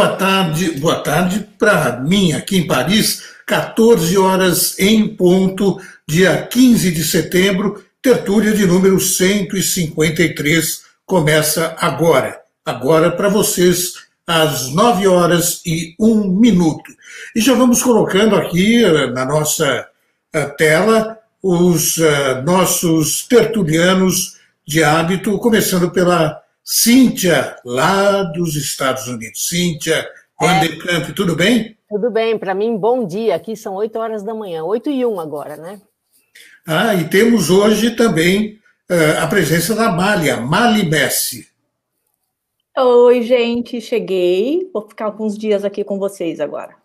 boa tarde, boa tarde para mim aqui em Paris, 14 horas em ponto, dia 15 de setembro, tertúlia de número 153 começa agora. Agora para vocês, às 9 horas e 1 minuto. E já vamos colocando aqui eh, na nossa eh, tela os uh, nossos tertulianos de hábito, começando pela Cíntia, lá dos Estados Unidos. Cíntia Vanderkamp, é. tudo bem? Tudo bem, para mim, bom dia. Aqui são 8 horas da manhã, 8 e 1 agora, né? Ah, e temos hoje também uh, a presença da Mália, Mali Messi. Oi, gente, cheguei. Vou ficar alguns dias aqui com vocês agora.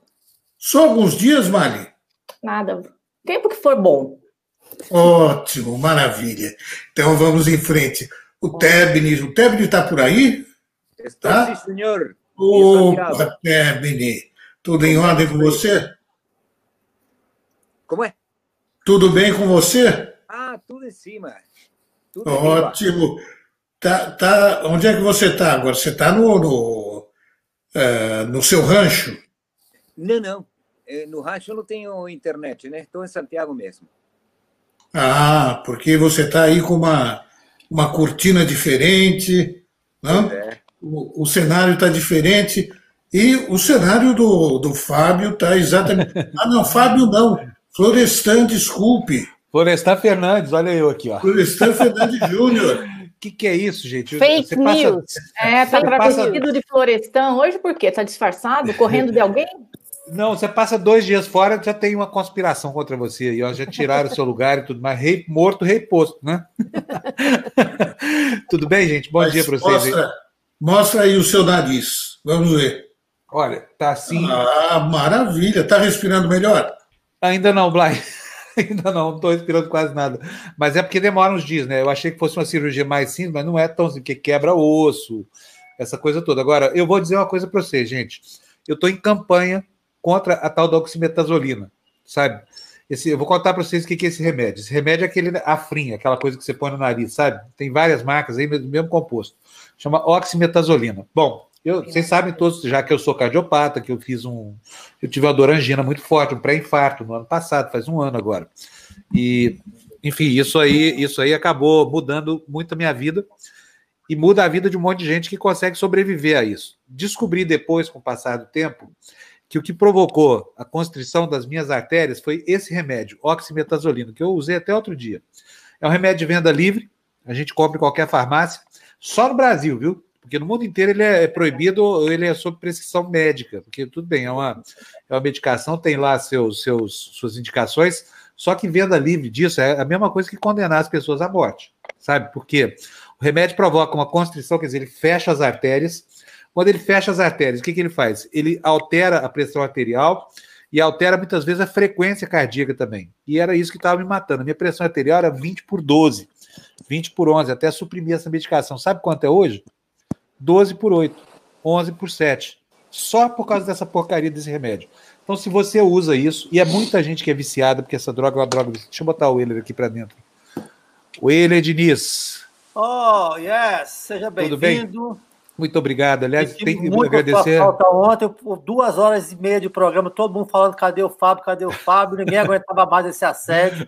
Só alguns dias, Mali? Nada. Tempo que for bom. Ótimo, maravilha. Então vamos em frente. O Tebni, o Tebni está por aí? Está, tá? sim, senhor. Opa, Tebni. Tudo em ordem com você? Como é? Tudo bem com você? Ah, tudo em cima. Tudo Ótimo. Tá, tá, onde é que você está agora? Você está no, no, uh, no seu rancho? Não, não. É, no rancho eu não tenho internet, né? Estou em Santiago mesmo. Ah, porque você está aí com uma, uma cortina diferente, não? É. O, o cenário está diferente. E o cenário do, do Fábio está exatamente. Ah, não, Fábio não. Florestan, desculpe. Florestan Fernandes, olha eu aqui, ó. Florestan Fernandes Júnior. O que, que é isso, gente? Fake Você news. Passa... É, tá travestido passa... de Florestan hoje por quê? Tá disfarçado, correndo de alguém? Não, você passa dois dias fora, já tem uma conspiração contra você e já tiraram o seu lugar e tudo mais. Rei morto, rei posto, né? tudo bem, gente? Bom Mas dia para vocês. Mostra, mostra aí o seu nariz. Vamos ver. Olha, tá assim. Ah, maravilha. Tá respirando melhor? Ainda não, Blay. Ainda não, não estou respirando quase nada. Mas é porque demora uns dias, né? Eu achei que fosse uma cirurgia mais simples, mas não é tão simples, porque quebra osso, essa coisa toda. Agora, eu vou dizer uma coisa para vocês, gente. Eu estou em campanha contra a tal da oximetazolina, sabe? Esse, eu vou contar para vocês o que é esse remédio. Esse remédio é aquele afrim, aquela coisa que você põe no nariz, sabe? Tem várias marcas aí do mesmo composto. Chama oximetazolina. Bom, eu, vocês sabem todos, já que eu sou cardiopata, que eu fiz um. Eu tive uma dor angina muito forte, um pré-infarto no ano passado, faz um ano agora. E, enfim, isso aí, isso aí acabou mudando muito a minha vida e muda a vida de um monte de gente que consegue sobreviver a isso. Descobri depois, com o passar do tempo, que o que provocou a constrição das minhas artérias foi esse remédio, oximetazolina, que eu usei até outro dia. É um remédio de venda livre, a gente compra em qualquer farmácia, só no Brasil, viu? Porque no mundo inteiro ele é proibido, ele é sob prescrição médica, porque tudo bem, é uma, é uma medicação, tem lá seus, seus, suas indicações, só que venda livre disso é a mesma coisa que condenar as pessoas à morte, sabe? Porque o remédio provoca uma constrição, quer dizer, ele fecha as artérias, quando ele fecha as artérias, o que, que ele faz? Ele altera a pressão arterial e altera muitas vezes a frequência cardíaca também. E era isso que estava me matando. Minha pressão arterial era 20 por 12, 20 por 11, até suprimir essa medicação. Sabe quanto é hoje? 12 por 8, 11 por 7. Só por causa dessa porcaria desse remédio. Então, se você usa isso, e é muita gente que é viciada, porque essa droga é uma droga. Deixa eu botar o Euler aqui para dentro. O Euler Diniz. Oh, yes! Seja bem-vindo. Muito obrigado. Aliás, tem que agradecer. Falta ontem, duas horas e meia de programa, todo mundo falando cadê o Fábio, cadê o Fábio, ninguém aguentava mais esse assédio.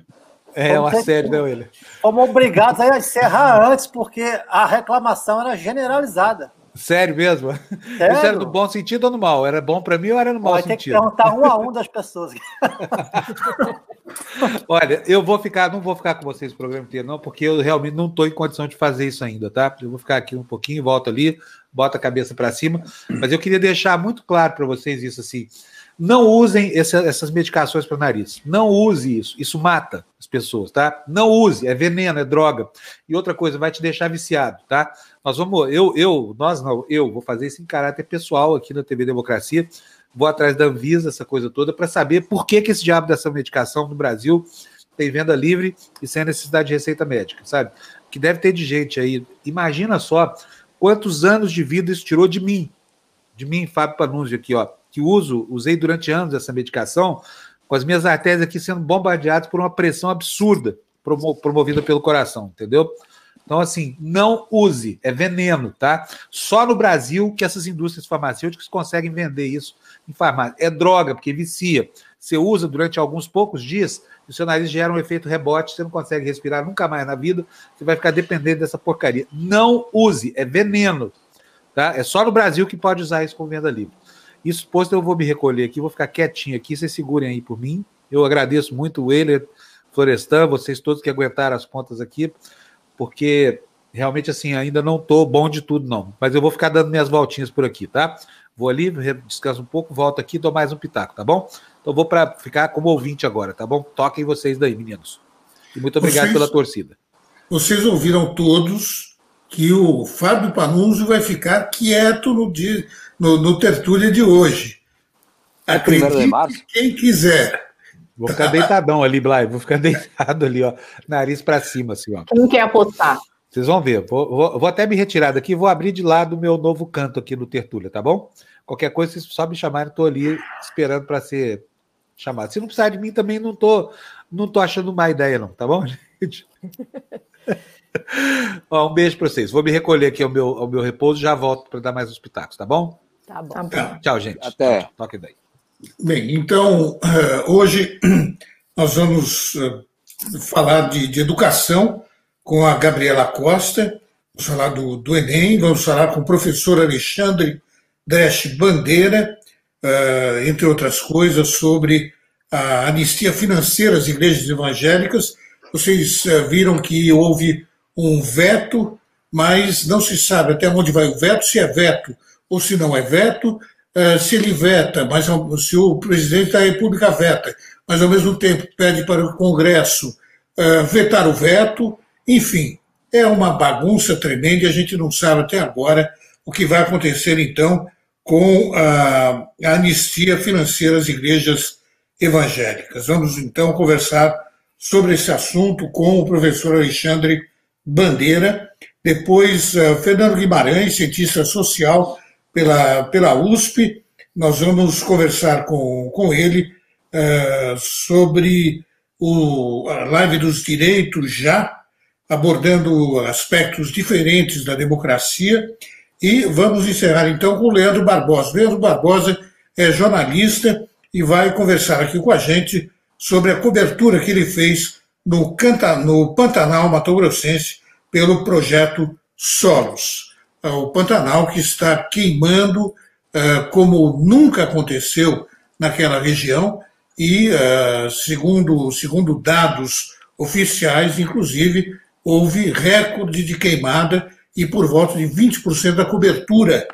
É, um assédio, né, ele? Fomos obrigados a encerrar antes, porque a reclamação era generalizada. Sério mesmo? Sério? Isso era no bom sentido ou no mal? Era bom para mim ou era no mau sentido? Tem que perguntar um a um das pessoas. Olha, eu vou ficar, não vou ficar com vocês o programa inteiro, não, porque eu realmente não estou em condição de fazer isso ainda, tá? Eu vou ficar aqui um pouquinho, volto ali, bota a cabeça para cima. Mas eu queria deixar muito claro para vocês isso assim. Não usem essa, essas medicações para nariz. Não use isso. Isso mata as pessoas, tá? Não use. É veneno, é droga. E outra coisa, vai te deixar viciado, tá? Nós vamos, eu, eu, nós não, eu vou fazer isso em caráter pessoal aqui na TV Democracia. Vou atrás da Anvisa, essa coisa toda, para saber por que, que esse diabo dessa medicação no Brasil tem venda livre e sem necessidade de receita médica, sabe? Que deve ter de gente aí. Imagina só quantos anos de vida isso tirou de mim, de mim, Fábio Panunzio, aqui, ó, que uso, usei durante anos essa medicação, com as minhas artérias aqui sendo bombardeadas por uma pressão absurda promovida pelo coração, entendeu? Então, assim, não use, é veneno, tá? Só no Brasil que essas indústrias farmacêuticas conseguem vender isso em farmácia. É droga, porque vicia. Você usa durante alguns poucos dias, o seu nariz gera um efeito rebote, você não consegue respirar nunca mais na vida, você vai ficar dependendo dessa porcaria. Não use, é veneno. Tá? É só no Brasil que pode usar isso com venda livre. Isso posto, eu vou me recolher aqui, vou ficar quietinho aqui, vocês segurem aí por mim. Eu agradeço muito o Euler, Florestan, vocês todos que aguentaram as pontas aqui porque realmente assim ainda não estou bom de tudo não, mas eu vou ficar dando minhas voltinhas por aqui, tá? Vou ali, descanso um pouco, volto aqui, dou mais um pitaco, tá bom? Então vou para ficar como ouvinte agora, tá bom? Toquem vocês daí, meninos. E muito obrigado vocês, pela torcida. Vocês ouviram todos que o Fábio Panunzio vai ficar quieto no dia no, no tertúlia de hoje. É Acredite quem quiser. Vou ficar deitadão ali, Blay. Vou ficar deitado ali, ó. Nariz para cima, assim, ó. Quem quer apostar? Vocês vão ver. Vou, vou, vou, até me retirar daqui vou abrir de lado o meu novo canto aqui no Tertúlia, tá bom? Qualquer coisa, vocês só me chamarem, estou ali esperando para ser chamado. Se não precisar de mim, também não tô, não tô achando má ideia, não, tá bom, gente? Ó, um beijo para vocês. Vou me recolher aqui ao meu, ao meu repouso já volto para dar mais uns pitacos, tá bom? Tá bom. Tchau, gente. Até. Toque daí. Bem, então, eh, hoje nós vamos eh, falar de, de educação com a Gabriela Costa, vamos falar do, do Enem, vamos falar com o professor Alexandre Dresch Bandeira, uh, entre outras coisas, sobre a anistia financeira às igrejas evangélicas. Vocês uh, viram que houve um veto, mas não se sabe até onde vai o veto, se é veto ou se não é veto. Eh, se ele veta, mas se o presidente da República veta, mas ao mesmo tempo pede para o Congresso uh, vetar o veto, enfim, é uma bagunça tremenda e a gente não sabe até agora o que vai acontecer então com a, a anistia financeira às igrejas evangélicas. Vamos então conversar sobre esse assunto com o professor Alexandre Bandeira, depois uh, Fernando Guimarães, cientista social pela, pela USP. Nós vamos conversar com, com ele uh, sobre o, a live dos direitos já, abordando aspectos diferentes da democracia. E vamos encerrar então com o Leandro Barbosa. Leandro Barbosa é jornalista e vai conversar aqui com a gente sobre a cobertura que ele fez no, Canta, no Pantanal Mato Grossense pelo projeto Solos o Pantanal, que está queimando eh, como nunca aconteceu naquela região, e, eh, segundo, segundo dados oficiais, inclusive, houve recorde de queimada e por volta de 20% da cobertura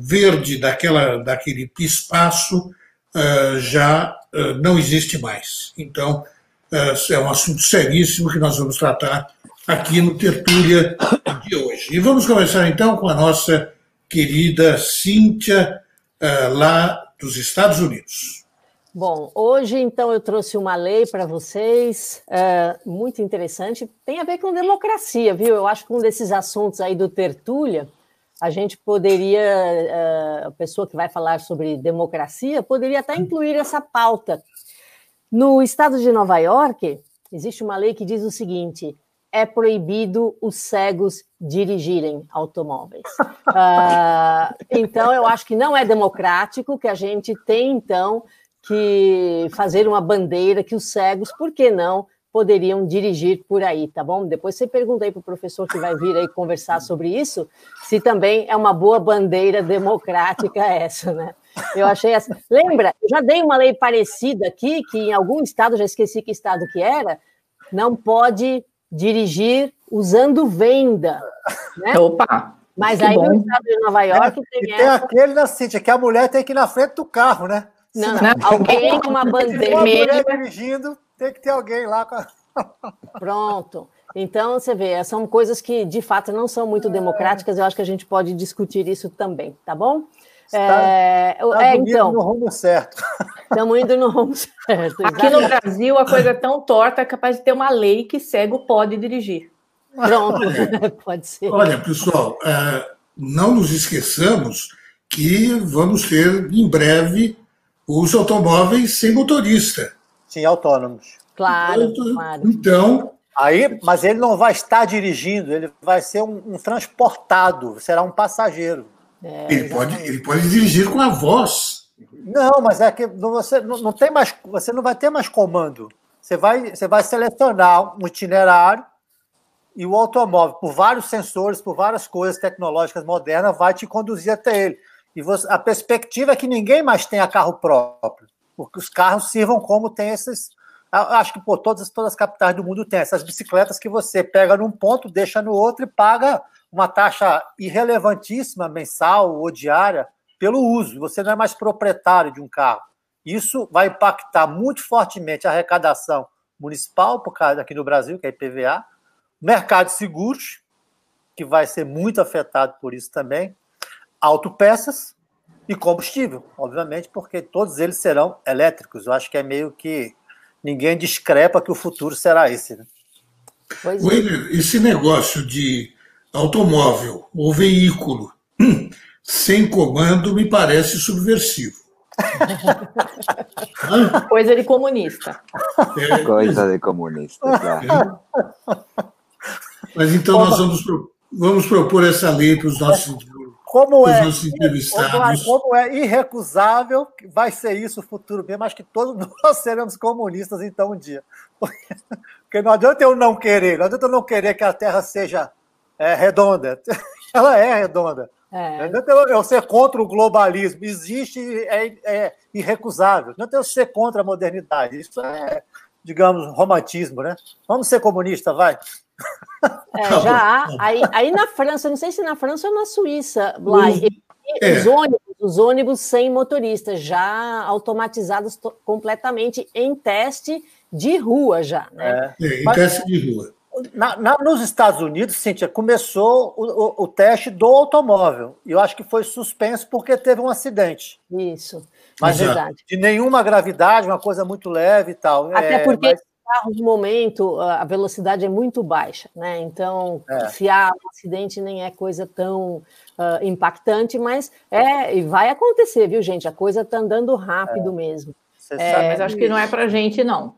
verde daquela, daquele espaço já não existe mais. Então, é um assunto seríssimo que nós vamos tratar aqui no Tertúlia de hoje. E vamos começar então com a nossa querida Cíntia, uh, lá dos Estados Unidos. Bom, hoje então eu trouxe uma lei para vocês, uh, muito interessante, tem a ver com democracia, viu? Eu acho que um desses assuntos aí do Tertúlia, a gente poderia, a pessoa que vai falar sobre democracia, poderia até incluir essa pauta. No estado de Nova York, existe uma lei que diz o seguinte: é proibido os cegos dirigirem automóveis. Uh, então, eu acho que não é democrático que a gente tem, então, que fazer uma bandeira que os cegos, por que não, poderiam dirigir por aí, tá bom? Depois você pergunta aí para o professor que vai vir aí conversar sobre isso, se também é uma boa bandeira democrática essa, né? Eu achei essa. Lembra, eu já dei uma lei parecida aqui, que em algum estado, já esqueci que estado que era, não pode dirigir usando venda. Né? Opa! Mas aí bom. no estado de Nova York é, tem, e tem essa... aquele na Cíntia, que a mulher tem que ir na frente do carro, né? Não, não. alguém com uma bandeira. Uma mulher dirigindo, tem que ter alguém lá com a... Pronto. Então, você vê, são coisas que de fato não são muito democráticas, eu acho que a gente pode discutir isso também, tá bom? Está, é, tá é, então, no rumo certo. Estamos indo no rumo certo. Aqui no Brasil, a coisa é tão torta é capaz de ter uma lei que cego pode dirigir. Pronto, pode ser. Olha, pessoal, é, não nos esqueçamos que vamos ter em breve os automóveis sem motorista. Sim, autônomos. Claro, então, claro. Então, Aí, mas ele não vai estar dirigindo, ele vai ser um, um transportado, será um passageiro. É, ele, pode, ele pode dirigir com a voz. Não, mas é que você não, não tem mais, você não vai ter mais comando. Você vai, você vai selecionar um itinerário e o automóvel, por vários sensores, por várias coisas tecnológicas modernas, vai te conduzir até ele. E você, a perspectiva é que ninguém mais tenha carro próprio, porque os carros sirvam como tem esses. Acho que pô, todas, todas as capitais do mundo têm essas bicicletas que você pega num ponto, deixa no outro e paga uma taxa irrelevantíssima mensal ou diária pelo uso. Você não é mais proprietário de um carro. Isso vai impactar muito fortemente a arrecadação municipal, por causa aqui no Brasil, que é IPVA, mercado de seguros, que vai ser muito afetado por isso também, autopeças e combustível, obviamente, porque todos eles serão elétricos. Eu acho que é meio que ninguém discrepa que o futuro será esse. Né? Pois é. esse negócio de automóvel ou veículo hum, sem comando me parece subversivo. Coisa de comunista. É, Coisa de comunista, claro. É. Mas então nós vamos, vamos propor essa lei para os nossos, como é. Como é irrecusável, vai ser isso o futuro mesmo, acho que todos nós seremos comunistas então um dia. Porque não adianta eu não querer, não adianta eu não querer que a Terra seja é, redonda. Ela é redonda. É. Não adianta eu, eu ser contra o globalismo. Existe, é, é irrecusável. Não adianta eu ser contra a modernidade. Isso é, digamos, romantismo, né? Vamos ser comunista, vai. É, tá já há. Aí, aí na França, não sei se na França ou na Suíça, Blay, é. os, ônibus, os ônibus sem motorista, já automatizados completamente em teste de rua já. Né? É, em teste de rua. Na, na, nos Estados Unidos, Cíntia, começou o, o, o, teste do automóvel. E eu acho que foi suspenso porque teve um acidente. Isso. Mas verdade. de nenhuma gravidade, uma coisa muito leve e tal. Até é, porque mas carro de momento, a velocidade é muito baixa, né? Então, é. se há um acidente, nem é coisa tão uh, impactante, mas é e vai acontecer, viu, gente? A coisa está andando rápido é. mesmo. É, sabe, mas acho que não é para gente, não.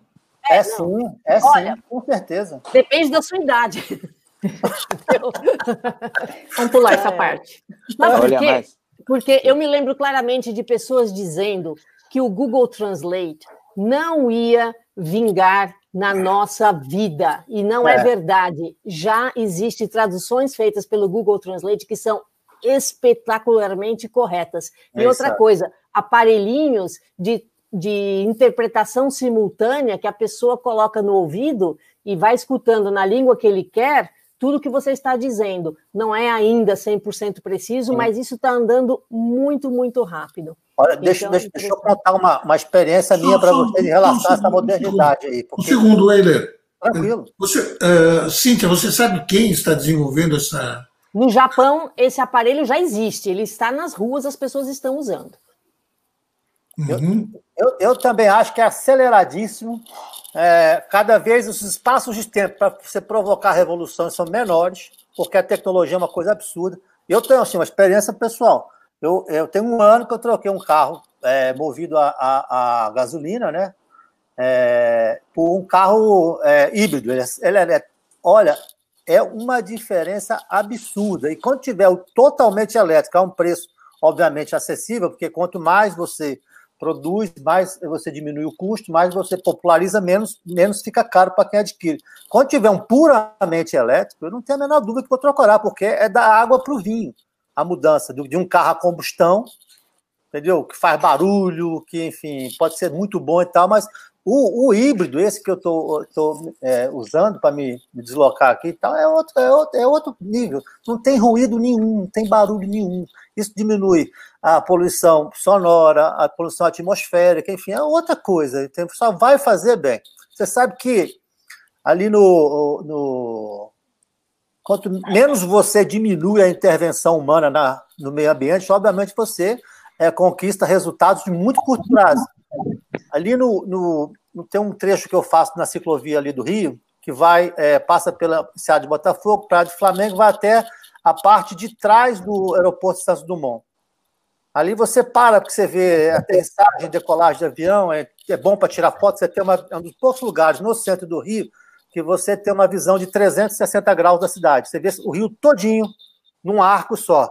É, é sim, é Olha, sim, com certeza. Depende da sua idade. Vamos pular essa é. parte. Mas por quê? Porque eu me lembro claramente de pessoas dizendo que o Google Translate não ia vingar na nossa vida. E não é, é verdade. Já existem traduções feitas pelo Google Translate que são espetacularmente corretas. E é outra coisa, aparelhinhos de, de interpretação simultânea que a pessoa coloca no ouvido e vai escutando na língua que ele quer tudo que você está dizendo. Não é ainda 100% preciso, Sim. mas isso está andando muito, muito rápido. Olha, deixa, então, deixa, deixa eu contar uma, uma experiência minha para vocês em relação a essa modernidade aí. Porque... Um segundo, Eiler. Tranquilo. Você, uh, Cíntia, você sabe quem está desenvolvendo essa. No Japão, esse aparelho já existe, ele está nas ruas, as pessoas estão usando. Uhum. Eu, eu, eu, também acho que é aceleradíssimo. É, cada vez os espaços de tempo para você provocar revoluções são menores, porque a tecnologia é uma coisa absurda. Eu tenho assim, uma experiência pessoal. Eu, eu tenho um ano que eu troquei um carro é, movido a, a, a, gasolina, né? É, por um carro é, híbrido. Ele, ele é, olha, é uma diferença absurda. E quando tiver o totalmente elétrico, a um preço, obviamente, acessível, porque quanto mais você produz, mais você diminui o custo, mais você populariza, menos, menos fica caro para quem adquire. Quando tiver um puramente elétrico, eu não tenho a menor dúvida que vou trocar, porque é da água para o vinho a mudança de um carro a combustão, entendeu? Que faz barulho, que, enfim, pode ser muito bom e tal, mas o, o híbrido, esse que eu estou é, usando para me, me, deslocar aqui e tal, é outro, é, outro, é outro nível. Não tem ruído nenhum, não tem barulho nenhum. Isso diminui a poluição sonora, a poluição atmosférica, enfim, é outra coisa. Então, só vai fazer bem. Você sabe que ali no, no Quanto menos você diminui a intervenção humana na, no meio ambiente, obviamente você é, conquista resultados de muito curto prazo. Ali no, no, no, tem um trecho que eu faço na ciclovia ali do Rio, que vai é, passa pela cidade de Botafogo, Praia de Flamengo, vai até a parte de trás do aeroporto de Santos Dumont. Ali você para, porque você vê aterrissagem, decolagem de avião, é, é bom para tirar foto. Você tem uma, é um dos poucos lugares no centro do Rio que você tem uma visão de 360 graus da cidade. Você vê o rio todinho num arco só.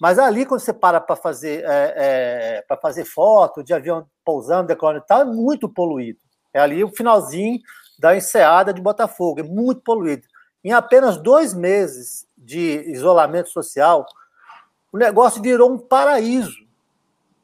Mas ali, quando você para para fazer, é, é, para fazer foto de avião pousando, decolando e tal, é muito poluído. É ali o finalzinho da enseada de Botafogo, é muito poluído. Em apenas dois meses de isolamento social, o negócio virou um paraíso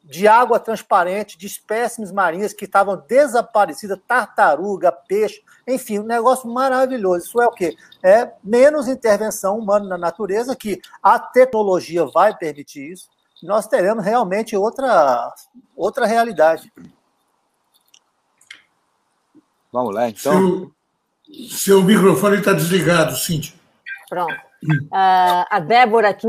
de água transparente, de espécimes marinhas que estavam desaparecidas, tartaruga, peixe, enfim, um negócio maravilhoso. Isso é o quê? É menos intervenção humana na natureza, que a tecnologia vai permitir isso. Nós teremos realmente outra, outra realidade. Vamos lá, então. Seu, seu microfone está desligado, Cíntia. Pronto. Uh, a Débora aqui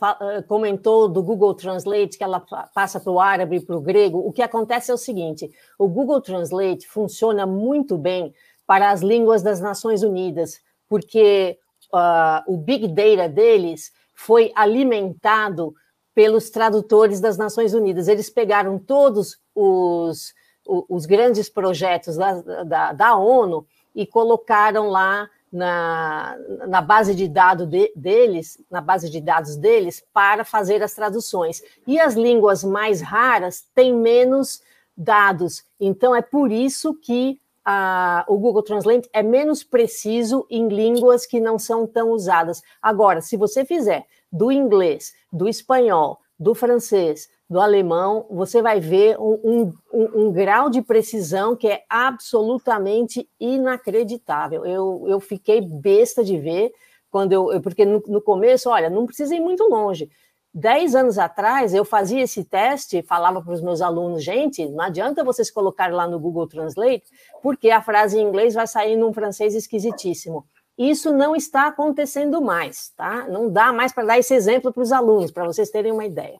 ah, comentou do Google Translate, que ela passa para o árabe e para o grego. O que acontece é o seguinte: o Google Translate funciona muito bem para as línguas das Nações Unidas, porque uh, o Big Data deles foi alimentado pelos tradutores das Nações Unidas. Eles pegaram todos os, os grandes projetos da, da, da ONU e colocaram lá na, na base de dados de, deles, na base de dados deles, para fazer as traduções. E as línguas mais raras têm menos dados. Então é por isso que a, o Google Translate é menos preciso em línguas que não são tão usadas. Agora, se você fizer do inglês, do espanhol, do francês, do alemão, você vai ver um, um, um, grau de precisão que é absolutamente inacreditável. Eu, eu fiquei besta de ver quando eu. Porque no, no começo, olha, não precisa ir muito longe. Dez anos atrás, eu fazia esse teste, falava para os meus alunos, gente, não adianta vocês colocarem lá no Google Translate, porque a frase em inglês vai sair num francês esquisitíssimo. Isso não está acontecendo mais, tá? Não dá mais para dar esse exemplo para os alunos, para vocês terem uma ideia.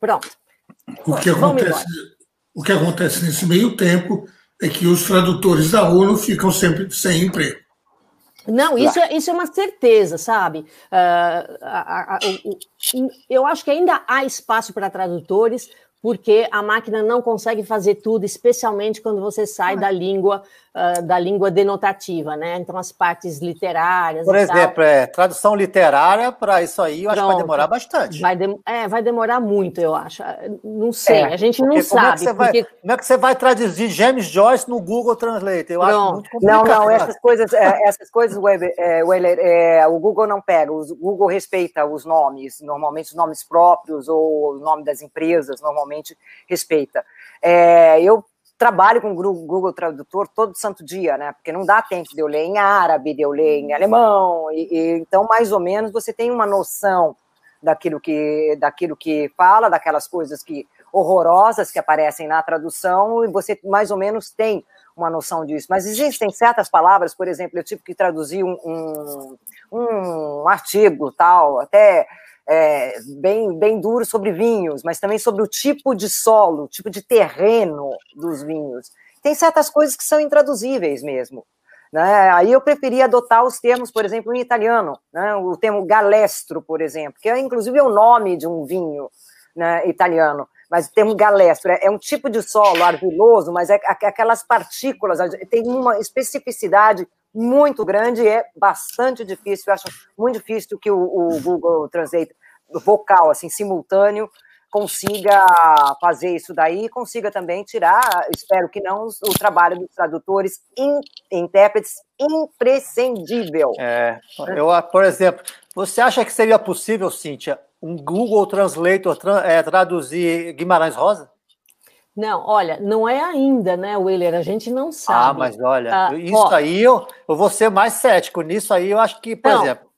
Pronto. O que, acontece, o que acontece nesse meio tempo é que os tradutores da ONU ficam sempre sem emprego. Não, isso é, isso é uma certeza, sabe? Uh, a, a, a, o, eu acho que ainda há espaço para tradutores, porque a máquina não consegue fazer tudo, especialmente quando você sai ah. da língua uh, da língua denotativa, né? Então as partes literárias. Por exemplo, é, tradução literária para isso aí, eu Pronto. acho que vai demorar bastante. Vai, de, é, vai demorar muito, eu acho. Não sei, é, a gente não sabe. Como é, porque... vai, como é que você vai traduzir James Joyce no Google Translate? Eu Pronto. acho muito complicado. Não, não, essas coisas, é, essas coisas, Weber, é, é, o Google não pega. O Google respeita os nomes, normalmente os nomes próprios ou o nome das empresas, normalmente respeita. É, eu trabalho com o Google Tradutor todo santo dia, né? Porque não dá tempo de eu ler em árabe, de eu ler em alemão, e, e, então mais ou menos você tem uma noção daquilo que daquilo que fala, daquelas coisas que horrorosas que aparecem na tradução e você mais ou menos tem uma noção disso. Mas existem certas palavras, por exemplo, eu tive que traduzir um, um, um artigo tal, até é, bem, bem duro sobre vinhos, mas também sobre o tipo de solo, o tipo de terreno dos vinhos. Tem certas coisas que são intraduzíveis mesmo. Né? Aí eu preferia adotar os termos, por exemplo, em italiano, né? o termo galestro, por exemplo, que é inclusive o nome de um vinho né, italiano. Mas o termo galestro é, é um tipo de solo argiloso, mas é aquelas partículas, tem uma especificidade muito grande e é bastante difícil. Eu acho muito difícil que o, o Google Translate vocal, assim, simultâneo, consiga fazer isso daí e consiga também tirar, espero que não, o trabalho dos tradutores in, intérpretes imprescindível. É, eu, por exemplo, você acha que seria possível, Cíntia, um Google Translator tra é, traduzir Guimarães Rosa? Não, olha, não é ainda, né, Willer? A gente não sabe. Ah, mas olha, ah, isso ó, aí eu, eu vou ser mais cético. Nisso aí eu acho que, por não, exemplo,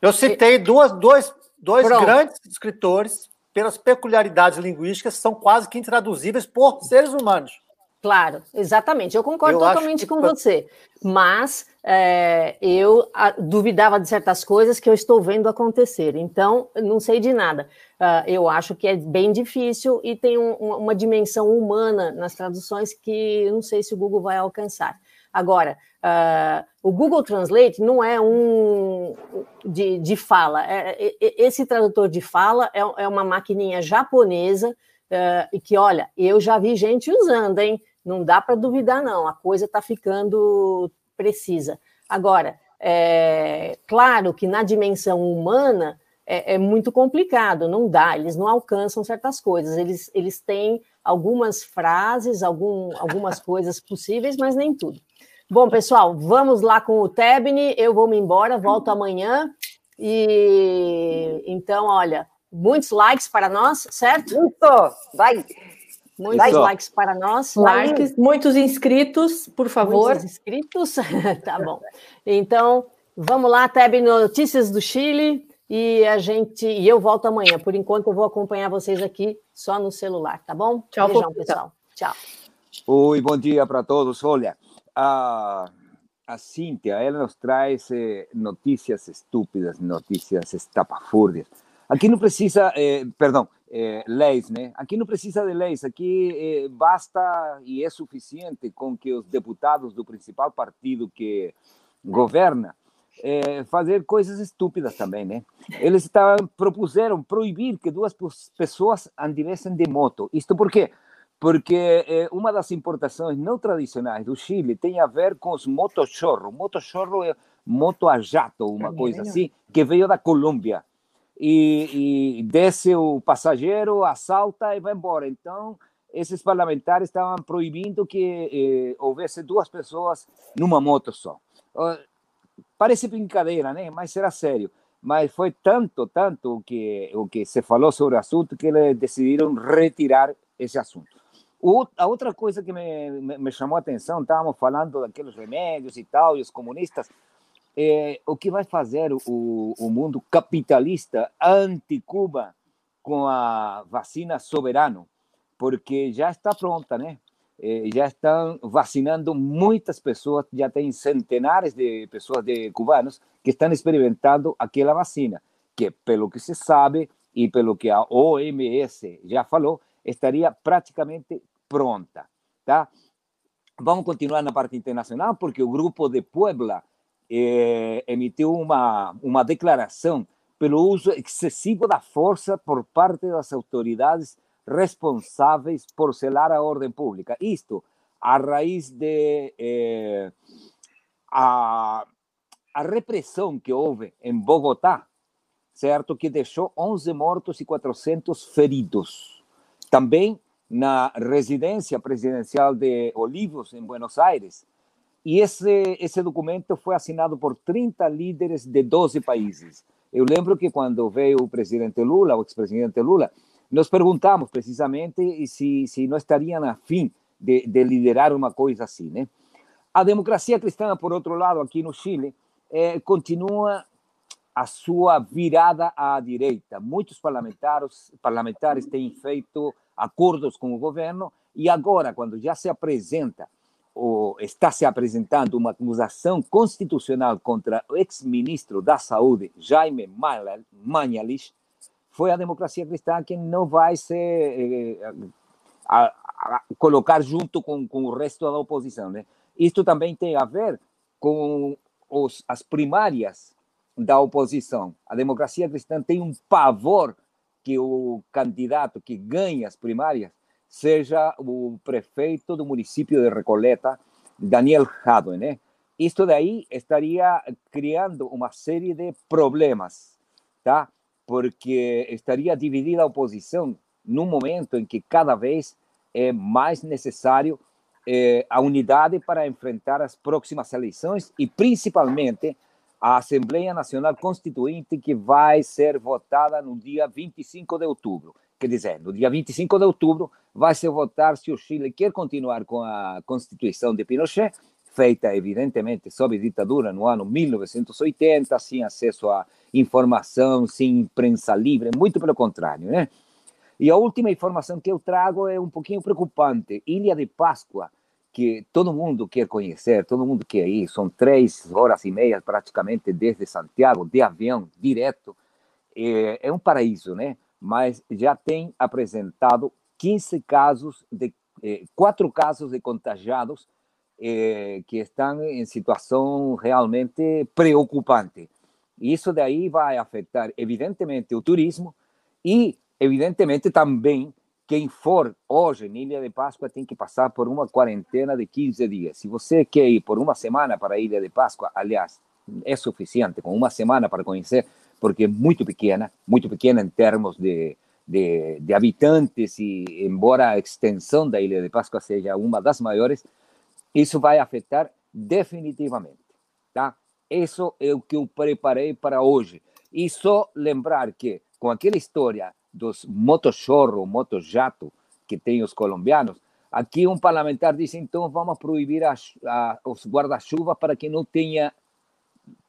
eu citei duas, dois, dois Pronto. grandes escritores, pelas peculiaridades linguísticas, são quase que intraduzíveis por seres humanos. Claro, exatamente. Eu concordo eu totalmente que... com você. Mas é, eu duvidava de certas coisas que eu estou vendo acontecer. Então, não sei de nada. Uh, eu acho que é bem difícil e tem um, uma dimensão humana nas traduções que não sei se o Google vai alcançar. Agora, uh, o Google Translate não é um de, de fala. É, é, esse tradutor de fala é, é uma maquininha japonesa uh, e que, olha, eu já vi gente usando, hein? Não dá para duvidar, não. A coisa está ficando precisa. Agora, é, claro que na dimensão humana é, é, muito complicado, não dá, eles não alcançam certas coisas, eles, eles têm algumas frases, algum, algumas coisas possíveis, mas nem tudo. Bom, pessoal, vamos lá com o Tebni, eu vou me embora, volto amanhã, e então, olha, muitos likes para nós, certo? Muito, vai! Muitos Vai. likes para nós. Likes, muitos inscritos, por favor. Muitos inscritos, tá bom. Então, vamos lá, Teb Notícias do Chile. E a gente. E eu volto amanhã. Por enquanto, eu vou acompanhar vocês aqui só no celular, tá bom? Tchau, Beijão, pessoal. Tchau. Oi, bom dia para todos. Olha, a, a Cíntia, ela nos traz eh, notícias estúpidas, notícias estapafúrdias. Aqui não precisa, eh, perdão, eh, leis, né? Aqui não precisa de leis, aqui eh, basta e é suficiente com que os deputados do principal partido que governa é, fazer coisas estúpidas também, né? Eles estavam, propuseram proibir que duas pessoas andivessem de moto. Isto por quê? Porque é, uma das importações não tradicionais do Chile tem a ver com os motochorros. Motochorro é moto a jato, uma coisa assim, que veio da Colômbia. E, e desce o passageiro, assalta e vai embora. Então, esses parlamentares estavam proibindo que eh, houvesse duas pessoas numa moto só parece brincadeira, né? Mas será sério. Mas foi tanto, tanto que, o que se falou sobre o assunto que eles decidiram retirar esse assunto. O, a outra coisa que me, me, me, chamou a atenção, estávamos falando daqueles remédios e tal, e os comunistas, é, o que vai fazer o, o mundo capitalista anti-Cuba com a vacina Soberano? Porque já está pronta, né? eh, já estão vacinando muitas pessoas, já tem centenares de pessoas de cubanos que estão experimentando aquela vacina, que pelo que se sabe e pelo que a OMS já falou, estaria praticamente pronta, tá? Vamos continuar na parte internacional, porque o grupo de Puebla eh, emitiu uma, uma declaração pelo uso excessivo da força por parte das autoridades responsáveis por selar a ordem pública. Isto a raiz de eh, a, a repressão que houve em Bogotá, certo? Que deixou 11 mortos e 400 feridos. Também na residência presidencial de Olivos, em Buenos Aires. E esse, esse documento foi assinado por 30 líderes de 12 países. Eu lembro que quando veio o presidente Lula, o ex-presidente Lula, nos perguntamos precisamente se, se não estariam a fim de, de, liderar uma coisa assim. Né? A democracia cristã, por outro lado, aqui no Chile, é, continua a sua virada à direita. Muitos parlamentares, parlamentares têm feito acordos com o governo e agora, quando já se apresenta está se apresentando uma acusação constitucional contra o ex-ministro da Saúde, Jaime Mañalich, foi a democracia cristã que não vai se eh, a, a colocar junto com, com o resto da oposição. Né? Isto também tem a ver com os, as primárias da oposição. A democracia cristã tem um pavor que o candidato que ganha as primárias seja o prefeito do município de Recoleta, Daniel Jadwe, né? Isto daí estaria criando uma série de problemas, tá? porque estaria dividida a oposição num momento em que cada vez é mais necessário é, a unidade para enfrentar as próximas eleições e principalmente a Assembleia Nacional Constituinte que vai ser votada no dia 25 de outubro. Quer dizer, no dia 25 de outubro vai se votar se o Chile quer continuar com a Constituição de Pinochet feita evidentemente sob ditadura no ano 1980, sem acesso à informação, sem imprensa livre, muito pelo contrário, né? E a última informação que eu trago é um pouquinho preocupante. Ilha de Páscoa, que todo mundo quer conhecer, todo mundo quer ir, são três horas e meia praticamente desde Santiago, de avião, direto. É, é um paraíso, né? Mas já tem apresentado 15 casos de eh, quatro casos de contagiados eh, que estão em situação realmente preocupante. Isso daí vai afetar, evidentemente, o turismo e, evidentemente, também quem for hoje em Ilha de Páscoa tem que passar por uma quarentena de 15 dias. Se você quer ir por uma semana para a Ilha de Páscoa, aliás, é suficiente com uma semana para conhecer, porque é muito pequena, muito pequena em termos de, de, de, habitantes e embora a extensão da Ilha de Páscoa seja uma das maiores, isso vai afetar definitivamente, tá? Isso é o que eu preparei para hoje. E só lembrar que com aquela história dos motochorro, motojato que tem os colombianos, aqui um parlamentar disse então vamos proibir a, a, os guarda-chuva para que não tenha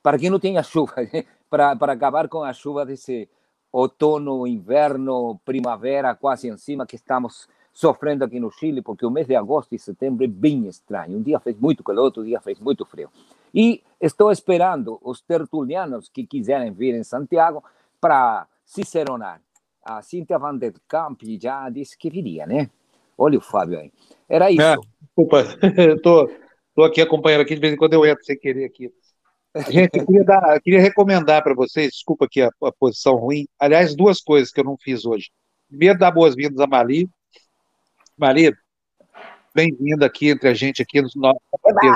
para que não tenha chuva, para, para acabar com a chuva desse outono, inverno, primavera quase em cima que estamos sofrendo aqui no Chile, porque o mês de agosto e setembro é bem estranho. Um dia fez muito calor, outro dia fez muito frio. E estou esperando os tertulianos que quiserem vir em Santiago para ciceronar. A Cíntia Van der Kamp já disse que viria, né? Olha o Fábio aí. Era isso. É, desculpa, estou aqui acompanhando aqui, de vez em quando eu entro sem querer aqui. Gente, eu queria, dar, eu queria recomendar para vocês, desculpa aqui a, a, posição ruim, aliás, duas coisas que eu não fiz hoje. Primeiro, dar boas-vindas a Mali. Mali, bem-vinda aqui entre a gente, aqui, nos nossos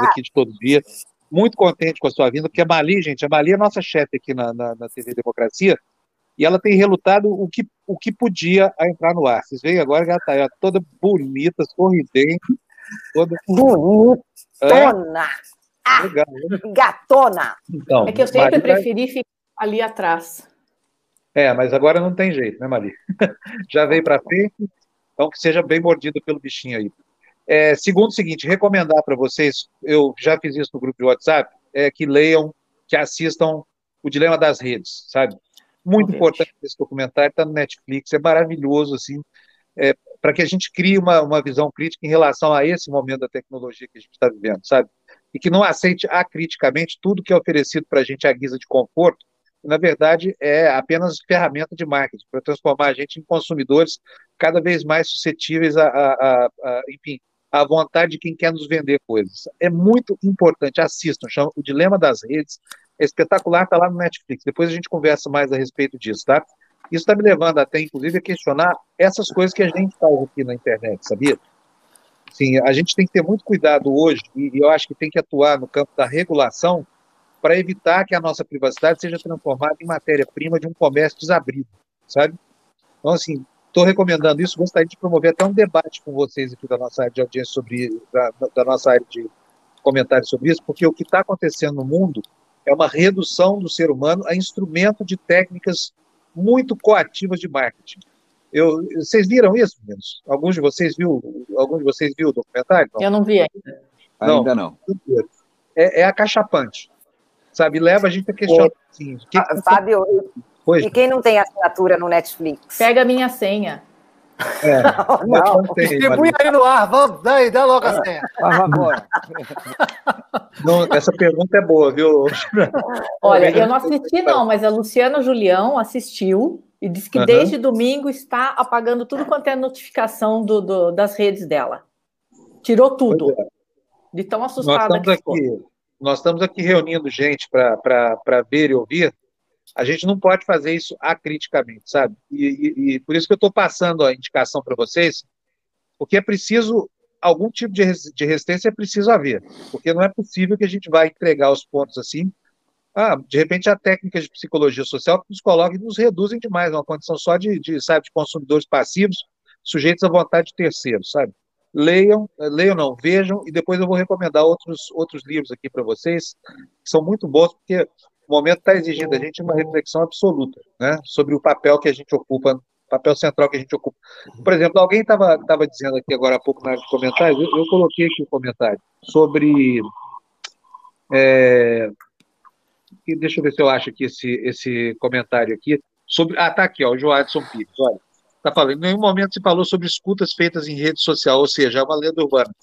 aqui de todo dia. Muito contente com a sua vinda, porque a Mali, gente, a Mali é nossa chefe aqui na, na, na TV Democracia, e ela tem relutado o que, o que podia a entrar no ar. Vocês veem agora que ela está toda bonita, sorridente, toda... Bonitona! Ah, Legal, né? gatona! Então, é que eu sempre preferi ficar ali atrás. É, mas agora não tem jeito, né, Mari? Já veio para frente, então que seja bem mordido pelo bichinho aí. É, segundo o seguinte, recomendar para vocês, eu já fiz isso no grupo de WhatsApp, é que leiam, que assistam O Dilema das Redes, sabe? Muito importante esse documentário, está no Netflix, é maravilhoso, assim, é, para que a gente crie uma, uma visão crítica em relação a esse momento da tecnologia que a gente está vivendo, sabe? E que não aceite acriticamente tudo que é oferecido para a gente à guisa de conforto, na verdade é apenas ferramenta de marketing para transformar a gente em consumidores cada vez mais suscetíveis a, a, a, a enfim, à vontade de quem quer nos vender coisas. É muito importante, assistam, chama O Dilema das Redes, é espetacular, está lá no Netflix. Depois a gente conversa mais a respeito disso, tá? Isso está me levando até, inclusive, a questionar essas coisas que a gente faz aqui na internet, sabia? Sim, a gente tem que ter muito cuidado hoje, e eu acho que tem que atuar no campo da regulação para evitar que a nossa privacidade seja transformada em matéria-prima de um comércio desabrido, sabe? Então, assim, estou recomendando isso, gostaria de promover até um debate com vocês aqui da nossa área de audiência sobre, da, da nossa área de comentários sobre isso, porque o que está acontecendo no mundo é uma redução do ser humano a instrumento de técnicas muito coativas de marketing. Eu, vocês viram isso, meninos? Alguns de vocês viu? Alguns de vocês viu o documentário? Não? Eu não vi ainda. Não, ainda não. É, é acachapante, sabe? Leva a gente a questionar. Assim, que, Fábio, pois, e quem não tem assinatura no Netflix? Pega a minha senha. É, não, não. Distribui aí no ar, vamos, daí, dá logo a senha. agora. Não, essa pergunta é boa, viu? Olha, eu não assisti, não, mas a Luciana Julião assistiu e disse que uhum. desde domingo está apagando tudo quanto é notificação do, do das redes dela. Tirou tudo. É. De tão assustada nós estamos que aqui, Nós estamos aqui reunindo gente para ver e ouvir a gente não pode fazer isso acriticamente, sabe? E, e, e por isso que eu estou passando a indicação para vocês, porque é preciso algum tipo de, de resistência é preciso haver, porque não é possível que a gente vá entregar os pontos assim. Ah, de repente a técnica de psicologia social que nos coloca e nos reduzem demais, uma condição só de, de, sabe, de consumidores passivos, sujeitos à vontade de terceiros, sabe? Leiam, leiam não, vejam, e depois eu vou recomendar outros, outros livros aqui para vocês, que são muito bons, porque o momento está exigindo da gente uma reflexão absoluta né, sobre o papel que a gente ocupa, papel central que a gente ocupa. Por exemplo, alguém estava tava dizendo aqui agora há pouco na área de comentários, eu, eu coloquei aqui um comentário sobre. É, deixa eu ver se eu acho aqui esse, esse comentário aqui. Sobre, ah, tá aqui, ó, o Joadson Pires, olha. Está falando, em nenhum momento se falou sobre escutas feitas em rede social, ou seja, é uma lenda urbana.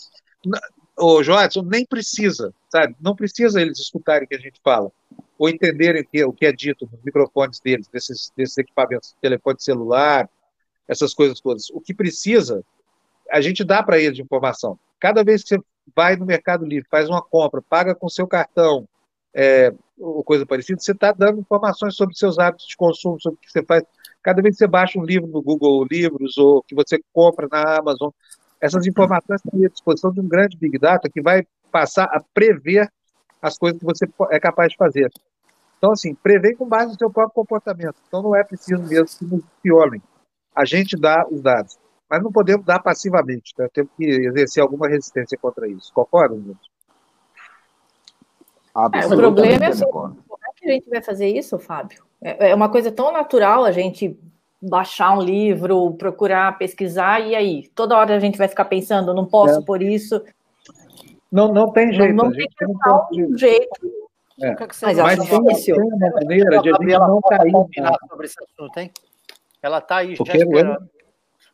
O Joadson nem precisa, sabe? Não precisa eles escutarem o que a gente fala ou entenderem o que, o que é dito nos microfones deles, desses, desses equipamentos, telefone celular, essas coisas todas. O que precisa, a gente dá para eles de informação. Cada vez que você vai no Mercado Livre, faz uma compra, paga com seu cartão, é, ou coisa parecida, você está dando informações sobre seus hábitos de consumo, sobre o que você faz. Cada vez que você baixa um livro no Google Livros ou que você compra na Amazon, essas informações estão à disposição de um grande Big Data que vai passar a prever as coisas que você é capaz de fazer. Então, assim, prevê com base no seu próprio comportamento. Então, não é preciso mesmo que nos violem. A gente dá os dados, mas não podemos dar passivamente. Né? Temos que exercer alguma resistência contra isso. Concorda, gente? É, o problema é assim, como é que a gente vai fazer isso, Fábio? É, é uma coisa tão natural a gente baixar um livro, procurar, pesquisar, e aí? Toda hora a gente vai ficar pensando, não posso é. por isso. Não, não tem jeito. Não, não tem que achar um jeito. É. Mas, Mas tem, difícil. tem uma maneira de a gente não cair. sobre esse assunto, hein? Ela está aí, já esperando.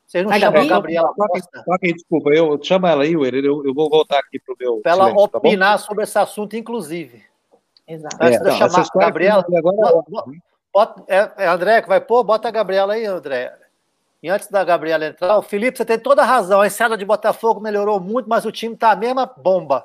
Vocês não a chamam a Gabriela Costa? Toque, desculpa, eu chamo ela aí, William, eu, eu vou voltar aqui para o meu. Para ela silêncio, tá opinar tá sobre esse assunto, inclusive. Exato. Antes é, de eu chamar a Gabriela. Agora... Bota, é, é André que vai pôr? Bota a Gabriela aí, André. E antes da Gabriela entrar, o Felipe, você tem toda a razão. A enseada de Botafogo melhorou muito, mas o time está a mesma bomba.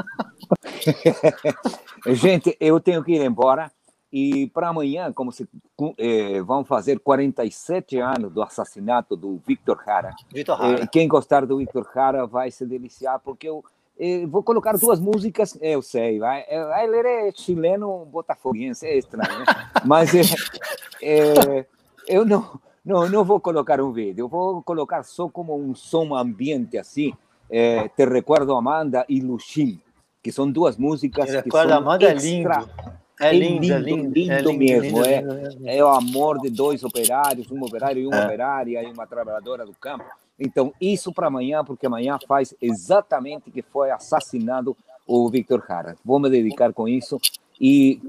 Gente, eu tenho que ir embora. E para amanhã, como se eh, vão fazer 47 anos do assassinato do Victor Jara. Victor Jara. Eh, quem gostar do Victor Jara vai se deliciar, porque eu eh, vou colocar duas músicas, eu sei, vai, ele é chileno botafoguense, é estranho, né? mas eu não, não, não vou colocar um vídeo, eu vou colocar só como um som ambiente assim, Te Recuerdo Amanda e Luxim, que são duas músicas que são Amanda extra... é lindo. É lindo, é lindo, lindo, é lindo mesmo. é, é o amor de dois operários, um operário e uma é. operária e uma trabalhadora do campo. Então, isso para amanhã, porque amanhã faz exatamente que foi assassinado o Victor Jara. Vou me dedicar com isso e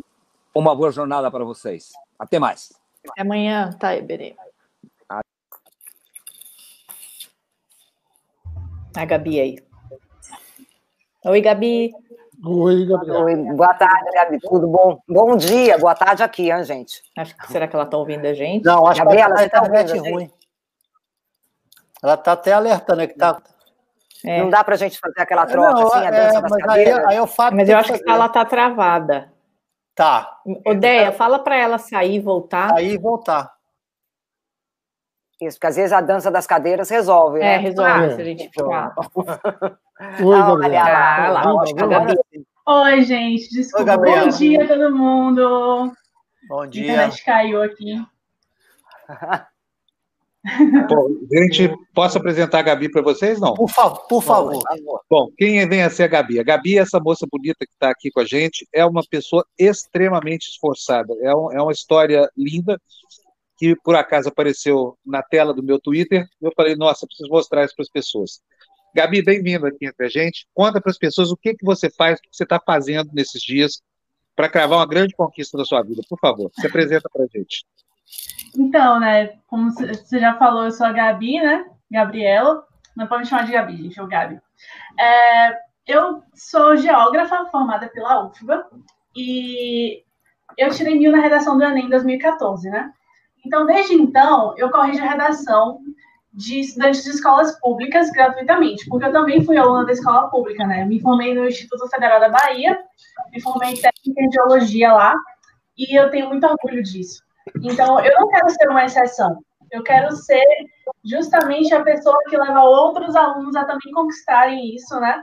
uma boa jornada para vocês. Até mais. Até amanhã, tá, Iberê. A Gabi aí. Oi, Gabi. Oi, Gabriel. Oi, boa tarde, Gabi. Tudo bom? Bom dia, boa tarde aqui, hein, gente? Acho que, será que ela está ouvindo a gente? Não, acho Gabriela, que ela está ouvindo ruim. Ela está até alertando que tá. É. Não dá para a gente fazer aquela troca não, assim, a dança é, das mas aí, aí eu falo Mas eu acho que ela está travada. Tá. Odeia, fala para ela sair e voltar. Sair e voltar. Isso, porque às vezes a dança das cadeiras resolve, é, né? É, resolve, ah, se a gente ficar. Oi, Gabriela. Oi, gente, desculpa. Oi, Bom dia, todo mundo. Bom dia. A internet caiu aqui. Bom, gente, posso apresentar a Gabi para vocês? Não? Por, fa por favor. Bom, quem vem a ser a Gabi? A Gabi, essa moça bonita que está aqui com a gente, é uma pessoa extremamente esforçada. É, um, é uma história linda que por acaso apareceu na tela do meu Twitter. Eu falei, nossa, preciso mostrar isso para as pessoas. Gabi, bem-vindo aqui entre a gente. Conta para as pessoas o que, que você faz, o que você está fazendo nesses dias para cravar uma grande conquista da sua vida. Por favor, se apresenta para a gente. Então, né, como você já falou, eu sou a Gabi, né? Gabriela. Não pode me chamar de Gabi, gente, é o Gabi. É, eu sou geógrafa formada pela UFBA e eu tirei mil na redação do Enem em 2014, né? Então, desde então, eu corrijo a redação de estudantes de escolas públicas gratuitamente, porque eu também fui aluna da escola pública, né? me formei no Instituto Federal da Bahia, me formei em técnica em geologia lá, e eu tenho muito orgulho disso. Então, eu não quero ser uma exceção, eu quero ser justamente a pessoa que leva outros alunos a também conquistarem isso, né?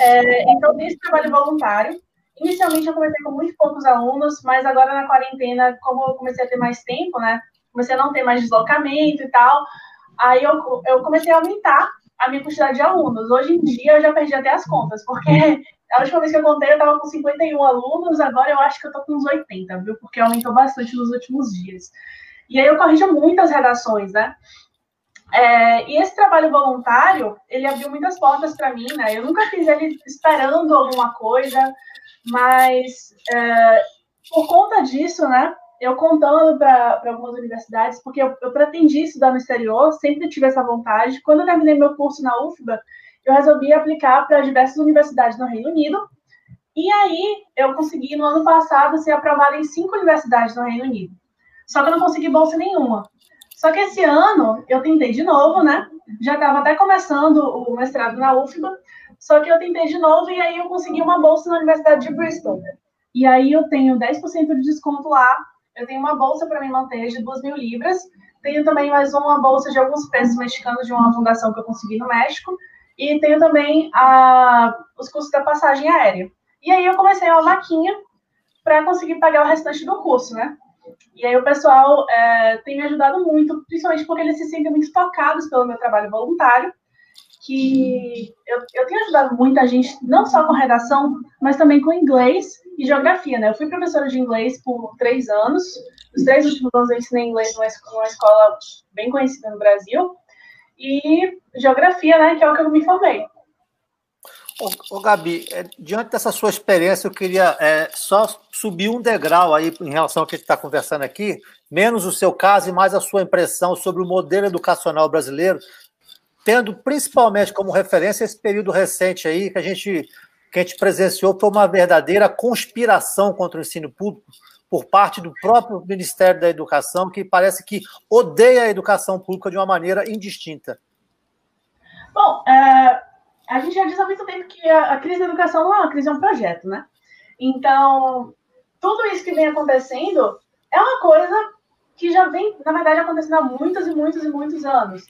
É, então, tem esse trabalho voluntário. Inicialmente, eu comecei com muito poucos alunos, mas agora na quarentena, como eu comecei a ter mais tempo, né? Comecei a não ter mais deslocamento e tal, Aí eu, eu comecei a aumentar a minha quantidade de alunos. Hoje em dia eu já perdi até as contas, porque a última vez que eu contei eu estava com 51 alunos, agora eu acho que eu estou com uns 80, viu? Porque aumentou bastante nos últimos dias. E aí eu corrijo muitas redações, né? É, e esse trabalho voluntário, ele abriu muitas portas para mim, né? Eu nunca fiz ele esperando alguma coisa, mas é, por conta disso, né? Eu contando para algumas universidades, porque eu, eu pretendi estudar no exterior, sempre tive essa vontade. Quando eu terminei meu curso na UFBA, eu resolvi aplicar para diversas universidades no Reino Unido. E aí, eu consegui, no ano passado, ser aprovada em cinco universidades no Reino Unido. Só que eu não consegui bolsa nenhuma. Só que esse ano, eu tentei de novo, né? Já estava até começando o mestrado na UFBA, só que eu tentei de novo e aí eu consegui uma bolsa na Universidade de Bristol. E aí eu tenho 10% de desconto lá eu tenho uma bolsa para me manter de 2 mil libras, tenho também mais uma bolsa de alguns pesos mexicanos de uma fundação que eu consegui no México, e tenho também a, os custos da passagem aérea. E aí eu comecei uma vaquinha para conseguir pagar o restante do curso, né? E aí o pessoal é, tem me ajudado muito, principalmente porque eles se sentem muito tocados pelo meu trabalho voluntário, que eu, eu tenho ajudado muita gente, não só com redação, mas também com inglês e geografia, né? Eu fui professora de inglês por três anos, os três últimos anos eu ensinei inglês numa, escola bem conhecida no Brasil, e geografia, né, que é o que eu me formei. Ô Gabi, é, diante dessa sua experiência, eu queria é, só subir um degrau aí em relação ao que a gente está conversando aqui, menos o seu caso e mais a sua impressão sobre o modelo educacional brasileiro, tendo principalmente como referência esse período recente aí que a gente que a gente presenciou foi uma verdadeira conspiração contra o ensino público por parte do próprio Ministério da Educação, que parece que odeia a educação pública de uma maneira indistinta. Bom, é, a gente já diz há muito tempo que a, a, crise da educação não é uma crise, é um projeto, né? Então, tudo isso que vem acontecendo é uma coisa que já vem, na verdade, acontecendo há muitos e muitos e muitos anos.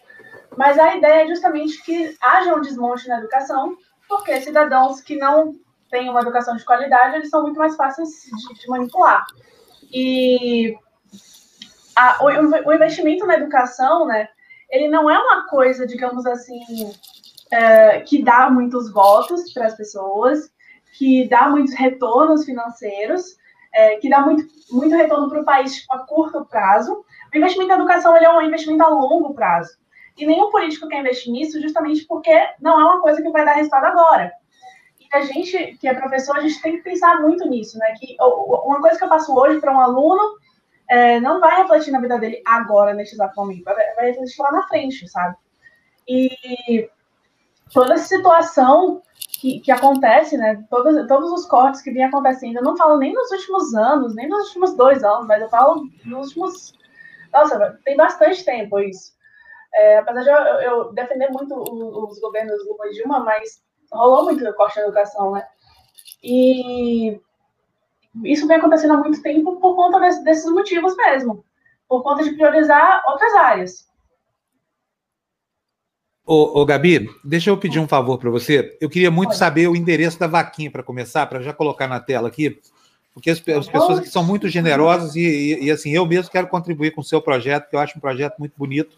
Mas a ideia é justamente que haja um desmonte na educação, porque cidadãos que não têm uma educação de qualidade, eles são muito mais fáceis de, de manipular. E a, o, o, investimento na educação, né, ele não é uma coisa, digamos assim, é, que dá muitos votos para as pessoas, que dá muitos retornos financeiros, é, que dá muito, muito retorno para o país tipo, a curto prazo. O investimento na educação ele é um investimento a longo prazo. E nenhum político quer investir nisso justamente porque não é uma coisa que vai dar resultado agora a gente, que é professor, a gente tem que pensar muito nisso, né? Que uma coisa que eu passo hoje para um aluno é, não vai refletir na vida dele agora, neste exato momento, vai, vai refletir lá na frente, sabe? E toda essa situação que, que acontece, né? Todos, todos os cortes que vêm acontecendo, eu não falo nem nos últimos anos, nem nos últimos dois anos, mas eu falo nos últimos. Nossa, tem bastante tempo isso. É, apesar de eu, eu defender muito os, os governos Lula e Dilma, mas rolou muito corte na educação, né? E isso vem acontecendo há muito tempo por conta desse, desses motivos mesmo, por conta de priorizar outras áreas. Ô, ô Gabi, deixa eu pedir um favor para você. Eu queria muito Oi. saber o endereço da vaquinha para começar, para já colocar na tela aqui, porque as, as pessoas aqui são muito generosas e, e, e, assim, eu mesmo quero contribuir com o seu projeto, que eu acho um projeto muito bonito.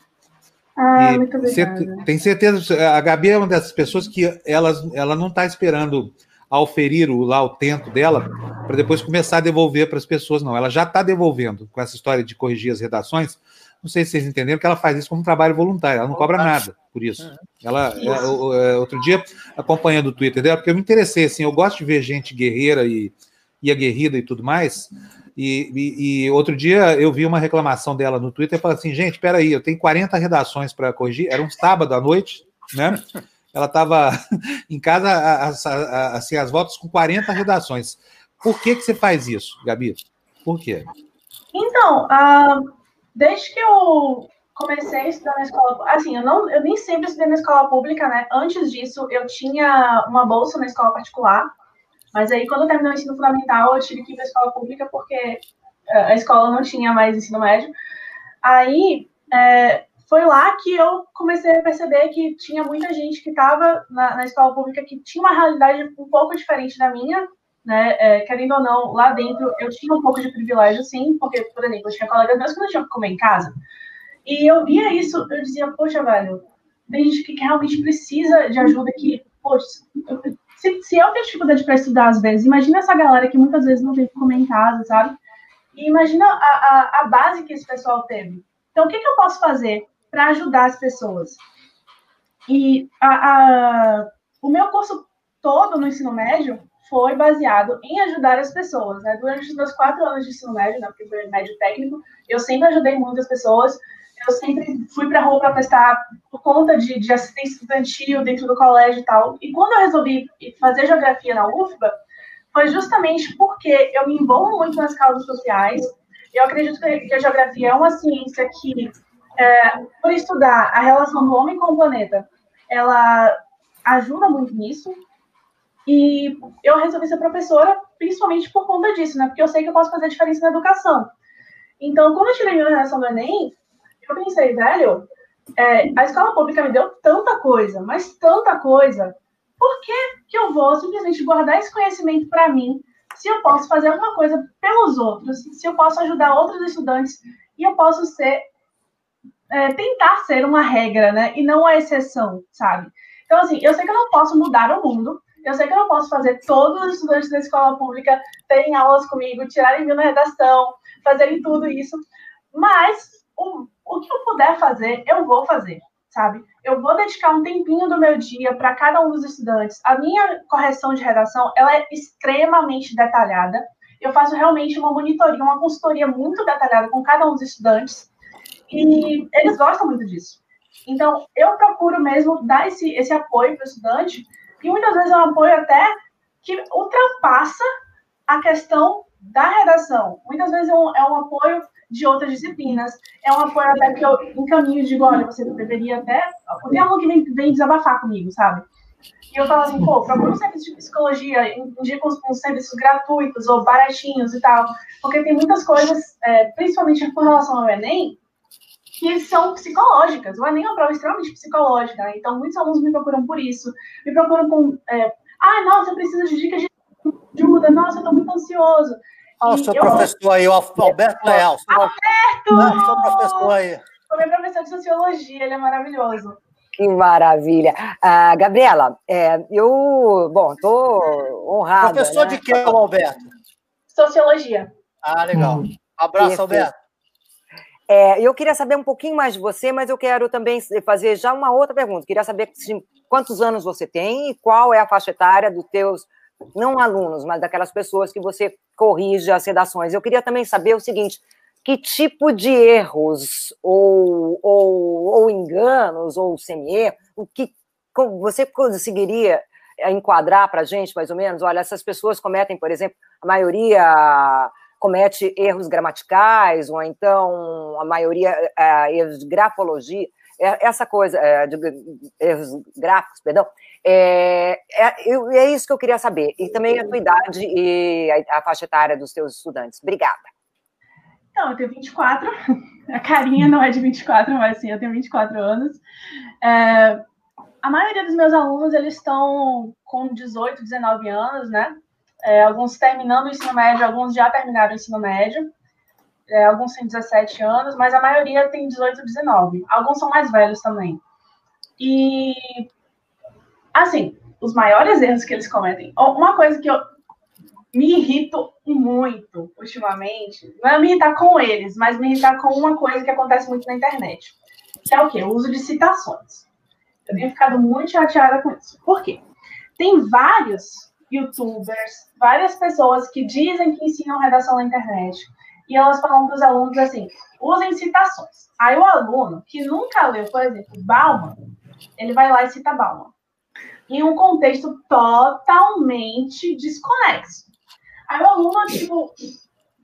Ah, e muito obrigada. Tem certeza, a Gabi é uma dessas pessoas que elas, ela não está esperando auferir o, lá o tento dela para depois começar a devolver para as pessoas, não. Ela já está devolvendo com essa história de corrigir as redações. Não sei se vocês entenderam que ela faz isso como um trabalho voluntário, ela não cobra nada por isso. Uhum. Ela, é, é, outro dia, acompanhando o Twitter dela, porque eu me interessei, assim, eu gosto de ver gente guerreira e, e aguerrida e tudo mais, e, e, e, outro dia eu vi uma reclamação dela no Twitter falou assim: gente, espera aí, eu tenho 40 redações para corrigir. Era um sábado à noite, né? Ela estava em casa, assim, as voltas com 40 redações. Por que, que você faz isso, Gabi? Por quê? Então, uh, desde que eu comecei a estudar na escola, assim, eu, não, eu nem sempre estudei na escola pública, né? Antes disso, eu tinha uma bolsa na escola particular. Mas aí, quando eu terminei o ensino fundamental, eu tive que ir para a escola pública porque eh, a escola não tinha mais ensino médio. Aí, é, foi lá que eu comecei a perceber que tinha muita gente que estava na, na, escola pública que tinha uma realidade um pouco diferente da minha, né? É, querendo ou não, lá dentro eu tinha um pouco de privilégio, sim, porque, por exemplo, eu tinha colegas meus que não tinham que comer em casa. E eu via isso, eu dizia, poxa, velho, tem gente que realmente precisa de ajuda que, poxa, se, se eu tenho dificuldade para estudar às vezes, imagina essa galera que muitas vezes não que comer em casa, sabe? E imagina a, a, a base que esse pessoal teve. Então, o que, que eu posso fazer para ajudar as pessoas? E a, a, o meu curso todo no ensino médio foi baseado em ajudar as pessoas. Né? Durante os meus quatro anos de ensino médio, né, porque foi médio técnico, eu sempre ajudei muitas pessoas eu sempre fui para a rua para prestar por conta de, de, assistência estudantil dentro do colégio e tal. E quando eu resolvi fazer geografia na UFBA, foi justamente porque eu me envolvo muito nas causas sociais. Eu acredito que a geografia é uma ciência que, é, por estudar a relação do homem com o planeta, ela ajuda muito nisso. E eu resolvi ser professora principalmente por conta disso, né? Porque eu sei que eu posso fazer diferença na educação. Então, quando eu tirei minha redação do Enem, eu pensei, velho, é, a escola pública me deu tanta coisa, mas tanta coisa. Por que, que eu vou simplesmente guardar esse conhecimento para mim, se eu posso fazer alguma coisa pelos outros, se eu posso ajudar outros estudantes e eu posso ser, é, tentar ser uma regra, né, e não a exceção, sabe? Então, assim, eu sei que eu não posso mudar o mundo, eu sei que eu não posso fazer todos os estudantes da escola pública terem aulas comigo, tirarem mil na redação, fazerem tudo isso, mas o, o que eu puder fazer, eu vou fazer, sabe? Eu vou dedicar um tempinho do meu dia para cada um dos estudantes. A minha correção de redação, ela é extremamente detalhada. Eu faço realmente uma monitoria, uma consultoria muito detalhada com cada um dos estudantes. E eles gostam muito disso. Então, eu procuro mesmo dar esse, esse apoio para o estudante, e muitas vezes é um apoio até que ultrapassa a questão da redação. Muitas vezes é um, é um apoio de outras disciplinas. É um apoio até que eu encaminho e digo, olha, você deveria até... Tem aluno que vem, vem desabafar comigo, sabe? E eu falo assim, pô, procura um serviço de psicologia, indica uns, uns, serviços gratuitos ou baratinhos e tal, porque tem muitas coisas, é, principalmente com relação ao Enem, que são psicológicas. O Enem é uma prova extremamente psicológica, né? então muitos alunos me procuram por isso, me procuram com, é, ah, nossa, eu preciso de dicas de ajuda, nossa, eu estou muito ansioso. Olha o seu eu... professor aí, o Alberto Leal. Alberto! Ah, seu professor aí. O meu professor de sociologia, ele é maravilhoso. Que maravilha. Ah, Gabriela, é, eu, bom, estou honrada. Professor né? de que, Alberto? Sociologia. Ah, legal. Abraço, Perfeito. Alberto. É, eu queria saber um pouquinho mais de você, mas eu quero também fazer já uma outra pergunta. Queria saber quantos anos você tem e qual é a faixa etária dos teus não alunos, mas daquelas pessoas que você corrige as redações. Eu queria também saber o seguinte: que tipo de erros ou, ou, ou enganos ou semi-erros, o que você conseguiria enquadrar para a gente, mais ou menos? Olha, essas pessoas cometem, por exemplo, a maioria comete erros gramaticais, ou então a maioria uh, erros de grafologia, é, essa coisa uh, de erros gráficos, perdão, é, é, é, isso que eu queria saber. E também a tua idade e a, a faixa etária dos teus estudantes. Obrigada. Então, eu tenho 24. A carinha não é de 24, mas sim, eu tenho 24 anos. É, a maioria dos meus alunos, eles estão com 18, 19 anos, né? É, alguns terminando o ensino médio, alguns já terminaram o ensino médio. É, alguns têm 17 anos, mas a maioria tem 18, 19. Alguns são mais velhos também. E Assim, os maiores erros que eles cometem. Uma coisa que eu me irrito muito ultimamente, não é me irritar com eles, mas me irritar com uma coisa que acontece muito na internet. Que é o quê? O uso de citações. Eu tenho ficado muito chateada com isso. Por quê? Tem vários youtubers, várias pessoas que dizem que ensinam redação na internet, e elas falam para os alunos assim: usem citações. Aí o aluno que nunca leu, por exemplo, Bauman, ele vai lá e cita Bauman em um contexto totalmente desconexo. Aí o aluno, tipo,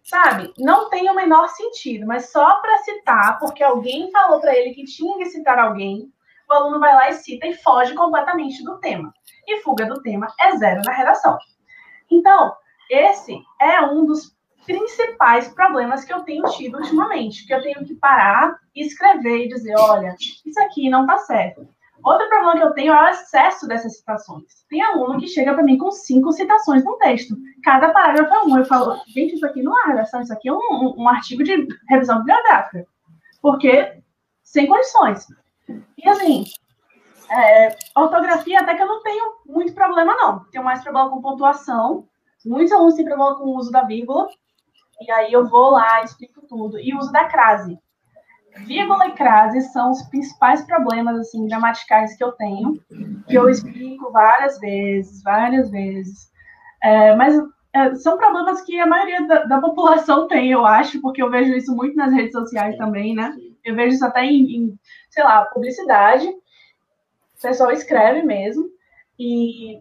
sabe, não tem o menor sentido, mas só para citar, porque alguém falou para ele que tinha que citar alguém, o aluno vai lá e cita e foge completamente do tema. E fuga do tema é zero na redação. Então, esse é um dos principais problemas que eu tenho tido ultimamente, que eu tenho que parar, escrever e dizer, olha, isso aqui não está certo. Outro problema que eu tenho é o excesso dessas citações. Tem aluno que chega para mim com cinco citações no texto. Cada parágrafo é um. Eu falo, gente, isso aqui não é redação, isso aqui é um, um, um artigo de revisão bibliográfica. Porque, sem condições. E assim, é, ortografia até que eu não tenho muito problema, não. Tenho mais problema com pontuação. Muitos alunos têm problema com o uso da vírgula. E aí eu vou lá, explico tudo. E uso da crase vírgula e crase são os principais problemas assim gramaticais que eu tenho, que eu explico várias vezes, várias vezes. É, mas é, são problemas que a maioria da, da, população tem, eu acho, porque eu vejo isso muito nas redes sociais também, né? Eu vejo isso até em, em sei lá, publicidade. O pessoal escreve mesmo. E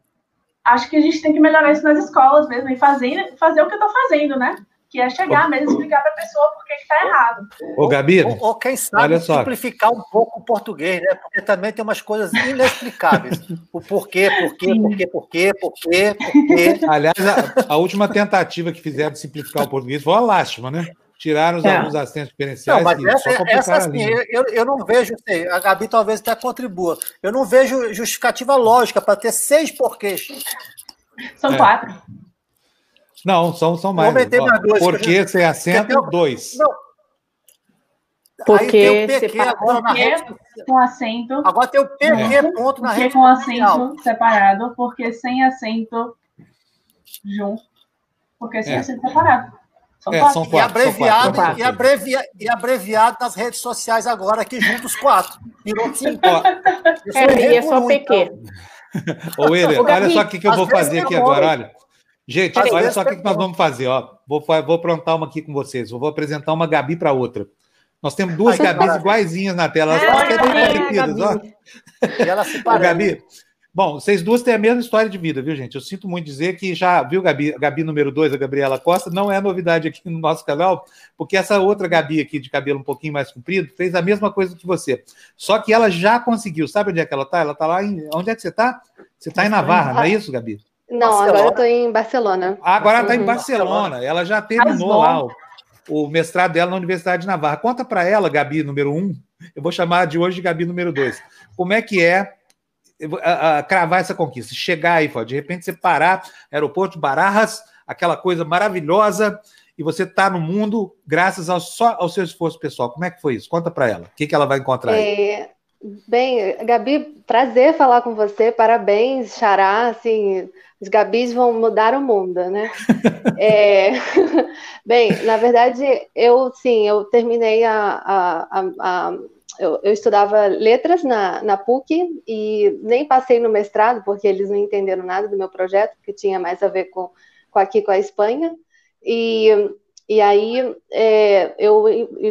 acho que a gente tem que melhorar isso nas escolas mesmo, e fazer, fazer o que eu estou fazendo, né? que é chegar mesmo e explicar para a pessoa por que está errado. Ô, Gabi, ou, ou, quem sabe olha só. simplificar um pouco o português, né? Porque também tem umas coisas inexplicáveis. o porquê, porquê, porquê, porquê, porquê, porquê. Aliás, a, a, última tentativa que fizeram de simplificar o português foi uma lástima, né? Tiraram os é. alunos assistentes diferenciais. Não, mas essa, essa assim, eu, eu não vejo, sei, a Gabi talvez até contribua. Eu não vejo justificativa lógica para ter seis porquês. São é. quatro. Não, são, são mais. Ó, dois, porque sem tenho... dois. Não. Porque Aí tem o PQ agora na rede... com acento. Agora tem o PQ é. ponto na rede. com acento separado, porque sem acento junto. Porque sem é. acento separado. São é, quatro. São quatro. E abreviado, quatro. E, abrevia, e abreviado nas redes sociais agora, aqui juntos quatro. Virou cinco. É, é só PQ. Ô, William, olha só o que, que eu vou fazer aqui agora, olha. Gente, Às olha só o que, que nós vamos fazer, ó. Vou, vou aprontar uma aqui com vocês. vou apresentar uma Gabi para outra. Nós temos duas Ai, Gabis iguaizinhas na tela. Elas é, querem parecidas, ó. E elas se parecem. Gabi, Bom, vocês duas têm a mesma história de vida, viu, gente? Eu sinto muito dizer que já, viu, Gabi, Gabi número 2, a Gabriela Costa, não é novidade aqui no nosso canal, porque essa outra Gabi aqui de cabelo um pouquinho mais comprido fez a mesma coisa que você. Só que ela já conseguiu. Sabe onde é que ela tá? Ela tá lá em. Onde é que você tá? Você tá em Navarra, não é isso, Gabi? Não, Barcelona. agora eu tô em Barcelona. Ah, agora ela tá em uhum. Barcelona. Ela já terminou lá o, o, mestrado dela na Universidade de Navarra. Conta para ela, Gabi número 1. Um, eu vou chamar de hoje de Gabi número 2. Como é que é a, a, cravar essa conquista, chegar aí, de repente você parar, aeroporto de Barajas, aquela coisa maravilhosa, e você está no mundo graças ao, só ao seu esforço pessoal. Como é que foi isso? Conta para ela. O que, que ela vai encontrar aí? É, bem, Gabi, prazer falar com você. Parabéns, Xará. Assim, os Gabis vão mudar o mundo, né? é, bem, na verdade, eu sim, eu terminei a, a, a eu, eu, estudava letras na, na PUC e nem passei no mestrado, porque eles não entenderam nada do meu projeto, que tinha mais a ver com, com aqui com a Espanha. E, e aí é, eu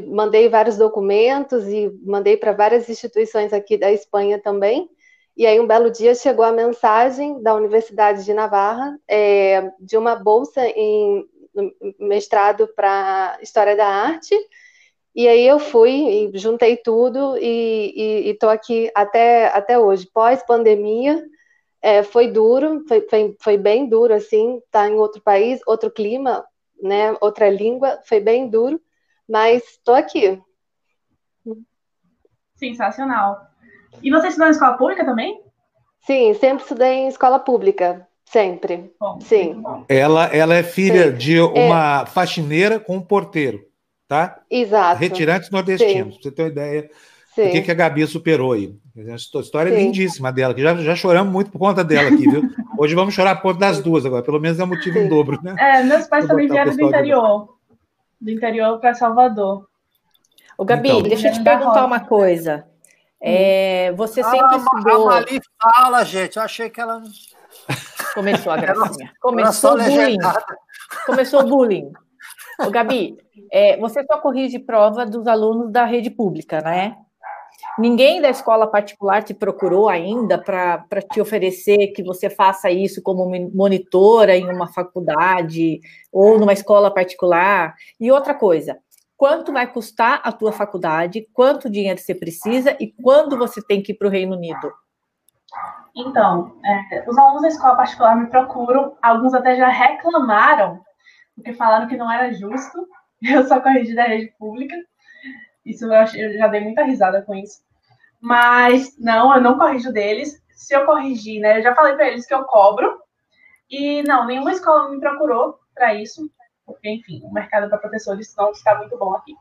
mandei vários documentos e mandei para várias instituições aqui da Espanha também. E aí, um belo dia, chegou a mensagem da Universidade de Navarra é, de uma bolsa em mestrado para História da Arte e aí eu fui e juntei tudo e estou aqui até, até hoje. Pós-pandemia, é, foi duro, foi, foi, foi, bem duro, assim, tá em outro país, outro clima, né, outra língua, foi bem duro, mas estou aqui. Sensacional. E você estudou em escola pública também? Sim, sempre estudei em escola pública, sempre. Bom, Sim. Ela, ela é filha Sim. de uma é... faxineira com um porteiro tá? Exato. Retirantes nordestinos, pra você ter uma ideia o que, que a Gabi superou aí. A história é Sim. lindíssima dela, que já, já choramos muito por conta dela aqui, viu? Hoje vamos chorar por conta das duas agora, pelo menos é um motivo Sim. em dobro, né? É, meus pais também vieram do interior, do interior para Salvador. Ô, Gabi, então, deixa eu te perguntar uma coisa. É, você sempre ah, estudou... A Mali fala, gente, eu achei que ela... Começou a gracinha. Começou o bullying. Começou o bullying. Ô, Gabi, é, você só corrige prova dos alunos da rede pública, né? Ninguém da escola particular te procurou ainda para te oferecer que você faça isso como monitora em uma faculdade ou numa escola particular? E outra coisa, quanto vai custar a tua faculdade, quanto dinheiro você precisa e quando você tem que ir para o Reino Unido? Então, é, os alunos da escola particular me procuram, alguns até já reclamaram, porque falaram que não era justo eu só corrigi da rede pública. Isso eu, achei, eu já dei muita risada com isso. Mas não, eu não corrijo deles. Se eu corrigir, né? Eu já falei para eles que eu cobro. E não, nenhuma escola me procurou para isso, porque, enfim, o mercado para professores não está muito bom aqui.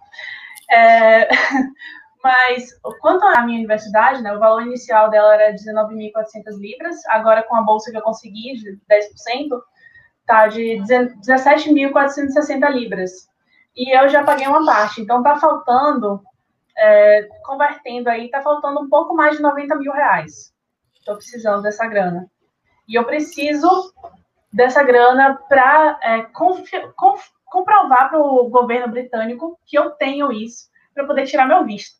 É, mas quanto à minha universidade, né, o valor inicial dela era 19.400 libras, agora com a bolsa que eu consegui, de 10%, tá de 17.460 libras e eu já paguei uma parte. Então tá faltando, é, convertendo aí, tá faltando um pouco mais de 90 mil reais. Estou precisando dessa grana. E eu preciso dessa grana para é, comprovar para o governo britânico que eu tenho isso para poder tirar meu visto.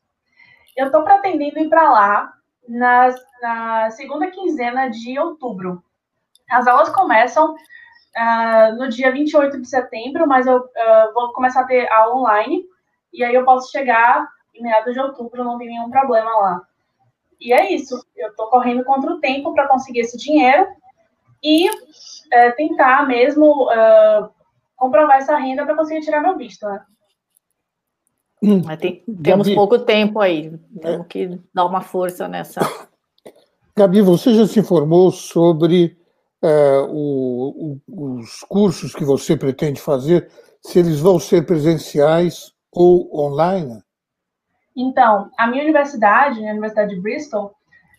Eu estou pretendendo ir para lá na, na segunda quinzena de outubro. As aulas começam uh, no dia 28 de setembro, mas eu uh, vou começar a ter aula online, e aí eu posso chegar em meados de outubro, não tem nenhum problema lá. E é isso, eu estou correndo contra o tempo para conseguir esse dinheiro e uh, tentar mesmo comprovar essa renda para conseguir tirar meu visto, né? Hum. Tem, temos Gabi, pouco tempo aí, temos é, que dar uma força nessa. Gabi, você já se informou sobre é, o, o, os cursos que você pretende fazer, se eles vão ser presenciais ou online? Então, a minha universidade, a Universidade de Bristol,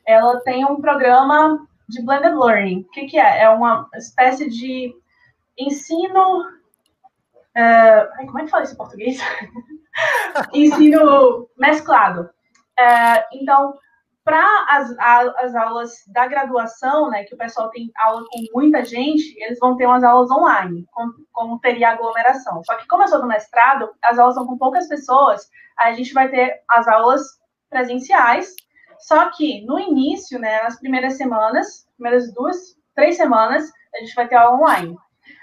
ela tem um programa de blended learning. O que, que é? É uma espécie de ensino. Uh, como é que fala isso em português? ensino mesclado. Uh, então, para as, as aulas da graduação, né, que o pessoal tem aula com muita gente, eles vão ter umas aulas online, como, como teria aglomeração. Só que como eu sou do mestrado, as aulas são com poucas pessoas, a gente vai ter as aulas presenciais, só que no início, né, nas primeiras semanas, primeiras duas, três semanas, a gente vai ter aula online.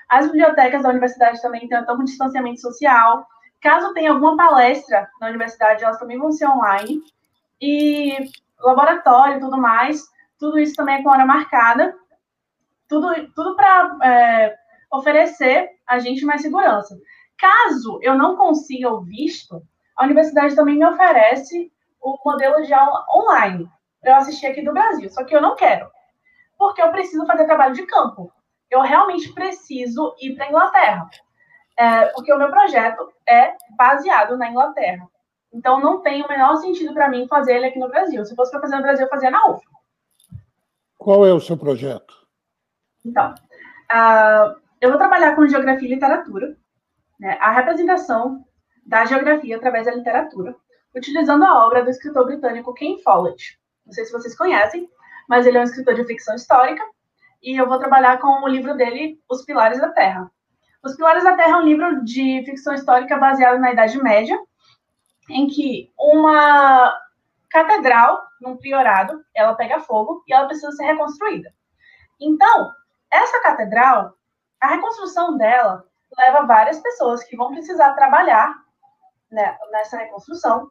As bibliotecas da universidade também estão com distanciamento social. Caso tenha alguma palestra na universidade, elas também vão ser online. E laboratório e tudo mais, tudo isso também é com hora marcada. Tudo, tudo para é, oferecer a gente mais segurança. Caso eu não consiga o visto, a universidade também me oferece o modelo de aula online eu assistir aqui do Brasil. Só que eu não quero, porque eu preciso fazer trabalho de campo. Eu realmente preciso ir para a Inglaterra, é, porque o meu projeto é baseado na Inglaterra. Então não tem o menor sentido para mim fazer ele aqui no Brasil. Se fosse para fazer no Brasil, eu fazia na UF. Qual é o seu projeto? Então, uh, eu vou trabalhar com geografia e literatura, né, a representação da geografia através da literatura utilizando a obra do escritor britânico Ken Follett. Não sei se vocês conhecem, mas ele é um escritor de ficção histórica, e eu vou trabalhar com o livro dele, Os Pilares da Terra. Os Pilares da Terra é um livro de ficção histórica baseado na Idade Média, em que uma catedral, num priorado, ela pega fogo e ela precisa ser reconstruída. Então, essa catedral, a reconstrução dela leva várias pessoas que vão precisar trabalhar né, nessa reconstrução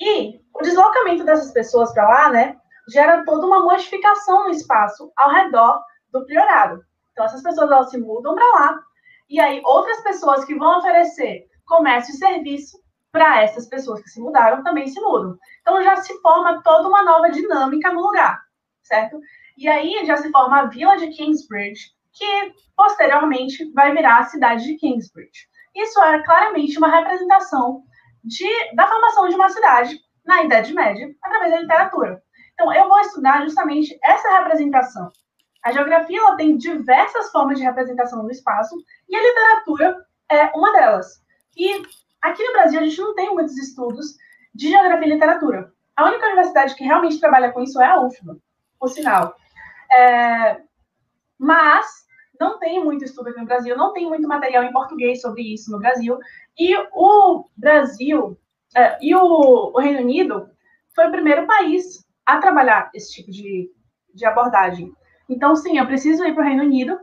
e o deslocamento dessas pessoas para lá, né, gera toda uma modificação no espaço ao redor do priorado. Então, essas pessoas elas se mudam para lá, e aí outras pessoas que vão oferecer comércio e serviço para essas pessoas que se mudaram também se mudam. Então, já se forma toda uma nova dinâmica no lugar, certo? E aí já se forma a vila de Kingsbridge, que posteriormente vai virar a cidade de Kingsbridge. Isso é claramente uma representação de, da formação de uma cidade na Idade Média, através da literatura. Então, eu vou estudar justamente essa representação. A geografia ela tem diversas formas de representação do espaço e a literatura é uma delas. E aqui no Brasil a gente não tem muitos estudos de geografia e literatura. A única universidade que realmente trabalha com isso é a UFBA, por sinal. É, mas não tem muito estudo aqui no Brasil, não tem muito material em português sobre isso no Brasil. E o Brasil é, e o, o, Reino Unido foi o primeiro país a trabalhar esse tipo de, de abordagem. Então, sim, eu preciso ir para o Reino Unido.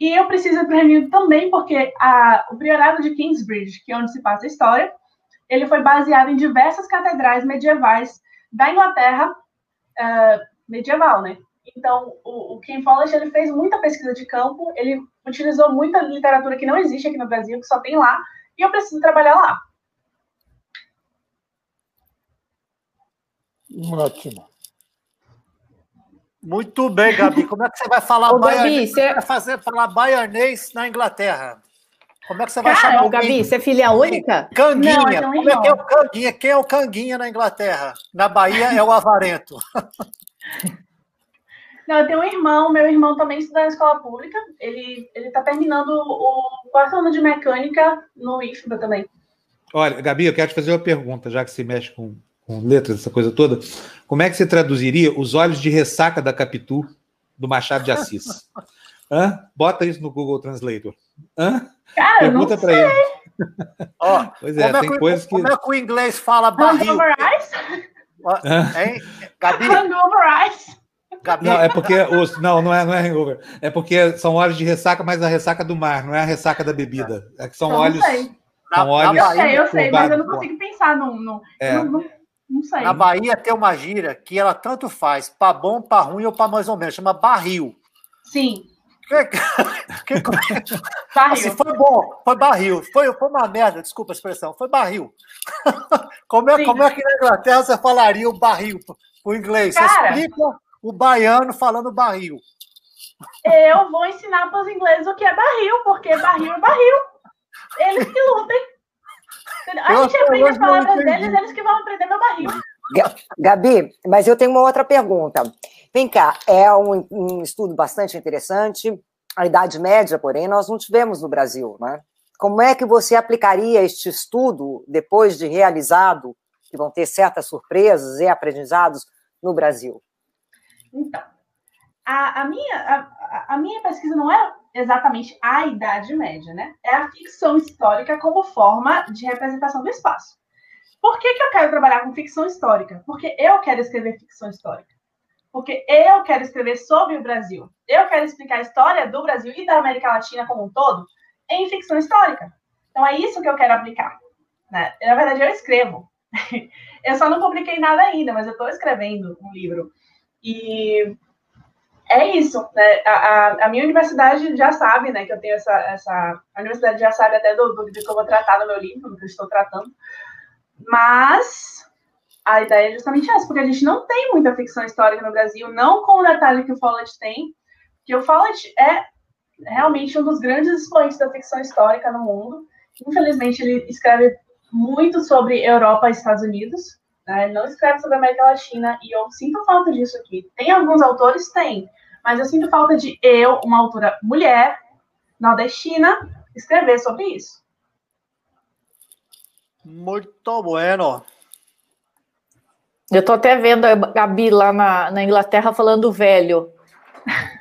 E eu preciso ir para o Reino Unido também, porque a, o Priorado de Kingsbridge, que é onde se passa a história, ele foi baseado em diversas catedrais medievais da Inglaterra uh, medieval, né? Então, o, o Ken Follett, ele fez muita pesquisa de campo, ele utilizou muita literatura que não existe aqui no Brasil, que só tem lá, e eu preciso trabalhar lá. Ótimo. Muito bem, Gabi. Como é que você vai falar baianês? Você... Vai fazer falar baianês na Inglaterra? Como é que você vai Cara, chamar o Gabi, você é filha única? Canguinha. Não, Como é que é o Canguinha? Quem é o Canguinha na Inglaterra? Na Bahia é o Avarento. Não, eu tenho um irmão, meu irmão também estuda na escola pública. Ele está terminando o quarto ano de mecânica no IFBA também. Olha, Gabi, eu quero te fazer uma pergunta, já que você mexe com, com letras, essa coisa toda. Como é que você traduziria os olhos de ressaca da Capitu do Machado de Assis? Hã? Bota isso no Google Translator. Hã? Cara, Pergunta para ele. Ó, pois é, tem é coisas que. Como é que o inglês fala barril? Hangover Eyes? Hein? Gabi? Hangover Eyes? Gabi. Não, é porque os, não, não é, não é hangover. É porque são olhos de ressaca, mas a ressaca do mar, não é a ressaca da bebida. É que são olhos. São olhos. Eu sei, eu sei, mas eu não consigo pensar num. num é. não, não, sei. Na Bahia tem uma gíria que ela tanto faz para bom, para ruim ou para mais ou menos, chama barril. Sim. Que, que, assim, foi bom, foi barril. Foi, foi uma merda, desculpa a expressão, foi barril. Como é, como é que na Inglaterra você falaria o barril o inglês? Cara, você explica o baiano falando barril. Eu vou ensinar para os ingleses o que é barril, porque barril é barril. Eles que lutem. A gente aprende as palavras deles, eles que vão aprender meu barril. Gabi, mas eu tenho uma outra pergunta. Vem cá, é um, um, estudo bastante interessante. A Idade Média, porém, nós não tivemos no Brasil, né? Como é que você aplicaria este estudo depois de realizado, que vão ter certas surpresas e aprendizados no Brasil? Então, a, a minha, a, a minha pesquisa não é exatamente a Idade Média, né? É a ficção histórica como forma de representação do espaço. Por que, que eu quero trabalhar com ficção histórica? Porque eu quero escrever ficção histórica. Porque eu quero escrever sobre o Brasil. Eu quero explicar a história do Brasil e da América Latina como um todo em ficção histórica. Então é isso que eu quero aplicar. Né? Na verdade, eu escrevo. eu só não publiquei nada ainda, mas eu estou escrevendo um livro. E é isso. Né? A, a, a, minha universidade já sabe né, que eu tenho essa, essa. A universidade já sabe até do, do, do que eu vou tratar no meu livro, do que eu estou tratando. Mas a ideia é justamente essa, porque a gente não tem muita ficção histórica no Brasil, não com o detalhe que o Follett tem, que o Follett é realmente um dos grandes expoentes da ficção histórica no mundo. Infelizmente, ele escreve muito sobre Europa e Estados Unidos, né? não escreve sobre a América Latina, e eu sinto falta disso aqui. Tem alguns autores? Tem, mas eu sinto falta de eu, uma autora mulher, nordestina, escrever sobre isso. Muito bueno. Eu tô até vendo a Gabi lá na, na Inglaterra falando velho.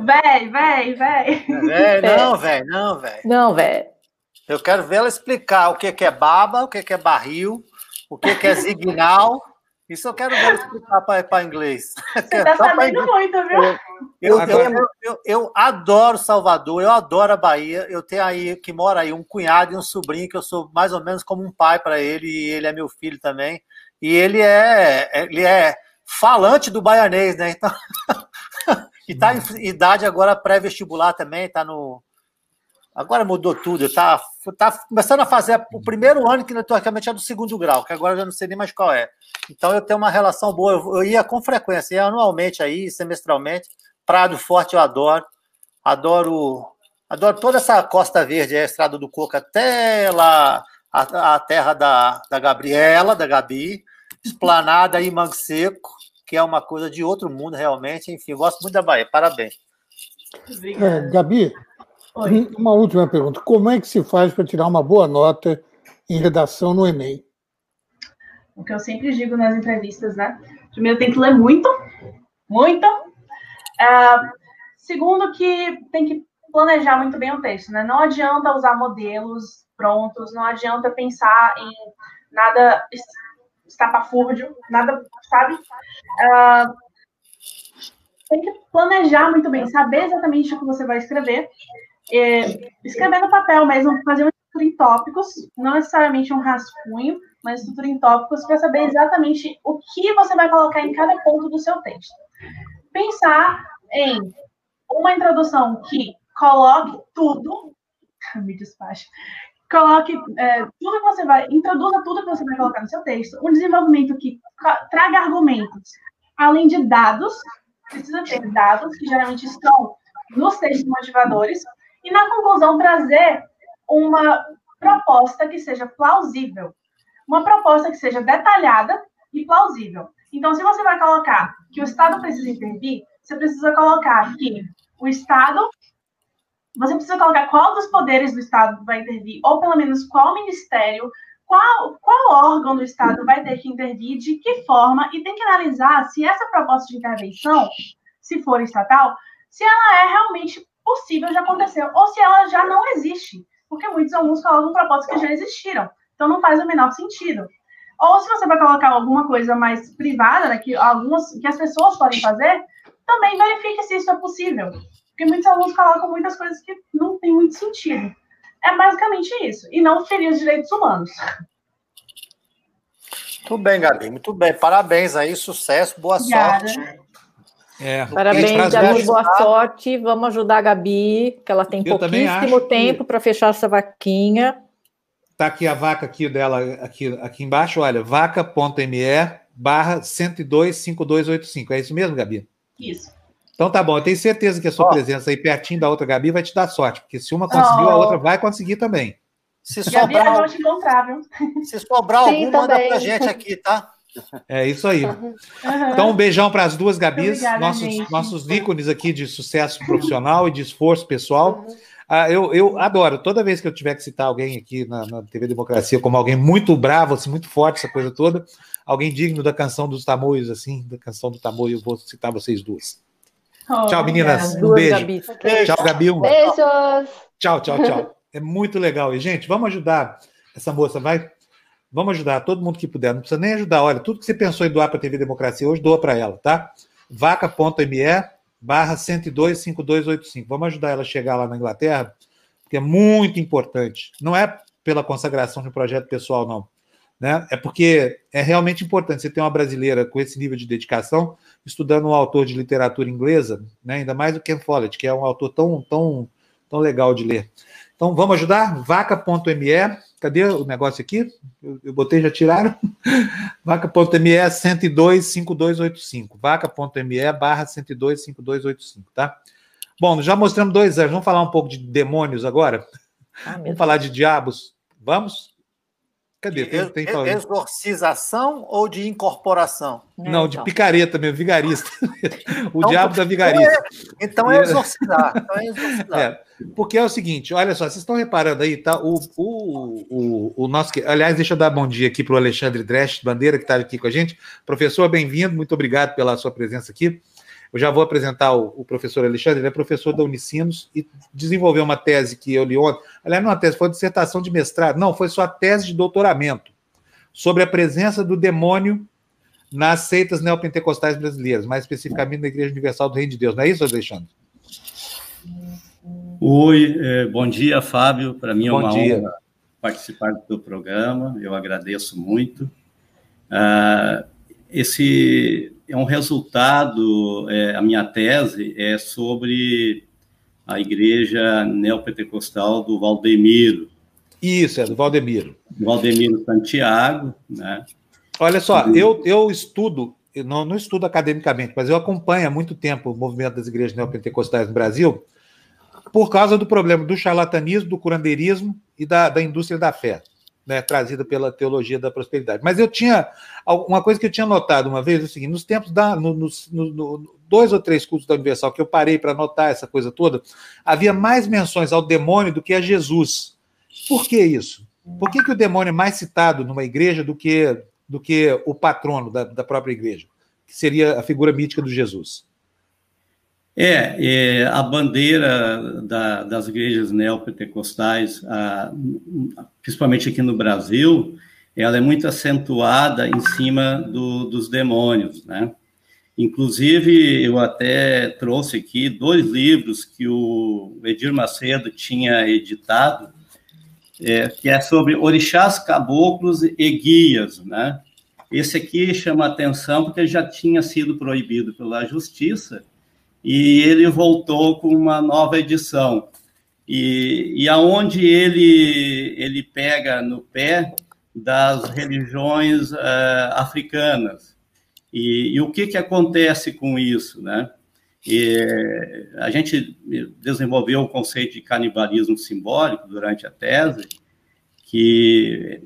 Véi, véi, véi. É, não, velho, não, velho. Não, velho. Eu quero ver ela explicar o que é baba, o que é barril, o que é signal. Isso eu quero ver explicar para inglês. Você tá sabendo muito, viu? Eu, eu, eu, eu, adoro Salvador, eu adoro a Bahia. Eu tenho aí, que mora aí, um cunhado e um sobrinho, que eu sou mais ou menos como um pai para ele, e ele é meu filho também. E ele é, ele é falante do baianês, né? Então, e tá em idade agora pré-vestibular também, está no. Agora mudou tudo, está tá começando a fazer o primeiro ano que teoricamente é do segundo grau, que agora eu já não sei nem mais qual é. Então eu tenho uma relação boa, eu, eu ia com frequência, ia anualmente aí, semestralmente. Prado Forte eu adoro, adoro, adoro toda essa Costa Verde, a Estrada do Coco até lá a, a terra da, da Gabriela, da Gabi, esplanada em Mangue Seco, que é uma coisa de outro mundo, realmente. Enfim, gosto muito da Bahia. Parabéns. É, Gabi, Oi. uma última pergunta. Como é que se faz para tirar uma boa nota em redação no Enem? O que eu sempre digo nas entrevistas, né? Primeiro, tem que ler muito, muito. Uh, segundo, que tem que planejar muito bem o texto, né? Não adianta usar modelos prontos, não adianta pensar em nada estapafúrdio, nada, sabe? Uh, tem que planejar muito bem, saber exatamente o que você vai escrever, é, escrever no papel mesmo, fazer uma estrutura em tópicos, não necessariamente um rascunho, mas estrutura em tópicos para saber exatamente o que você vai colocar em cada ponto do seu texto. Pensar em uma introdução que coloque tudo, me despache, coloque é, tudo que você vai, introduza tudo que você vai colocar no seu texto, um desenvolvimento que traga argumentos, além de dados, precisa ter dados, que geralmente estão nos textos motivadores, e na conclusão trazer uma proposta que seja plausível, uma proposta que seja detalhada e plausível. Então, se você vai colocar que o Estado precisa intervir, você precisa colocar que o Estado você precisa colocar qual dos poderes do Estado vai intervir, ou pelo menos qual ministério, qual, qual órgão do Estado vai ter que intervir, de que forma, e tem que analisar se essa proposta de intervenção, se for estatal, se ela é realmente possível de acontecer, ou se ela já não existe. Porque muitos alunos colocam propostas que já existiram. Então não faz o menor sentido. Ou se você vai colocar alguma coisa mais privada, né, que, algumas, que as pessoas podem fazer, também verifique se isso é possível. Porque muitos alunos colocam muitas coisas que não tem muito sentido. É basicamente isso. E não ferir os direitos humanos. Muito bem, Gabi. Muito bem. Parabéns aí. Sucesso. Boa Obrigada. sorte. É. Parabéns, Gabi, boa sorte. Vamos ajudar a Gabi, que ela tem Eu pouquíssimo tempo que... para fechar essa vaquinha. Tá aqui a vaca aqui dela, aqui, aqui embaixo, olha, vaca.me barra 1025285. É isso mesmo, Gabi? Isso. Então tá bom, eu tenho certeza que a sua oh. presença aí pertinho da outra Gabi vai te dar sorte, porque se uma conseguiu, oh. a outra vai conseguir também. Se sobrar, Gabi, se sobrar Sim, algum, também. manda pra gente aqui, tá? É isso aí. Uhum. Então, um beijão para as duas Gabis, Obrigada, nossos, nossos ícones aqui de sucesso profissional e de esforço pessoal. Uhum. Ah, eu, eu adoro, toda vez que eu tiver que citar alguém aqui na, na, TV Democracia como alguém muito bravo, assim, muito forte, essa coisa toda, alguém digno da canção dos tamoios, assim, da canção do tamoio, eu vou citar vocês duas. Oh, tchau, meninas. Um beijo. Gabi. Tchau, Gabi. Um... Beijos. Tchau, tchau, tchau. É muito legal. E, gente, vamos ajudar essa moça, vai Vamos ajudar todo mundo que puder. Não precisa nem ajudar. Olha, tudo que você pensou em doar para a TV Democracia hoje, doa para ela, tá? vaca.me barra 1025285. Vamos ajudar ela a chegar lá na Inglaterra, porque é muito importante. Não é pela consagração de um projeto pessoal, não. Né? É porque é realmente importante você ter uma brasileira com esse nível de dedicação estudando um autor de literatura inglesa, né? ainda mais o Ken Follett, que é um autor tão, tão, tão legal de ler. Então, vamos ajudar? Vaca.me Cadê o negócio aqui? Eu, eu botei, já tiraram? Vaca.me 1025285. Vaca.me barra 1025285, tá? Bom, já mostramos dois anos. Vamos falar um pouco de demônios agora? Ah, Vamos falar de diabos? Vamos? Cadê? Tem, tem Exorcização ou de incorporação? Não, de então. picareta mesmo, vigarista. o então, diabo da vigarista. Então é, então é exorcizar. Então é exorcizar. É, porque é o seguinte, olha só, vocês estão reparando aí, tá? O, o, o, o nosso. Aliás, deixa eu dar bom dia aqui para o Alexandre Dresch, Bandeira, que está aqui com a gente. Professor, bem-vindo, muito obrigado pela sua presença aqui. Eu já vou apresentar o, o, professor Alexandre, ele é professor da Unicinos e desenvolveu uma tese que eu li ontem. Aliás, não é uma tese, foi uma dissertação de mestrado. Não, foi sua tese de doutoramento sobre a presença do demônio nas seitas neopentecostais brasileiras, mais especificamente na Igreja Universal do Reino de Deus. Não é isso, Alexandre? Oi, é, bom dia, Fábio. Para mim é bom uma dia. honra participar do programa. Eu agradeço muito. Ah, esse é um resultado, é, a minha tese é sobre a igreja neopentecostal do Valdemiro. Isso, é do Valdemiro. Valdemiro Santiago, né? Olha só, eu, eu estudo, não, não estudo academicamente, mas eu acompanho há muito tempo o movimento das igrejas neopentecostais no Brasil por causa do problema do charlatanismo, do curandeirismo e da, da indústria da fé né, trazida pela teologia da prosperidade. Mas eu tinha uma coisa que eu tinha notado uma vez, é o seguinte: nos tempos da, no, no, no, dois ou três cultos da Universal que eu parei para notar essa coisa toda, havia mais menções ao demônio do que a Jesus. Por que isso? Por que, que o demônio é mais citado numa igreja do que do que o patrono da, da própria igreja, que seria a figura mítica do Jesus? É, é, a bandeira da, das igrejas neopentecostais, a, principalmente aqui no Brasil, ela é muito acentuada em cima do, dos demônios, né? Inclusive, eu até trouxe aqui dois livros que o Edir Macedo tinha editado, é, que é sobre orixás, caboclos e guias, né? Esse aqui chama atenção porque já tinha sido proibido pela justiça, e ele voltou com uma nova edição. E, e aonde ele, ele pega no pé das religiões uh, africanas. E, e, o que, que acontece com isso, né? E, a gente desenvolveu o conceito de canibalismo simbólico durante a tese, que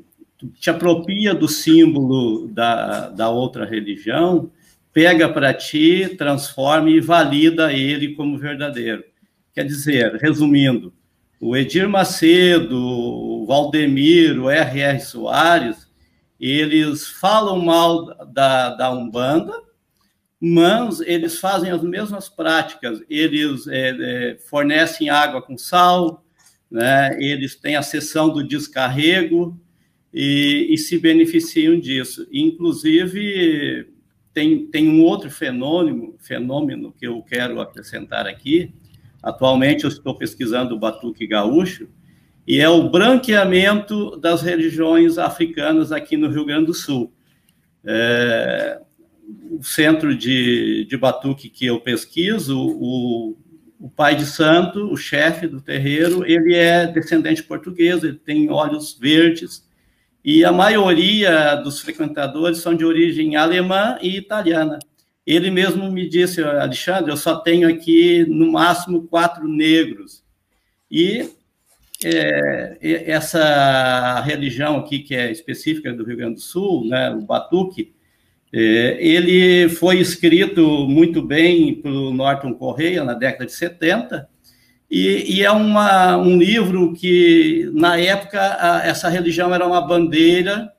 te apropria do símbolo da, da outra religião pega para ti, transforma e valida ele como verdadeiro. Quer dizer, resumindo, o Edir Macedo, o Valdemir, o R.R. Soares, eles falam mal da, da Umbanda, mas eles fazem as mesmas práticas. Eles é, é, fornecem água com sal, né? eles têm a sessão do descarrego e, e se beneficiam disso. Inclusive, tem, tem um outro fenômeno, fenômeno que eu quero acrescentar aqui. Atualmente eu estou pesquisando o batuque gaúcho, e é o branqueamento das religiões africanas aqui no Rio Grande do Sul. É, o centro de, de batuque que eu pesquiso, o, o pai de santo, o chefe do terreiro, ele é descendente português, ele tem olhos verdes, e a maioria dos frequentadores são de origem alemã e italiana. Ele mesmo me disse, Alexandre, eu só tenho aqui no máximo quatro negros. E é, essa religião aqui, que é específica do Rio Grande do Sul, né, o Batuque, é, ele foi escrito muito bem pelo Norton Correia na década de 70, e, e é uma, um livro que, na época, a, essa religião era uma bandeira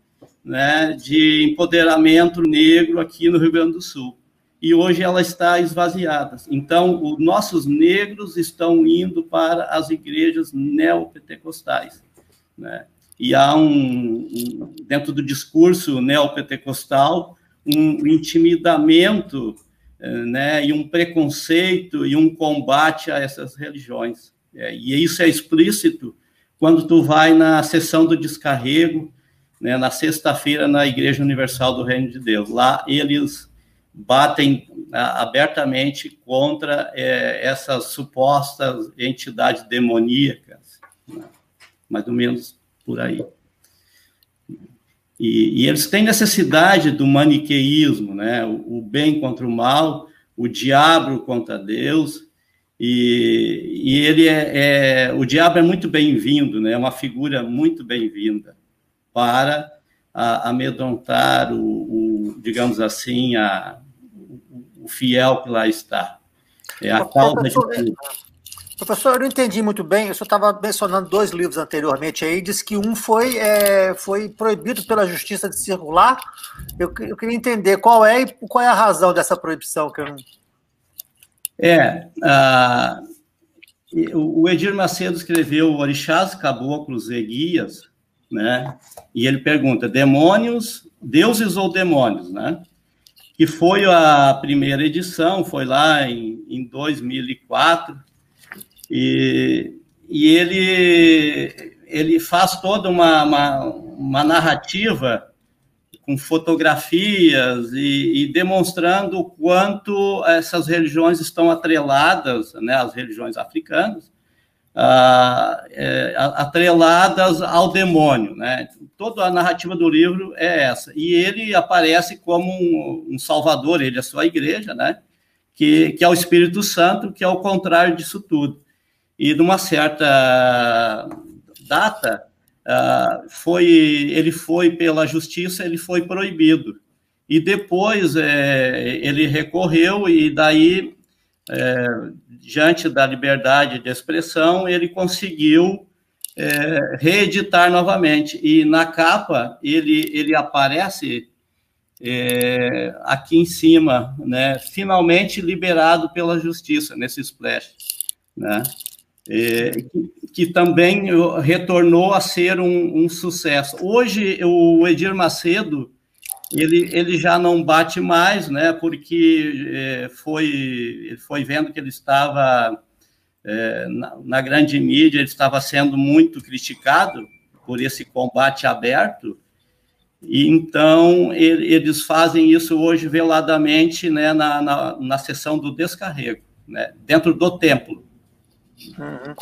né, de empoderamento negro aqui no Rio Grande do Sul. E hoje ela está esvaziada. Então, os nossos negros estão indo para as igrejas neopentecostais. Né? E há um, um dentro do discurso neopentecostal, um intimidamento né, e um preconceito e um combate a essas religiões. É, e isso é explícito quando tu vai na sessão do descarrego, né, na sexta-feira na Igreja Universal do Reino de Deus. Lá eles batem abertamente contra é, essas supostas entidades demoníacas, né, mais ou menos por aí. E, e, eles têm necessidade do maniqueísmo, né? O, o, bem contra o mal, o diabo contra Deus. E, e ele é, é, o diabo é muito bem-vindo, né? É uma figura muito bem-vinda para a, amedrontar o, o, digamos assim, a, o, o fiel que lá está. É a causa de tudo. Professor, eu não entendi muito bem. O senhor estava mencionando dois livros anteriormente aí, disse que um foi, é, foi proibido pela justiça de circular. Eu, eu, queria entender qual é qual é a razão dessa proibição que eu. É, o Edir Macedo escreveu Orixás, Caboclos e Guias, né? E ele pergunta: demônios, deuses ou demônios, né? Que foi a primeira edição, foi lá em, em 2004 e, e ele, ele faz toda uma, uma, uma narrativa com fotografias e, e, demonstrando o quanto essas religiões estão atreladas, né, as religiões africanas, ah, é, atreladas ao demônio, né? Toda a narrativa do livro é essa. E ele aparece como um, um salvador, ele é sua igreja, né? Que, que é o Espírito Santo, que é o contrário disso tudo e numa certa data uh, foi ele foi pela justiça ele foi proibido e depois é, ele recorreu e daí é, diante da liberdade de expressão ele conseguiu é, reeditar novamente e na capa ele ele aparece é, aqui em cima, né, finalmente liberado pela justiça nesse splash, né? É, que, que, também retornou a ser um, um, sucesso. Hoje, o Edir Macedo, ele, ele já não bate mais, né, porque é, foi, foi vendo que ele estava é, na, na, grande mídia, ele estava sendo muito criticado por esse combate aberto, então ele, eles fazem isso hoje veladamente né, na, na, na sessão do descarrego, né, dentro do templo. Uhum.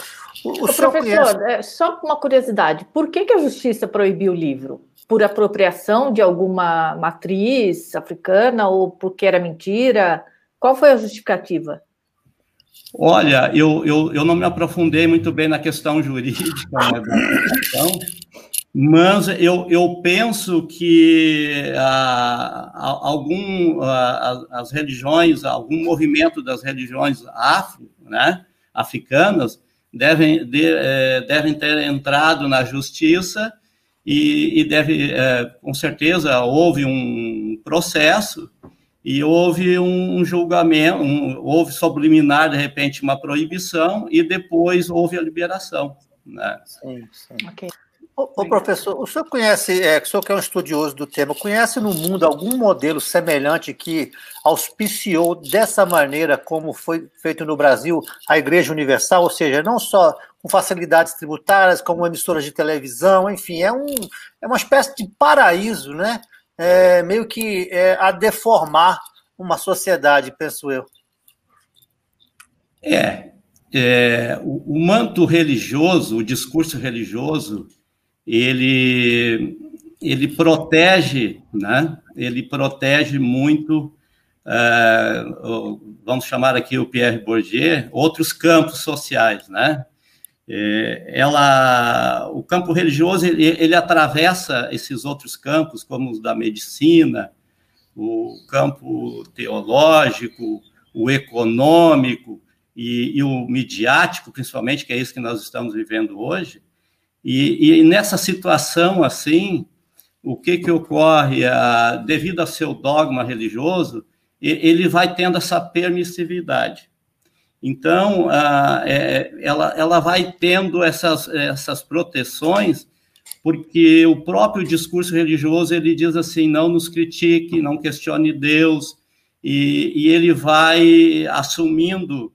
O, o professor, conhece... É, só uma curiosidade, por que, que a justiça proibiu o livro? Por apropriação de alguma matriz africana ou porque era mentira? Qual foi a justificativa? Olha, eu, eu, eu não me aprofundei muito bem na questão jurídica né, mas eu, eu penso que ah, algum, ah, as religiões, algum movimento das religiões afro, né, africanas devem, de, é, devem ter entrado na justiça e, e deve, é, com certeza, houve um processo e houve um julgamento, um, houve subliminar, de repente, uma proibição e depois houve a liberação. Né? Sim, sim. Okay. Ô, professor, o senhor conhece, é, o senhor que é um estudioso do tema, conhece no mundo algum modelo semelhante que auspiciou dessa maneira como foi feito no Brasil a Igreja Universal, ou seja, não só com facilidades tributárias, como emissoras de televisão, enfim, é, um, é uma espécie de paraíso, né? é, meio que é, a deformar uma sociedade, penso eu. É, é o, o, manto religioso, o discurso religioso, ele, ele protege, né? Ele protege muito, é, vamos chamar aqui o Pierre Bourdieu, outros campos sociais, né? É, ela, o campo religioso ele, ele, atravessa esses outros campos, como os da medicina, o campo teológico, o econômico e, e, o midiático, principalmente, que é isso que nós estamos vivendo hoje. E, e nessa situação assim, o que que ocorre? Ah, devido ao seu dogma religioso, ele vai tendo essa permissividade. Então, é, ela, ela vai tendo essas, essas proteções, porque o próprio discurso religioso ele diz assim: não nos critique, não questione Deus, e, e ele vai assumindo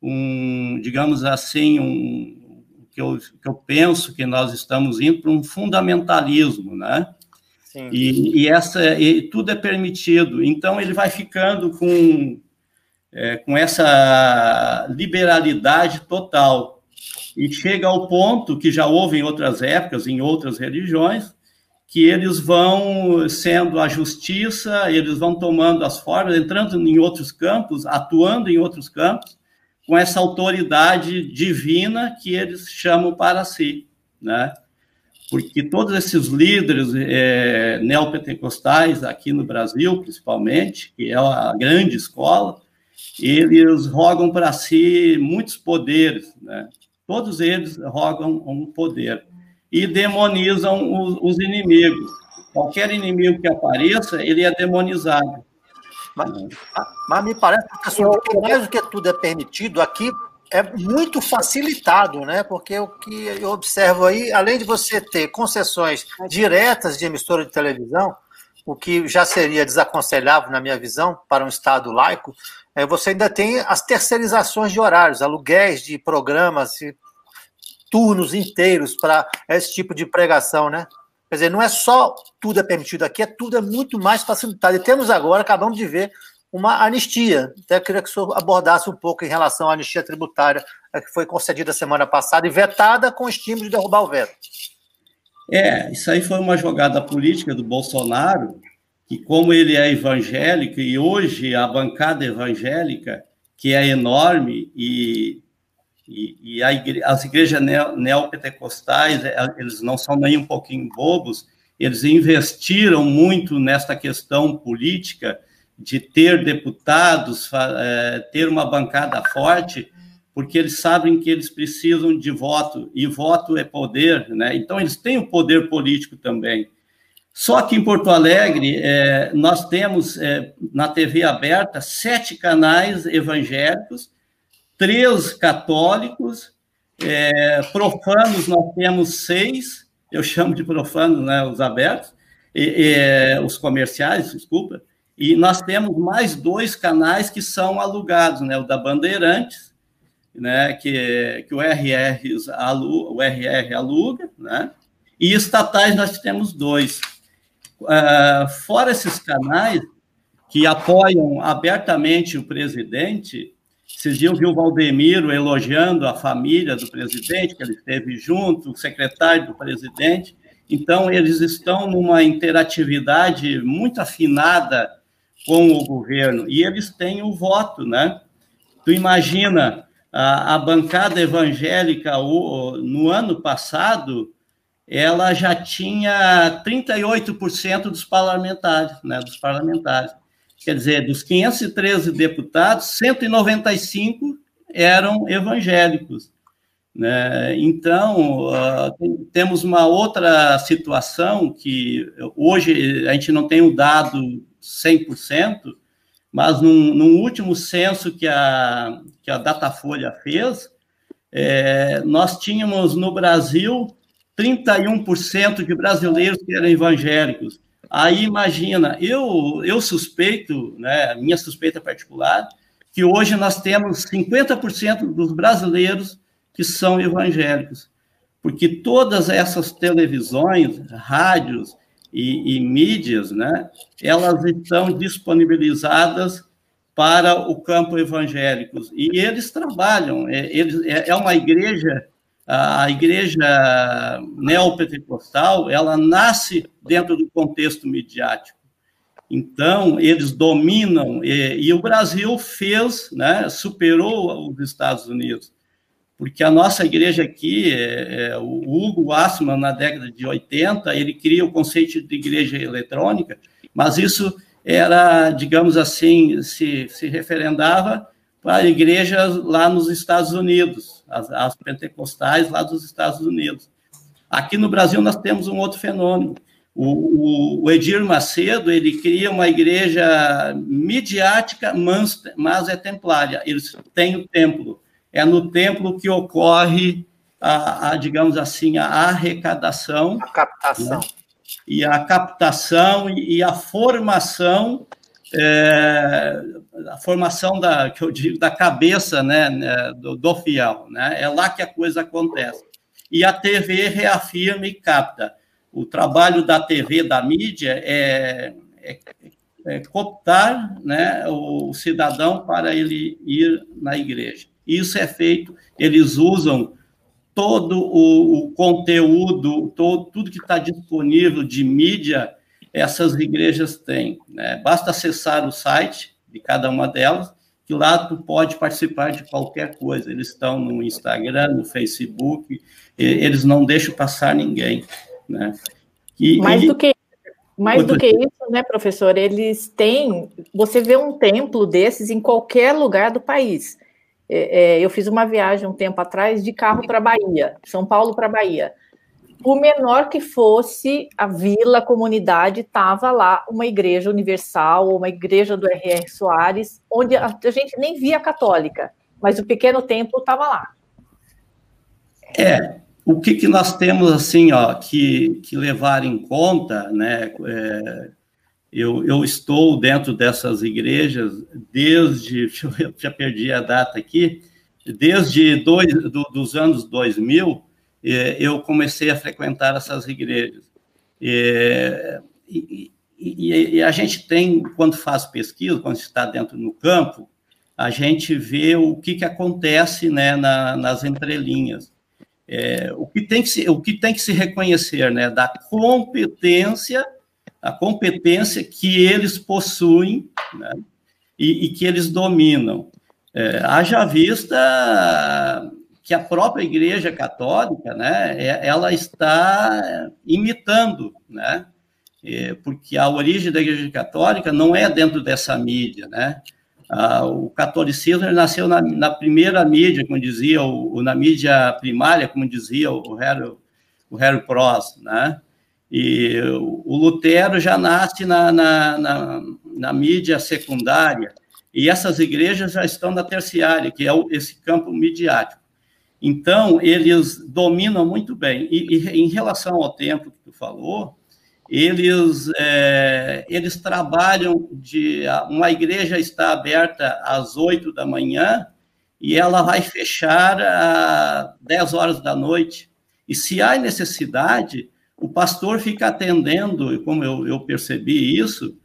um, digamos assim, um que eu, que eu penso que nós estamos indo para um fundamentalismo, né? E, e, essa e tudo é permitido. Então ele vai ficando com é, com essa liberalidade total. E chega ao ponto que já houve em outras épocas, em outras religiões, que eles vão sendo a justiça, eles vão tomando as formas, entrando em outros campos, atuando em outros campos, com essa autoridade divina que eles chamam para si, né? Porque todos esses líderes é, neopentecostais aqui no Brasil, principalmente, que é a grande escola, eles rogam para si muitos poderes, né? Todos eles rogam um poder e demonizam os, os inimigos. Qualquer inimigo que apareça, ele é demonizado. Mas, mas me parece, professor, que mais do que tudo é permitido, aqui é muito facilitado, né? Porque o que eu observo aí, além de você ter concessões diretas de emissora de televisão, o que já seria desaconselhável, na minha visão, para um Estado laico, é, você ainda tem as terceirizações de horários, aluguéis de programas, turnos inteiros para esse tipo de pregação, né? Quer dizer, não é só tudo é permitido aqui, é tudo é muito mais facilitado. E temos agora, acabamos de ver, uma anistia. Até queria que o senhor abordasse um pouco em relação à anistia tributária é, que foi concedida semana passada e vetada com estímulo de derrubar o veto. É, isso aí foi uma jogada política do Bolsonaro, que como ele é evangélico e hoje a bancada evangélica, que é enorme e, e, e igre as igrejas neopentecostais, é, eles não são nem um pouquinho bobos, eles investiram muito nesta questão política de ter deputados, é, ter uma bancada forte, porque eles sabem que eles precisam de voto, e voto é poder, né? Então, eles têm o poder político também. Só que em Porto Alegre, é, nós temos na TV aberta sete canais evangélicos, três católicos, é, profanos nós temos seis, eu chamo de profanos, né, os abertos, e, e, os comerciais, desculpa, e nós temos mais dois canais que são alugados, né, o da Bandeirantes, né, que, que o, RR, o RR aluga, né, e estatais nós temos dois. Uh, fora esses canais que apoiam abertamente o presidente, esses dias eu vi o Valdemiro elogiando a família do presidente, que ele esteve junto, o secretário do presidente. Então, eles estão numa interatividade muito afinada com o governo, e eles têm o voto, né? Tu imagina, a, a bancada evangélica o, no ano passado ela já tinha 38% dos parlamentares, né, dos parlamentares. Quer dizer, dos 513 deputados, 195 eram evangélicos. Né? Então, uh, tem, temos uma outra situação que hoje a gente não tem o dado 100%, mas num, num último censo que a, que a Datafolha fez, é, nós tínhamos no Brasil 31% de brasileiros que eram evangélicos. Aí imagina, eu, eu suspeito, né, minha suspeita particular, que hoje nós temos 50% dos brasileiros que são evangélicos. Porque todas essas televisões, rádios, e, e mídias, né, elas estão disponibilizadas para o campo evangélico. E eles trabalham, é, eles, é, é uma igreja, a igreja neopentecostal, ela nasce dentro do contexto midiático. Então, eles dominam, e, e, o Brasil fez, né, superou os Estados Unidos, porque a nossa igreja aqui, é, é, o Hugo Assman, na década de 80, ele cria o conceito de igreja eletrônica, mas isso era, digamos assim, se, se referendava para igrejas lá nos Estados Unidos, as, as pentecostais lá dos Estados Unidos. Aqui no Brasil nós temos um outro fenômeno, o, o, Edir Macedo, ele cria uma igreja midiática, mas, mas é templária. Eles têm o templo. É no templo que ocorre, a, a digamos assim, a arrecadação. A captação. Né? E a captação e, e a formação, é, a formação da, que eu digo, da cabeça né, né, do, do fiel. Né? É lá que a coisa acontece. E a TV reafirma e capta o trabalho da TV, da mídia, é, é, é cooptar né, o cidadão para ele ir na igreja. Isso é feito, eles usam todo o, o conteúdo, todo, tudo que está disponível de mídia, essas igrejas têm. Né? Basta acessar o site de cada uma delas, que lá tu pode participar de qualquer coisa. Eles estão no Instagram, no Facebook, eles não deixam passar ninguém. Né? E, mais e... do que mais do que isso, né, professor? Eles têm. Você vê um templo desses em qualquer lugar do país. É, é, eu fiz uma viagem um tempo atrás de carro para Bahia, São Paulo para Bahia. O menor que fosse a vila, a comunidade, estava lá uma igreja universal, uma igreja do R.R. Soares, onde a gente nem via católica, mas o pequeno templo estava lá. É, o que, que nós temos assim, ó, que, que levar em conta, né? É, eu, eu estou dentro dessas igrejas desde, eu já perdi a data aqui, desde dois, do, dos anos 2000, é, eu comecei a frequentar essas igrejas. E, e, e, a gente tem, quando faz pesquisa, quando está dentro no campo, a gente vê o que, que acontece né, na, nas entrelinhas é, o, que tem que se, o que tem que se reconhecer, né, da competência, a competência que eles possuem, né, e, e, que eles dominam. É, haja vista que a própria Igreja Católica, né, é, ela está imitando, né, porque a origem da Igreja Católica não é dentro dessa mídia, né, o catolicismo nasceu na, na, primeira mídia, como dizia, o, na mídia primária, como dizia o Harry, o Harry Prost, né? E o Lutero já nasce na, na, na, na mídia secundária, e essas igrejas já estão na terciária, que é esse campo midiático. Então, eles dominam muito bem. E, e em relação ao tempo que tu falou, eles, é, eles trabalham de. Uma igreja está aberta às oito da manhã e ela vai fechar às dez horas da noite. E se há necessidade, o pastor fica atendendo, como eu, eu percebi isso,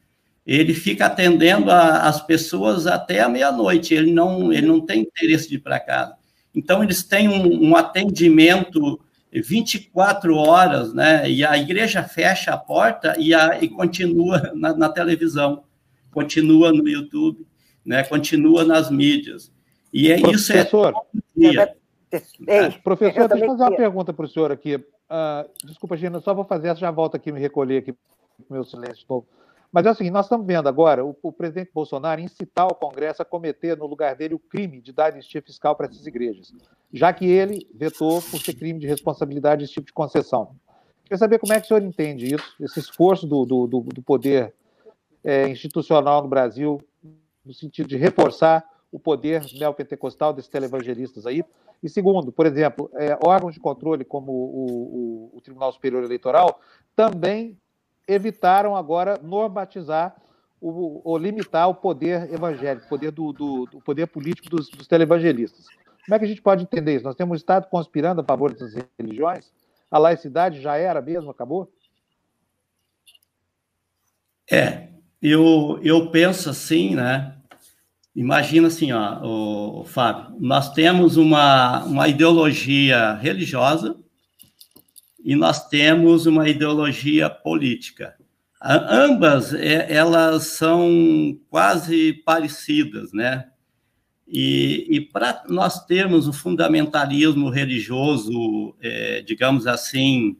ele fica atendendo a, as pessoas até a meia-noite, ele não, ele não tem interesse de ir para casa. Então, eles têm um, um atendimento 24 horas, né? E a igreja fecha a porta e, a, e continua na, na, televisão, continua no YouTube, né? Continua nas mídias. E é professor, isso é. Ei, professor, deixa eu fazer uma pergunta para o senhor aqui. Uh, desculpa, Gina, só vou fazer essa, já volto aqui, me recolher aqui para o meu silêncio novo. Mas é o seguinte, nós estamos vendo agora o, o, presidente Bolsonaro incitar o Congresso a cometer no lugar dele o crime de dar anistia fiscal para essas igrejas, já que ele vetou por ser crime de responsabilidade esse tipo de concessão. Queria saber como é que o senhor entende isso, esse esforço do, do, do poder é, institucional no Brasil, no sentido de reforçar o poder neopentecostal desses televangelistas aí. E segundo, por exemplo, é, órgãos de controle como o, o, o Tribunal Superior Eleitoral também evitaram agora normatizar o, ou limitar o poder evangélico, o poder, do, do, do poder político dos, dos, televangelistas. Como é que a gente pode entender isso? Nós temos um Estado conspirando a favor dessas religiões? A laicidade já era mesmo, acabou? É, eu, eu penso assim, né? Imagina assim, ó, o, o Fábio, nós temos uma, uma ideologia religiosa e nós temos uma ideologia política. Ambas, é, elas são quase parecidas, né? E, e para nós termos o fundamentalismo religioso, é, digamos assim,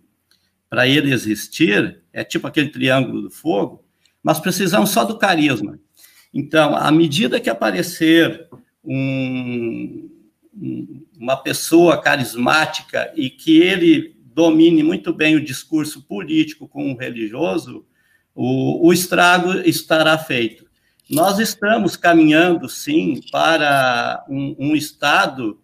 para ele existir, é tipo aquele triângulo do fogo, nós precisamos só do carisma. Então, à medida que aparecer um, uma pessoa carismática e que ele domine muito bem o discurso político com o religioso, o, o estrago estará feito. Nós estamos caminhando, sim, para um, um Estado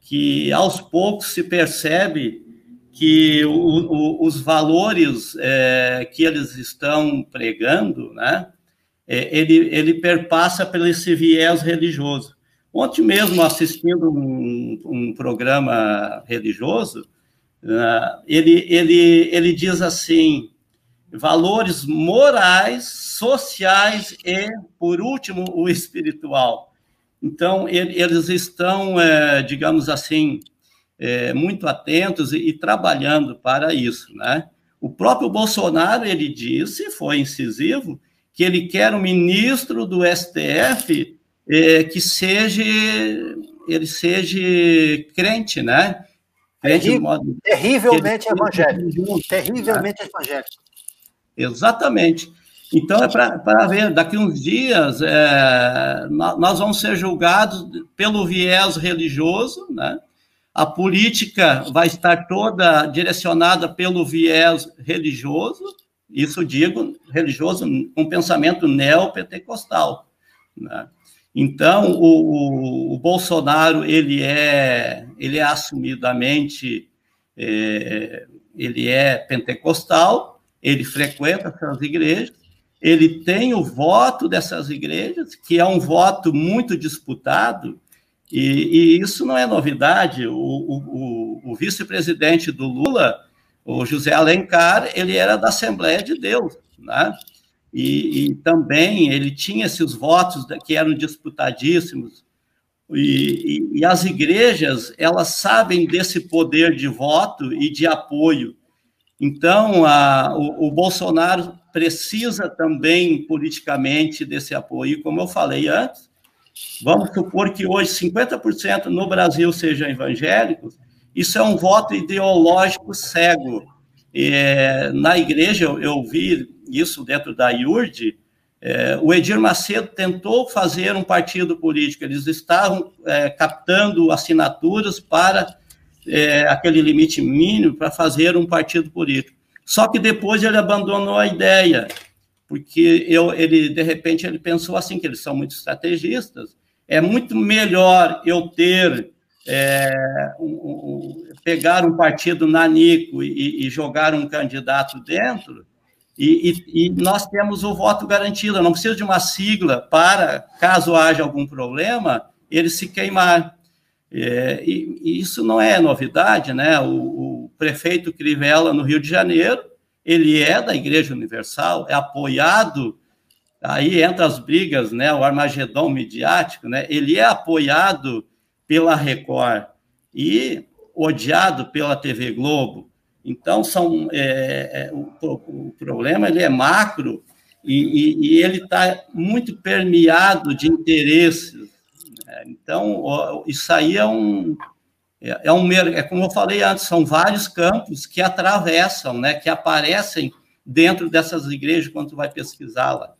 que, aos poucos, se percebe que o, o, os valores é, que eles estão pregando, né, é, ele, ele perpassa por esse viés religioso. Ontem mesmo, assistindo um, um programa religioso, uh, ele, ele, ele diz assim, valores morais, sociais e, por último, o espiritual. Então, ele, eles estão, é, digamos assim, é, muito atentos e, e, trabalhando para isso, né? O próprio Bolsonaro, ele disse, foi incisivo, que ele quer um ministro do STF é, que seja, ele seja crente, né? Terri modo, terrivelmente evangélico. Terrivelmente né? evangélico. Exatamente. Então, é para ver, daqui uns dias, é, nós vamos ser julgados pelo viés religioso, né? a política vai estar toda direcionada pelo viés religioso, isso digo, religioso com pensamento neopentecostal. Né? Então, o, o, Bolsonaro, ele é, ele é assumidamente, é, ele é pentecostal, ele frequenta essas igrejas, ele tem o voto dessas igrejas, que é um voto muito disputado, e, e isso não é novidade. O, o, o vice-presidente do Lula, o José Alencar, ele era da Assembleia de Deus, né? E, e também ele tinha esses votos que eram disputadíssimos. E, e, e, as igrejas, elas sabem desse poder de voto e de apoio. Então, a, o, o Bolsonaro precisa também politicamente desse apoio. como eu falei antes, Vamos supor que hoje 50% no Brasil sejam evangélicos, isso é um voto ideológico cego. É, na igreja, eu, eu, vi isso dentro da IURD, é, o Edir Macedo tentou fazer um partido político, eles estavam é, captando assinaturas para é, aquele limite mínimo para fazer um partido político. Só que depois ele abandonou a ideia, porque eu, ele, de repente, ele pensou assim, que eles são muito estrategistas, é muito melhor eu ter, é, um, um, pegar um partido nanico e, e, jogar um candidato dentro, e, e, e, nós temos o voto garantido, eu não preciso de uma sigla para, caso haja algum problema, ele se queimar. É, e, isso não é novidade, né? O, o prefeito Crivella, no Rio de Janeiro, ele é da Igreja Universal, é apoiado, aí entra as brigas, né, o armagedom midiático, né, ele é apoiado pela Record. E odiado pela TV Globo. Então, são, é, é, o, o, problema ele é macro e, e, e ele está muito permeado de interesses. Né? Então, isso aí é um, é, é, um, é como eu falei antes, são vários campos que atravessam, né, que aparecem dentro dessas igrejas quando tu vai pesquisá-la.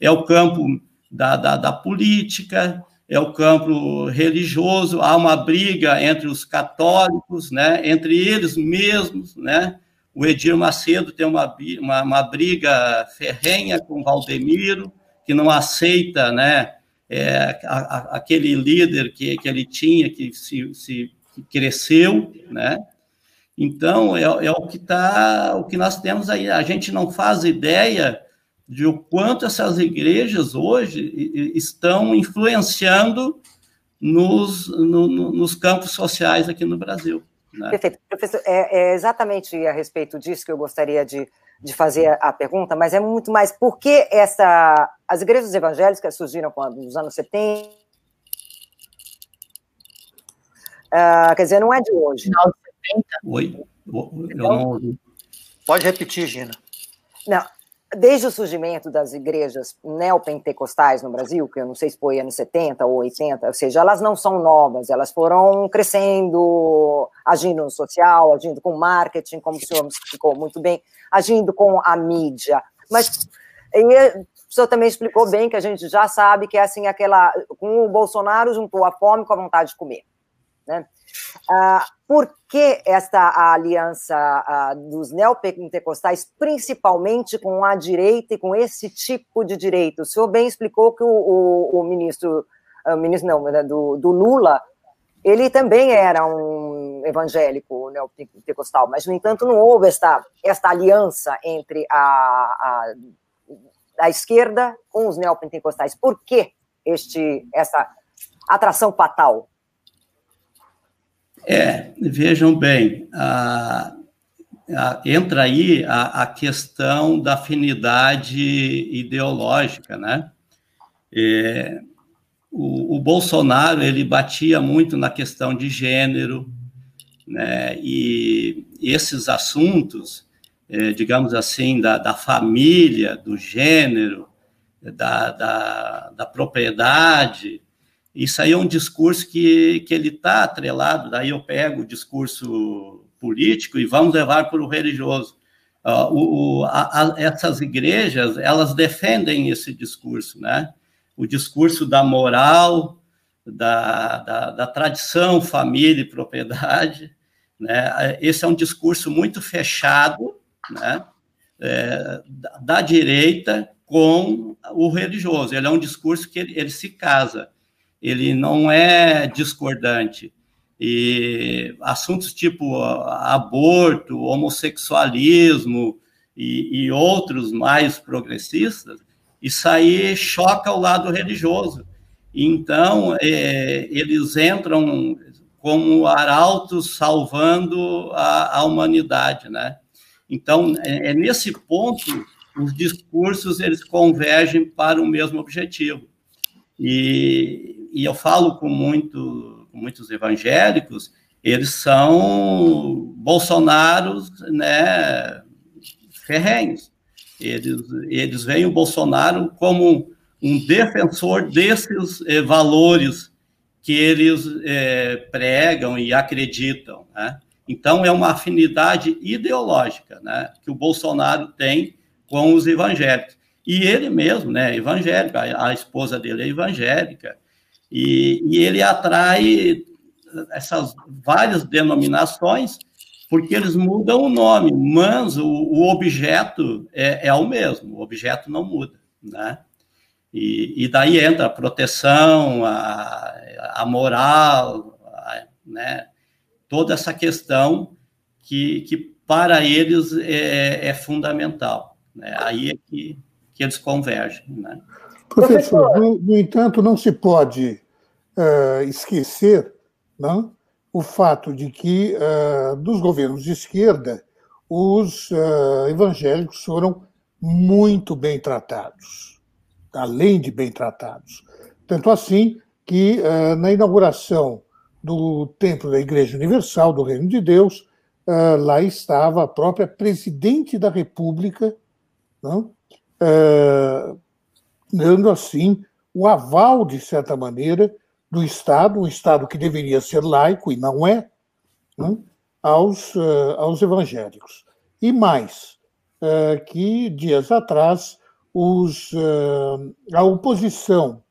É o campo da, da, da, política, é o campo religioso, há uma briga entre os católicos, né, entre eles mesmos, né, o Edir Macedo tem uma, uma, uma briga ferrenha com Valdemiro, que não aceita, né, é, a, a, aquele líder que, que ele tinha, que se, se que cresceu, né? Então é, é o que tá, o que nós temos aí. A gente não faz ideia de o quanto essas igrejas hoje estão influenciando nos, no, nos campos sociais aqui no Brasil. Né? Perfeito. Professor, é, é, exatamente a respeito disso que eu gostaria de, de fazer a pergunta, mas é muito mais por que essa, as igrejas evangélicas surgiram quando, nos anos 70, uh, ah, quer dizer, não é de hoje. Não, 70. Oi, eu não ouvi. Pode repetir, Gina. Não, desde o surgimento das igrejas neopentecostais no Brasil, que eu não sei se foi anos 70 ou 80, ou seja, elas não são novas, elas foram crescendo, agindo no social, agindo com marketing, como o senhor explicou muito bem, agindo com a mídia. Mas e o senhor também explicou bem que a gente já sabe que é assim aquela com o Bolsonaro juntou a fome com a vontade de comer, né? Uh, por que esta aliança uh, dos neopentecostais, principalmente com a direita e com esse tipo de direito? O senhor bem explicou que o, o, o ministro, o ministro não, né, do, do, Lula, ele também era um evangélico neopentecostal, mas, no entanto, não houve esta, esta aliança entre a, a, a esquerda com os neopentecostais. Por que este, essa atração fatal? É, vejam bem, a, a, entra aí a, a, questão da afinidade ideológica, né? É, o, o, Bolsonaro ele batia muito na questão de gênero, né? E esses assuntos, é, digamos assim, da, da, família, do gênero, da, da, da propriedade, isso aí é um discurso que, que ele está atrelado, daí eu pego o discurso político e vamos levar para o religioso. Uh, o, essas igrejas, elas defendem esse discurso, né? O discurso da moral, da, da, da tradição, família e propriedade, né? Esse é um discurso muito fechado, né? É, da, da direita com o religioso. Ele é um discurso que ele, ele se casa ele não é discordante. E assuntos tipo aborto, homossexualismo e, e outros mais progressistas, isso aí choca o lado religioso. Então, é, eles entram como arautos salvando a, a humanidade, né? Então, é, é, nesse ponto os discursos eles convergem para o mesmo objetivo. E, e eu falo com, muito, com muitos evangélicos, eles são bolsonaros, né, ferrenhos. Eles, eles veem o Bolsonaro como um defensor desses eh, valores que eles eh, pregam e acreditam, né? Então, é uma afinidade ideológica né, que o Bolsonaro tem com os evangélicos. E ele mesmo, né, evangélico, a, a esposa dele é evangélica, e, e ele atrai essas várias denominações, porque eles mudam o nome, mas o, o objeto é, é, o mesmo, o objeto não muda, né? E, e daí entra a proteção, a, a moral, a, né? Toda essa questão que, que para eles é, é fundamental. Né? Aí é que, que eles convergem, né? Professor, no, no, entanto, não se pode uh, esquecer né, o fato de que, uh, dos governos de esquerda, os uh, evangélicos foram muito bem tratados, além de bem tratados. Tanto assim que, na inauguração do Templo da Igreja Universal do Reino de Deus, lá estava a própria presidente da República, não, né, dando assim o aval, de certa maneira, do Estado, um Estado que deveria ser laico e não é, né, aos, uh, aos evangélicos. E mais, uh, que dias atrás os, uh, a oposição,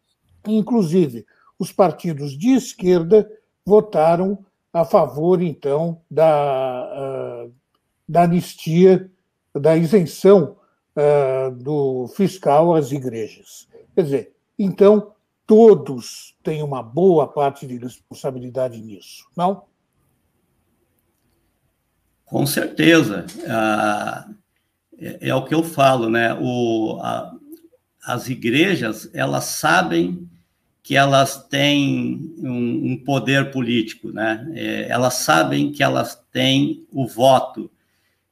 inclusive os partidos de esquerda, votaram a favor, então, da, da anistia, da isenção do fiscal às igrejas. Quer dizer, então, todos têm uma boa parte de responsabilidade nisso, não? Com certeza. Ah, é, é, o que eu falo, né? O, a, as igrejas, elas sabem que elas têm um, um poder político, né? É, elas sabem que elas têm o voto.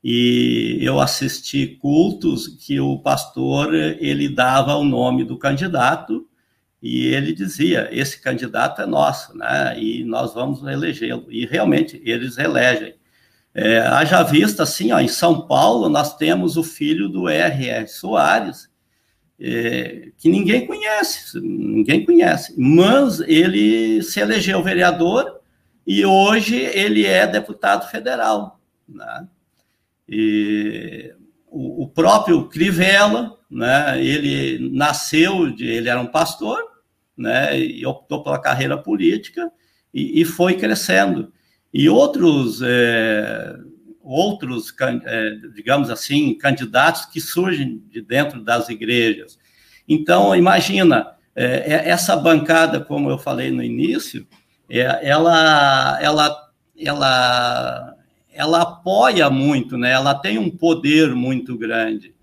e eu assisti cultos que o pastor ele dava o nome do candidato e ele dizia esse candidato é nosso, né? E nós vamos elegê-lo. E realmente eles elegem. É, haja vista assim, ó, em São Paulo nós temos o filho do R.R. Soares, é, que ninguém conhece, ninguém conhece, mas ele se elegeu vereador e hoje ele é deputado federal, né? E o, o próprio Crivella, né, ele nasceu, de, ele era um pastor, né, e optou pela carreira política e, e foi crescendo. E outros, é, outros é, digamos assim, candidatos que surgem de dentro das igrejas. Então, imagina, é, é essa bancada, como eu falei no início, é, ela, ela, ela ela apoia muito, né? ela tem um poder muito grande.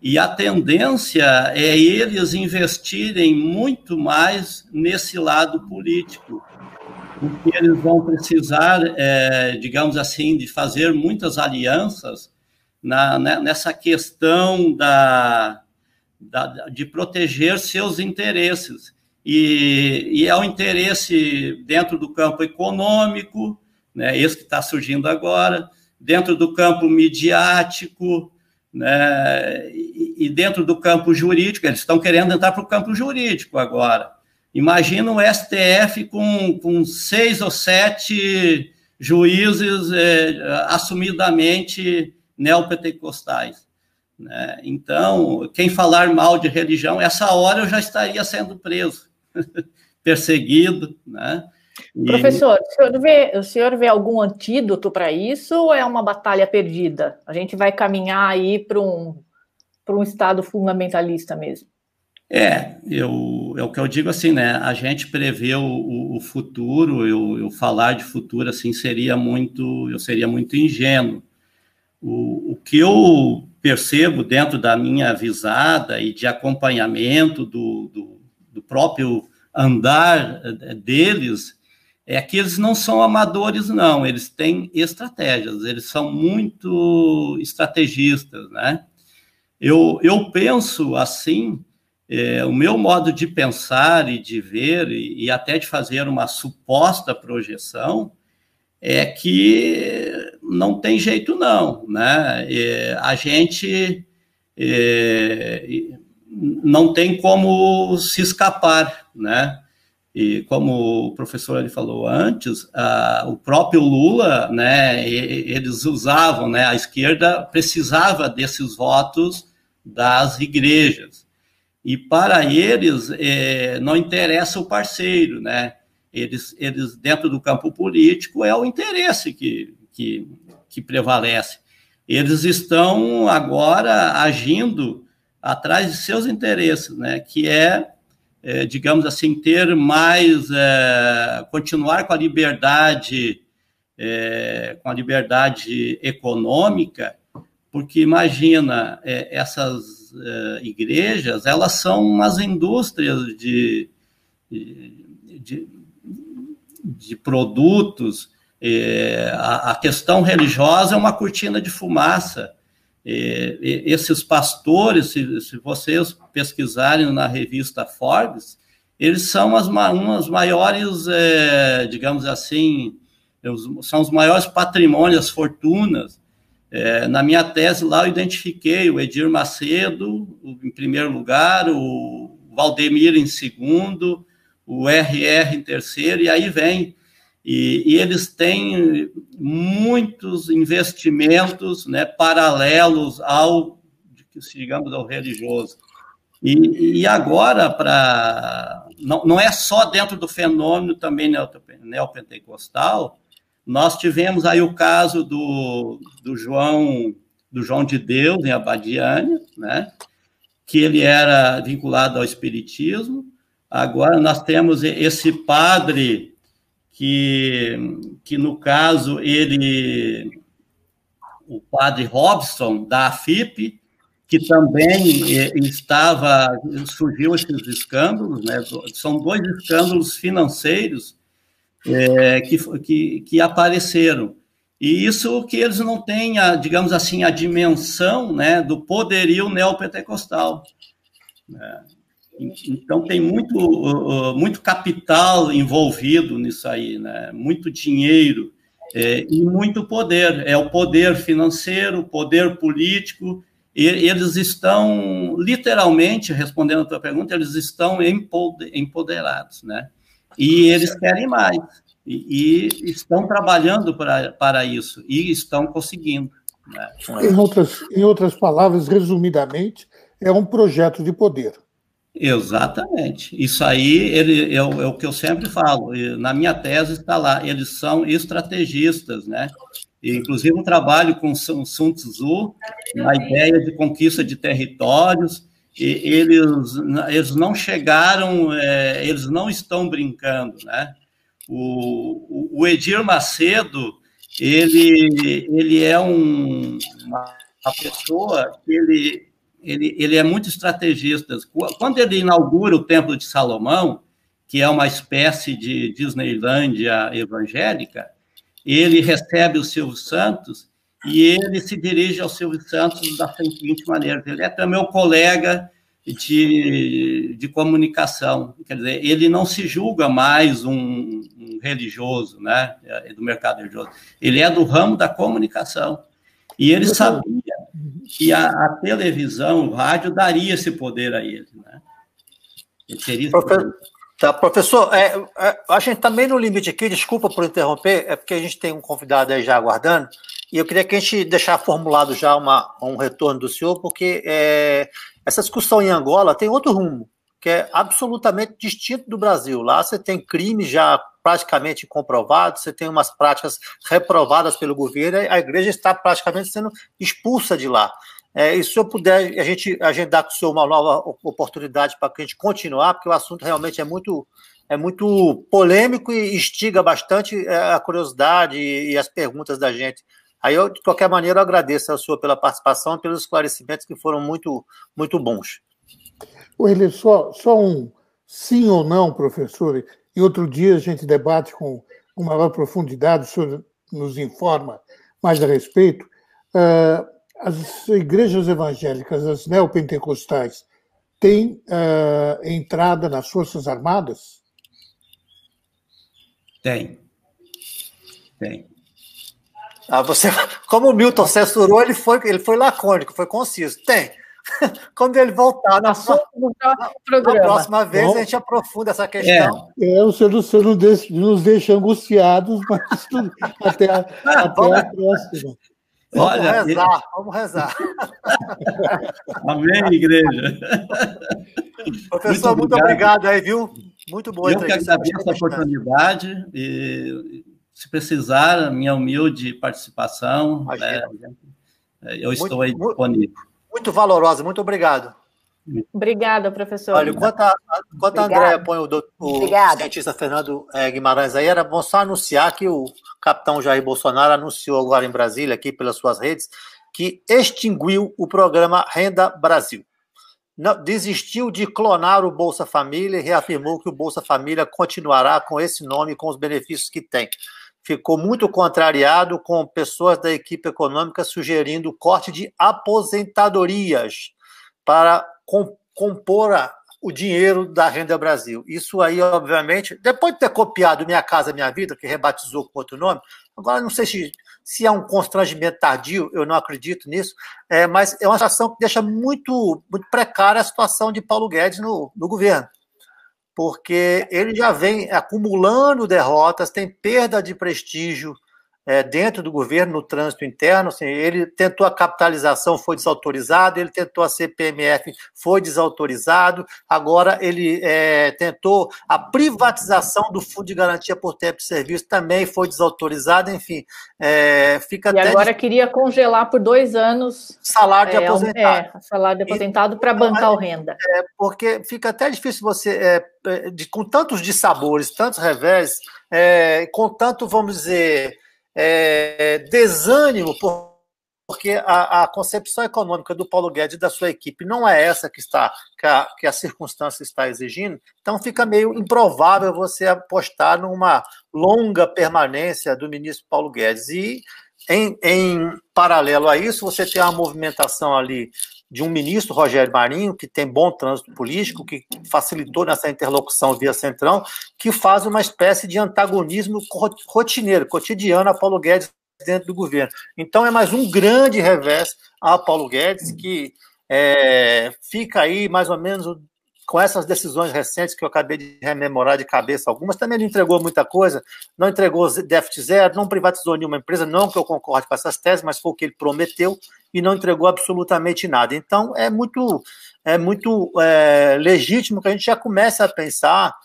E a tendência é eles investirem muito mais nesse lado político, porque eles vão precisar, é, digamos assim, de fazer muitas alianças na, né, nessa questão da, da, de proteger seus interesses. E, e é o interesse dentro do campo econômico, né, esse que está surgindo agora, dentro do campo midiático, né, e, dentro do campo jurídico, eles estão querendo entrar para o campo jurídico agora. Imagina o STF com, com seis ou sete juízes é, assumidamente neopentecostais. Né? Então, quem falar mal de religião, essa hora eu já estaria sendo preso, perseguido. Né? Professor, o senhor, vê, o senhor vê algum antídoto para isso ou é uma batalha perdida? A gente vai caminhar aí para um, um Estado fundamentalista mesmo? É, eu, é o que eu digo assim, né? A gente prevê o, o futuro, eu, eu, falar de futuro assim seria muito, eu seria muito ingênuo. O, o que eu percebo dentro da minha visada e de acompanhamento do, do, do próprio andar eh, deles é que eles não são amadores, não, eles têm estratégias, eles são muito estrategistas, né? Eu, eu penso assim, é, o meu modo de pensar e de ver, e, e, até de fazer uma suposta projeção, é que não tem jeito, não, né? É, a gente é, não tem como se escapar, né? E como o professor ele falou antes, o próprio Lula, né, eles usavam, né, a esquerda precisava desses votos das igrejas. E para eles é, não interessa o parceiro, né? Eles, eles dentro do campo político é o interesse que, que, que prevalece. Eles estão agora agindo atrás de seus interesses, né? Que é é, digamos assim, ter mais, é, continuar com a liberdade, é, com a liberdade econômica, porque imagina, é, essas é, igrejas, elas são umas indústrias de, de, de produtos, é, a, a questão religiosa é uma cortina de fumaça, esses pastores, se, se, vocês pesquisarem na revista Forbes, eles são as, umas maiores, é, digamos assim, são os maiores patrimônios, as fortunas. É, na minha tese lá eu identifiquei o Edir Macedo em primeiro lugar, o Valdemir em segundo, o RR em terceiro, e aí vem e, e, eles têm muitos investimentos né, paralelos ao, digamos, ao religioso. E, e agora, para não, não é só dentro do fenômeno também neopentecostal, nós tivemos aí o caso do, do João do João de Deus em Abadiânia, né, que ele era vinculado ao espiritismo. Agora nós temos esse padre que, que no caso ele, o padre Robson da AFIP, que também eh, estava, surgiu esses escândalos, né? são dois escândalos financeiros é, que, que, que apareceram. E isso que eles não têm, a, digamos assim, a dimensão né, do poderio neopentecostal. Né? Então, tem muito, muito capital envolvido nisso aí, né? muito dinheiro é, e muito poder. É o poder financeiro, poder político, e eles estão, literalmente, respondendo a tua pergunta, eles estão empoderados, né? E eles querem mais, e, e estão trabalhando para, para isso, e estão conseguindo. Né? Em, outras, em outras palavras, resumidamente, é um projeto de poder. Exatamente. Isso aí ele, é, o, é o que eu sempre falo. Na minha tese está lá. Eles são estrategistas, né? Inclusive, um trabalho com Sun Tzu, na ideia de conquista de territórios. E eles, eles não chegaram, é, eles não estão brincando, né? O, o Edir Macedo, ele, ele é um, uma, uma pessoa que ele, ele, ele é muito estrategista. Quando ele inaugura o Templo de Salomão, que é uma espécie de Disneylândia evangélica, ele recebe o Silvio Santos e ele se dirige ao Silvio Santos da seguinte maneira: ele é também o colega de, de comunicação, quer dizer, ele não se julga mais um, um religioso, né, do mercado religioso, ele é do ramo da comunicação. E ele sabia que a, a, televisão, o rádio, daria esse poder a ele. Né? Ele teria Profe... Tá, professor, é, é, a gente está meio no limite aqui, desculpa por interromper, é porque a gente tem um convidado aí já aguardando, e eu queria que a gente deixasse formulado já uma, um retorno do senhor, porque é, essa discussão em Angola tem outro rumo, que é absolutamente distinto do Brasil. Lá você tem crimes já praticamente comprovados, você tem umas práticas reprovadas pelo governo, a igreja está praticamente sendo expulsa de lá. É, e se eu puder a gente agendar com o senhor uma nova oportunidade para que a gente continuar, porque o assunto realmente é muito, é muito polêmico e instiga bastante é, a curiosidade e, as perguntas da gente. Aí eu, de qualquer maneira, agradeço ao senhor pela participação e pelos esclarecimentos que foram muito, muito bons. Ele só, só um sim ou não, professor, e outro dia a gente debate com, com maior profundidade, o senhor nos informa mais a respeito. Uh, as igrejas evangélicas, as neopentecostais, têm uh, entrada nas Forças Armadas? Tem. Tem. Ah, você, como o Milton censurou, ele foi, ele foi lacônico, foi conciso. Tem. Quando ele voltar na, sua, na, na próxima vez, Bom, a gente aprofunda essa questão. É, é o senhor, o senhor nos deixa angustiados, mas tudo, até, a, até a próxima. Vamos Olha, rezar, vamos rezar. Amém, igreja. Professor, muito, muito obrigado. aí, viu? Muito bom. Eu que agradeço a oportunidade e, se precisar, minha humilde participação, né, eu estou muito, aí disponível. Muito valorosa, muito obrigado. Obrigada, professor. Olha, enquanto a, enquanto a Andréia põe o, o cientista Fernando é, Guimarães aí, era bom só anunciar que o capitão Jair Bolsonaro anunciou agora em Brasília, aqui pelas suas redes, que extinguiu o programa Renda Brasil. Não, desistiu de clonar o Bolsa Família e reafirmou que o Bolsa Família continuará com esse nome e com os benefícios que tem. Ficou muito contrariado com pessoas da equipe econômica sugerindo corte de aposentadorias para compor o dinheiro da Renda Brasil. Isso aí, obviamente, depois de ter copiado Minha Casa Minha Vida, que rebatizou com outro nome, agora não sei se, se é um constrangimento tardio, eu não acredito nisso, é, mas é uma situação que deixa muito, muito precária a situação de Paulo Guedes no, no governo. Porque ele já vem acumulando derrotas, tem perda de prestígio, é, dentro do governo, no trânsito interno. Assim, ele tentou a capitalização, foi desautorizado, ele tentou a CPMF, foi desautorizado, agora ele é, tentou a privatização do Fundo de Garantia por Tempo de Serviço, também foi desautorizado, enfim. É, fica e agora de... queria congelar por dois anos salário de é, aposentado. É, salário de aposentado para bancar o renda. É, porque fica até difícil você, é, de, com tantos dissabores, tantos revés, com tanto, vamos dizer, é, desânimo por porque a, a, concepção econômica do Paulo Guedes e da sua equipe não é essa que está que a, que a circunstância está exigindo, então fica meio improvável você apostar numa longa permanência do ministro Paulo Guedes. E, em, em paralelo a isso, você tem uma movimentação ali de um ministro, Rogério Marinho, que tem bom trânsito político, que facilitou nessa interlocução via Centrão, que faz uma espécie de antagonismo rotineiro, cotidiano a Paulo Guedes dentro do governo. Então é mais um grande revés a Paulo Guedes, que é, fica aí mais ou menos com essas decisões recentes que eu acabei de rememorar de cabeça algumas, também não entregou muita coisa, não entregou déficit zero, não privatizou nenhuma empresa, não que eu concorde com essas teses, mas foi o que ele prometeu e não entregou absolutamente nada. Então, é muito, é muito é, legítimo que a gente já comece a pensar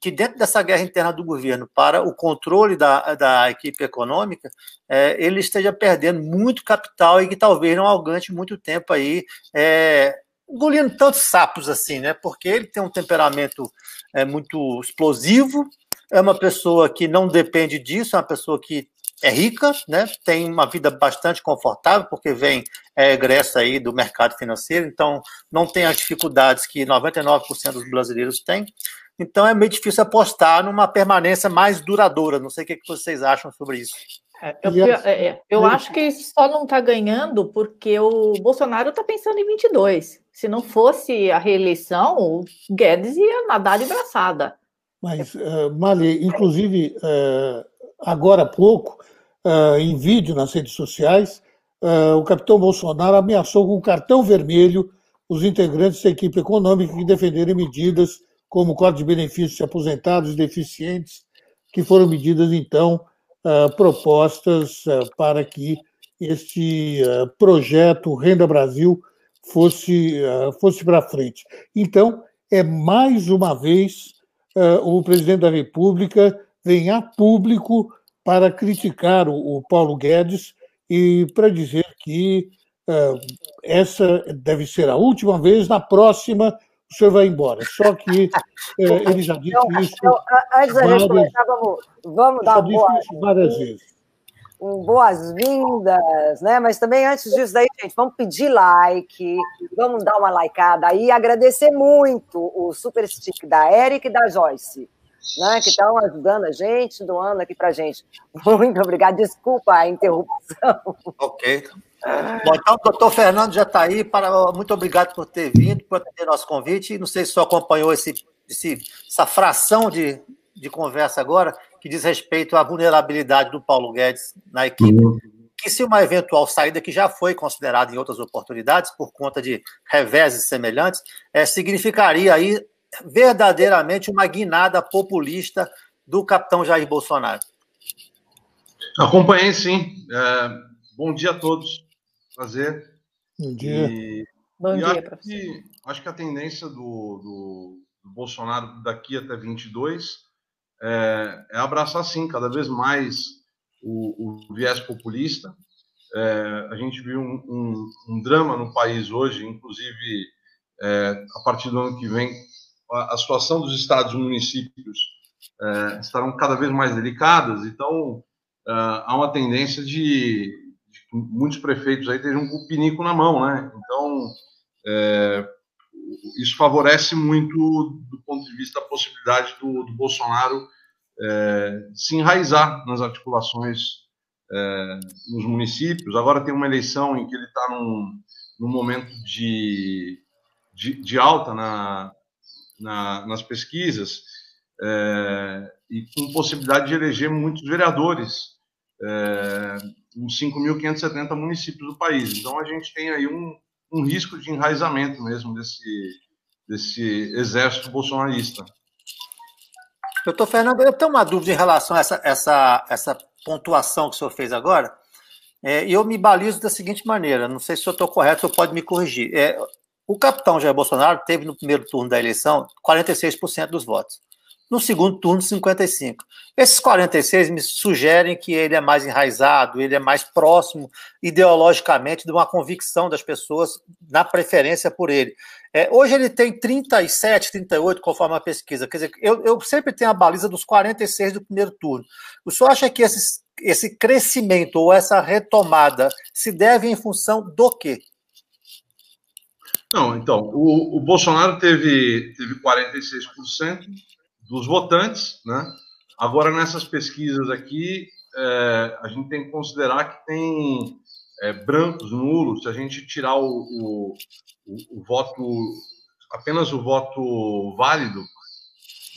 que dentro dessa guerra interna do governo para o controle da, da equipe econômica, é, ele esteja perdendo muito capital e que talvez não aguente muito tempo aí é, engolindo tantos sapos assim, né? Porque ele tem um temperamento é, muito explosivo, é uma pessoa que não depende disso, é uma pessoa que é rica, né? Tem uma vida bastante confortável, porque vem é, egressa aí do mercado financeiro, então não tem as dificuldades que 99% dos brasileiros têm. Então é meio difícil apostar numa permanência mais duradoura. Não sei o que vocês acham sobre isso. É, eu, é, é, eu acho que só não está ganhando porque o Bolsonaro está pensando em 22. Se não fosse a reeleição, o Guedes ia nadar de braçada. Mas, uh, Mali, inclusive, uh, agora há pouco, uh, em vídeo nas redes sociais, o capitão Bolsonaro ameaçou com cartão vermelho os integrantes da equipe econômica que defenderem medidas como corte de benefícios de aposentados e deficientes, que foram medidas, então, propostas para que este projeto Renda Brasil fosse, fosse para frente. Então, é mais uma vez o presidente da República vem a público para criticar o, o Paulo Guedes e para dizer que uh, essa deve ser a última vez, na próxima o senhor vai embora. Só que ele já disse então, isso. Então, antes da gente começar, vamos, vamos dar boa, várias vezes. Boas-vindas, né? Mas também antes disso daí, gente, vamos pedir like, vamos dar uma likeada aí agradecer muito o super stick da Eric e da Joyce né, que estão ajudando a gente, doando aqui para a gente. Muito obrigada, desculpa a interrupção. Ok. Bom, então, o doutor Fernando já está aí. Para, muito obrigado por ter vindo, por atender nosso convite. Não sei se o acompanhou esse, esse, essa fração de, de conversa agora, que diz respeito à vulnerabilidade do Paulo Guedes na equipe. Uhum. Que, se uma eventual saída, que já foi considerada em outras oportunidades, por conta de reveses semelhantes, é, significaria aí verdadeiramente uma guinada populista do capitão Jair Bolsonaro? Acompanhei, sim. É, bom dia a todos. Prazer. Bom dia. E, bom e dia, acho professor. Que, acho que a tendência do, do, do Bolsonaro daqui até 22 é, é, abraçar, sim, cada vez mais o, o viés populista. É, a gente viu um, um, um, drama no país hoje, inclusive é, a partir do ano que vem, a, situação dos estados e municípios é, estarão cada vez mais delicadas, então é, há uma tendência de, de, muitos prefeitos aí estejam com o pinico na mão, né? Então, é, isso favorece muito do ponto de vista da possibilidade do, do Bolsonaro é, se enraizar nas articulações é, nos municípios. Agora tem uma eleição em que ele está num, num momento de, de, de alta na, na, nas pesquisas é, e com possibilidade de eleger muitos vereadores é, nos 5.570 municípios do país. Então, a gente tem aí um, um risco de enraizamento mesmo desse, desse exército bolsonarista. Doutor Fernando, eu tenho uma dúvida em relação a essa, essa, essa pontuação que o senhor fez agora. É, eu me balizo da seguinte maneira: não sei se eu estou correto, o senhor pode me corrigir. É, o capitão Jair Bolsonaro teve no primeiro turno da eleição 46% dos votos. No segundo turno, 55%. Esses 46% me sugerem que ele é mais enraizado, ele é mais próximo ideologicamente de uma convicção das pessoas na preferência por ele. É, hoje ele tem 37, 38, conforme a pesquisa. Quer dizer, eu, eu sempre tenho a baliza dos 46 do primeiro turno. O senhor acha que esses esse crescimento ou essa retomada se deve em função do quê? Não, então, o, o Bolsonaro teve, teve 46% dos votantes, né? Agora, nessas pesquisas aqui, é, a gente tem que considerar que tem é, brancos, nulos, se a gente tirar o, o, o, o voto, apenas o voto válido,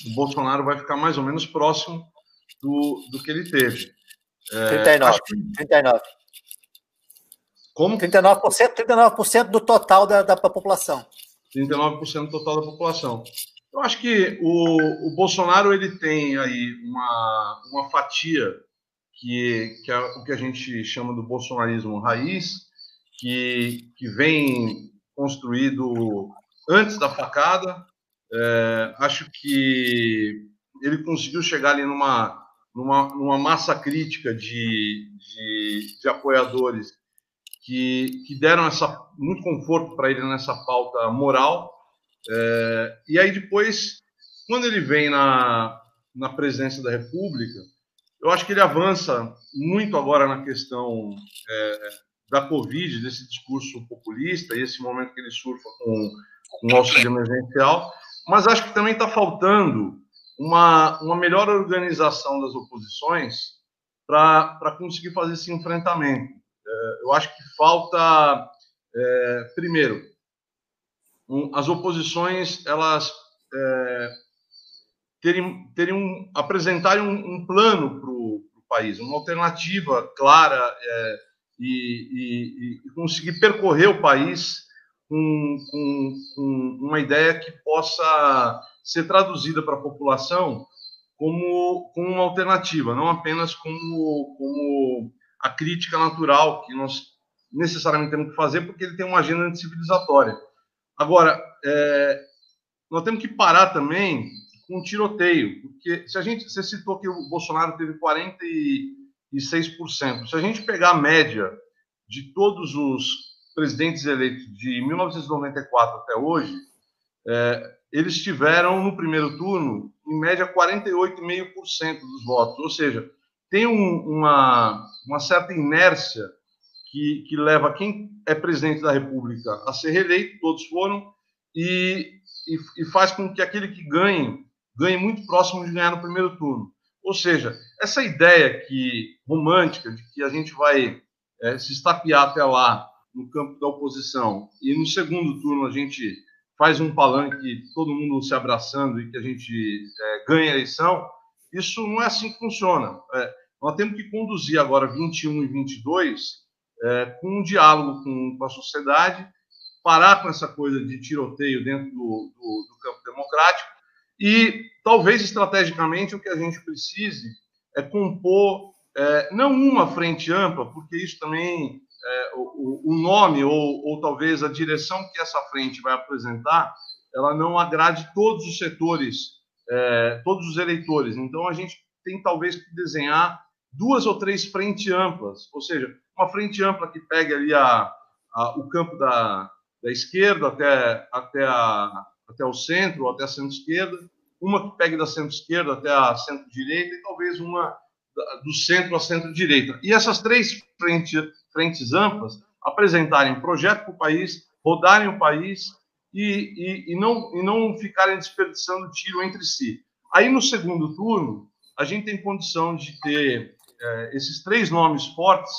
o Bolsonaro vai ficar mais ou menos próximo do, do que ele teve. É, 39, que... 39. Como? 39%, 39 do total da, da população. 39% do total da população. Eu acho que o, o Bolsonaro ele tem aí uma, uma fatia que, que é o que a gente chama do bolsonarismo raiz, que, que vem construído antes da facada. É, acho que ele conseguiu chegar ali numa, numa, numa massa crítica de, de, de apoiadores que, que deram essa, muito conforto para ele nessa pauta moral. É, e aí depois, quando ele vem na, na presidência da República, eu acho que ele avança muito agora na questão é, da Covid, desse discurso populista, e esse momento que ele surfa com, o auxílio emergencial, mas acho que também está faltando uma, uma melhor organização das oposições para conseguir fazer esse enfrentamento. É, eu acho que falta, é, primeiro, as oposições elas é, terem, terem um, apresentarem um, um plano para o país, uma alternativa clara é, e, e, e, conseguir percorrer o país com, com, com uma ideia que possa ser traduzida para a população como, como uma alternativa, não apenas como, como a crítica natural que nós necessariamente temos que fazer, porque ele tem uma agenda anticivilizatória. Agora, é, nós temos que parar também com o tiroteio, porque se a gente, você citou que o Bolsonaro teve 46%, se a gente pegar a média de todos os presidentes eleitos de 1994 até hoje, é, eles tiveram no primeiro turno, em média, 48,5% dos votos, ou seja, tem um, uma, uma certa inércia que, que leva quem é presidente da República a ser reeleito, todos foram, e, e, e faz com que aquele que ganhe, ganhe muito próximo de ganhar no primeiro turno. Ou seja, essa ideia que romântica de que a gente vai é, se estapear até lá no campo da oposição e no segundo turno a gente faz um palanque, todo mundo se abraçando e que a gente é, ganha a eleição, isso não é assim que funciona. É, nós temos que conduzir agora 21 e 22 é, com um diálogo com, com, a sociedade, parar com essa coisa de tiroteio dentro do, do, do campo democrático e talvez estrategicamente o que a gente precise é compor é, não uma frente ampla, porque isso também é, o, o, nome ou, ou talvez a direção que essa frente vai apresentar, ela não agrade todos os setores, é, todos os eleitores. Então a gente tem talvez que desenhar duas ou três frentes amplas, ou seja, uma frente ampla que pegue ali a, a o campo da, da esquerda até, até, a, até o centro, ou até a centro-esquerda, uma que pegue da centro-esquerda até a centro-direita e talvez uma do centro à centro-direita. E essas três frentes, frentes amplas apresentarem projeto para o país, rodarem o país e, e, e, não, e não ficarem desperdiçando tiro entre si. Aí, no segundo turno, a gente tem condição de ter é, esses três nomes fortes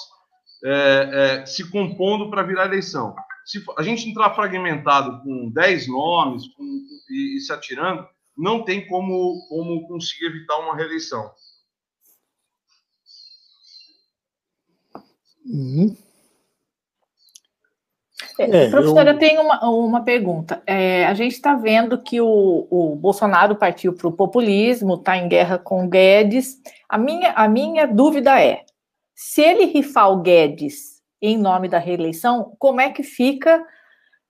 é, é, se compondo para virar eleição. Se a gente entrar fragmentado com dez nomes com, e, e, se atirando, não tem como, como conseguir evitar uma reeleição. Uhum. É, professora, eu... tenho uma, uma pergunta. É, a gente está vendo que o, o Bolsonaro partiu para o populismo, está em guerra com o Guedes. A minha, a minha dúvida é: se ele rifar o Guedes em nome da reeleição, como é que fica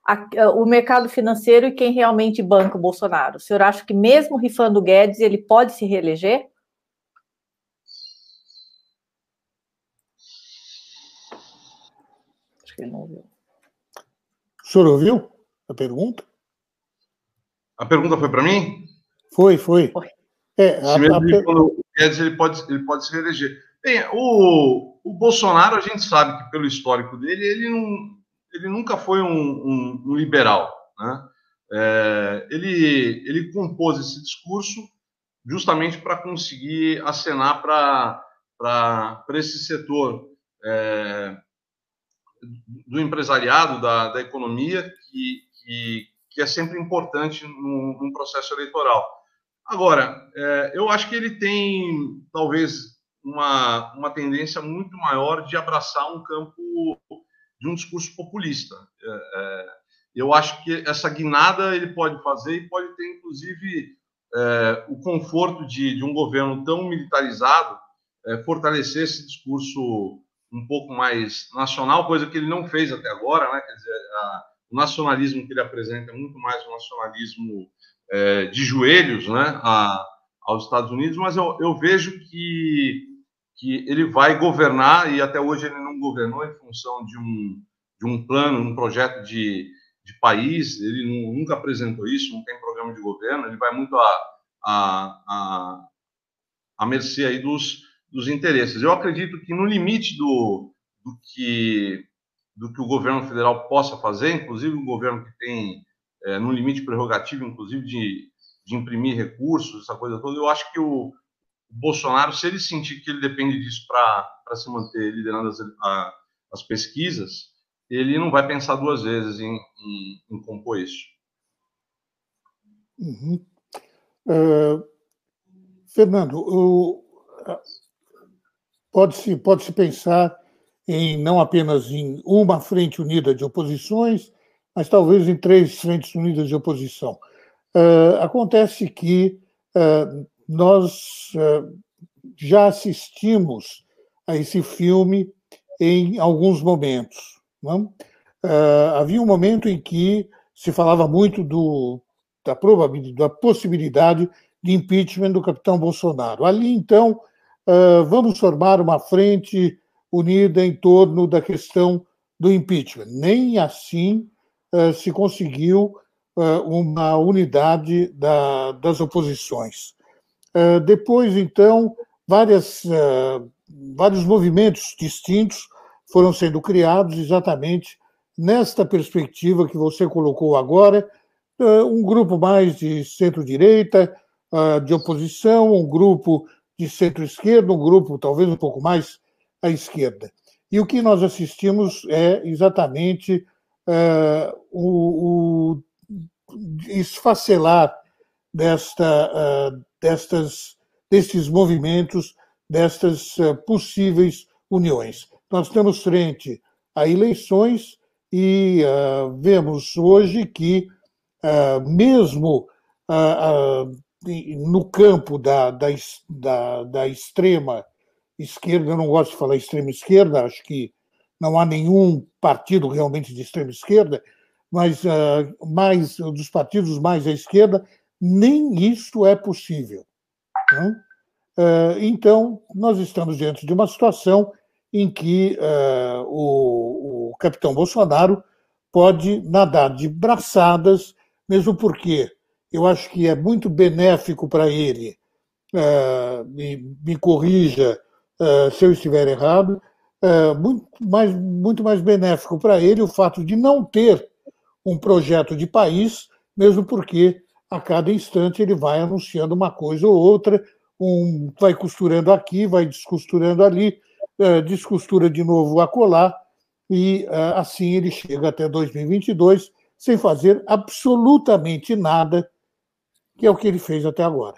a, o mercado financeiro e quem realmente banca o Bolsonaro? O senhor acha que, mesmo rifando o Guedes, ele pode se reeleger? Acho que ele não ouviu. O senhor ouviu a pergunta? A pergunta foi para mim? Foi, foi. É, a, mesmo a... quando o Guedes ele pode, ele pode se reeleger. Bem, o, o Bolsonaro, a gente sabe que pelo histórico dele, ele, não, ele nunca foi um, um, um liberal. Né? É, ele, ele compôs esse discurso justamente para conseguir acenar para esse setor é, do empresariado, da, da economia, que, que, que, é sempre importante num, processo eleitoral. Agora, é, eu acho que ele tem, talvez, uma, uma tendência muito maior de abraçar um campo de um discurso populista. É, é, eu acho que essa guinada ele pode fazer e pode ter, inclusive, é, o conforto de, de, um governo tão militarizado é, fortalecer esse discurso um pouco mais nacional, coisa que ele não fez até agora, né? Quer dizer, a, o nacionalismo que ele apresenta é muito mais um nacionalismo é, de joelhos, né? A, aos Estados Unidos, mas eu, eu vejo que que ele vai governar, e até hoje ele não governou em função de um, de um plano, um projeto de, de país, ele nunca apresentou isso, não tem programa de governo, ele vai muito a, a, a, a mercê aí dos, dos interesses. Eu acredito que no limite do, do, que, do que o governo federal possa fazer, inclusive o governo que tem é, no limite prerrogativo, inclusive de, de imprimir recursos, essa coisa toda, eu acho que o, Bolsonaro, se ele sentir que ele depende disso para se manter liderando as, a, as pesquisas, ele não vai pensar duas vezes em, em, em compor isso. Uhum. Uh, Fernando, pode-se pode -se pensar em não apenas em uma frente unida de oposições, mas talvez em três frentes unidas de oposição. Uh, acontece que uh, nós uh, já assistimos a esse filme em alguns momentos. Uh, havia um momento em que se falava muito do, da probabilidade, da possibilidade de impeachment do capitão Bolsonaro. Ali, então, uh, vamos formar uma frente unida em torno da questão do impeachment. Nem assim se conseguiu uma unidade da, das oposições. Uh, depois, então, várias, uh, vários movimentos distintos foram sendo criados exatamente nesta perspectiva que você colocou agora, uh, um grupo mais de centro-direita, de oposição, um grupo de centro-esquerda, um grupo talvez um pouco mais à esquerda. E o que nós assistimos é exatamente o, o esfacelar desta destas, destes movimentos, destas uh, possíveis uniões. Nós estamos frente a eleições e uh, vemos hoje que, uh, mesmo no campo da, da, da, da, extrema esquerda, eu não gosto de falar extrema esquerda, acho que não há nenhum partido realmente de extrema esquerda, mas mais dos partidos mais à esquerda, nem isso é possível. Né? Então, nós estamos diante de uma situação em que eh, o, o capitão Bolsonaro pode nadar de braçadas, mesmo porque eu acho que é muito benéfico para ele, uh, me, me, corrija uh, se eu estiver errado, uh, muito, mais, muito mais benéfico para ele o fato de não ter um projeto de país, mesmo porque a cada instante ele vai anunciando uma coisa ou outra, um, vai costurando aqui, vai descosturando ali, uh, descostura de novo a colar, e uh, assim ele chega até 2022 sem fazer absolutamente nada, que é o que ele fez até agora.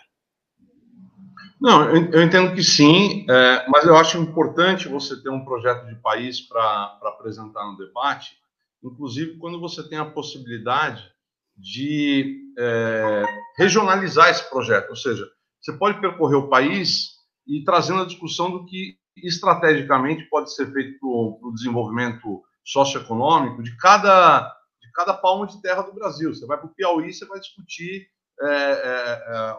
Não, eu entendo que sim, é, mas eu acho importante você ter um projeto de país para apresentar no debate, inclusive quando você tem a possibilidade de é, regionalizar esse projeto, ou seja, você pode percorrer o país e trazendo a discussão do que estrategicamente pode ser feito para o desenvolvimento socioeconômico de cada, de cada palmo de terra do Brasil. Você vai para o Piauí, você vai discutir é, é, é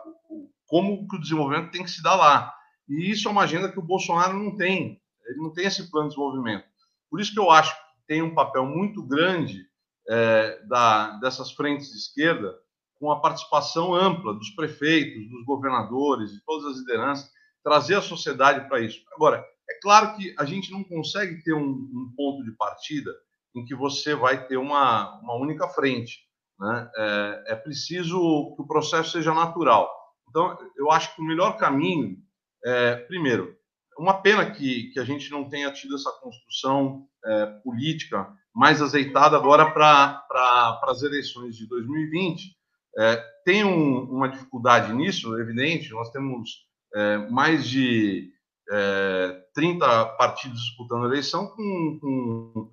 como que o desenvolvimento tem que se dar lá. E isso é uma agenda que o Bolsonaro não tem. Ele não tem esse plano de desenvolvimento. Por isso que eu acho que tem um papel muito grande é, da, dessas frentes de esquerda, com a participação ampla dos prefeitos, dos governadores, de todas as lideranças, trazer a sociedade para isso. Agora, É claro que a gente não consegue ter um, um ponto de partida em que você vai ter uma, uma única frente. Né? É, é, preciso que o processo seja natural. Então, eu acho que o melhor caminho é, primeiro, uma pena que, que a gente não tenha tido essa construção é, política mais azeitada agora para pra, as eleições de 2020. É, tem um, uma dificuldade nisso, evidente, nós temos é, mais de é, 30 partidos disputando a eleição com, com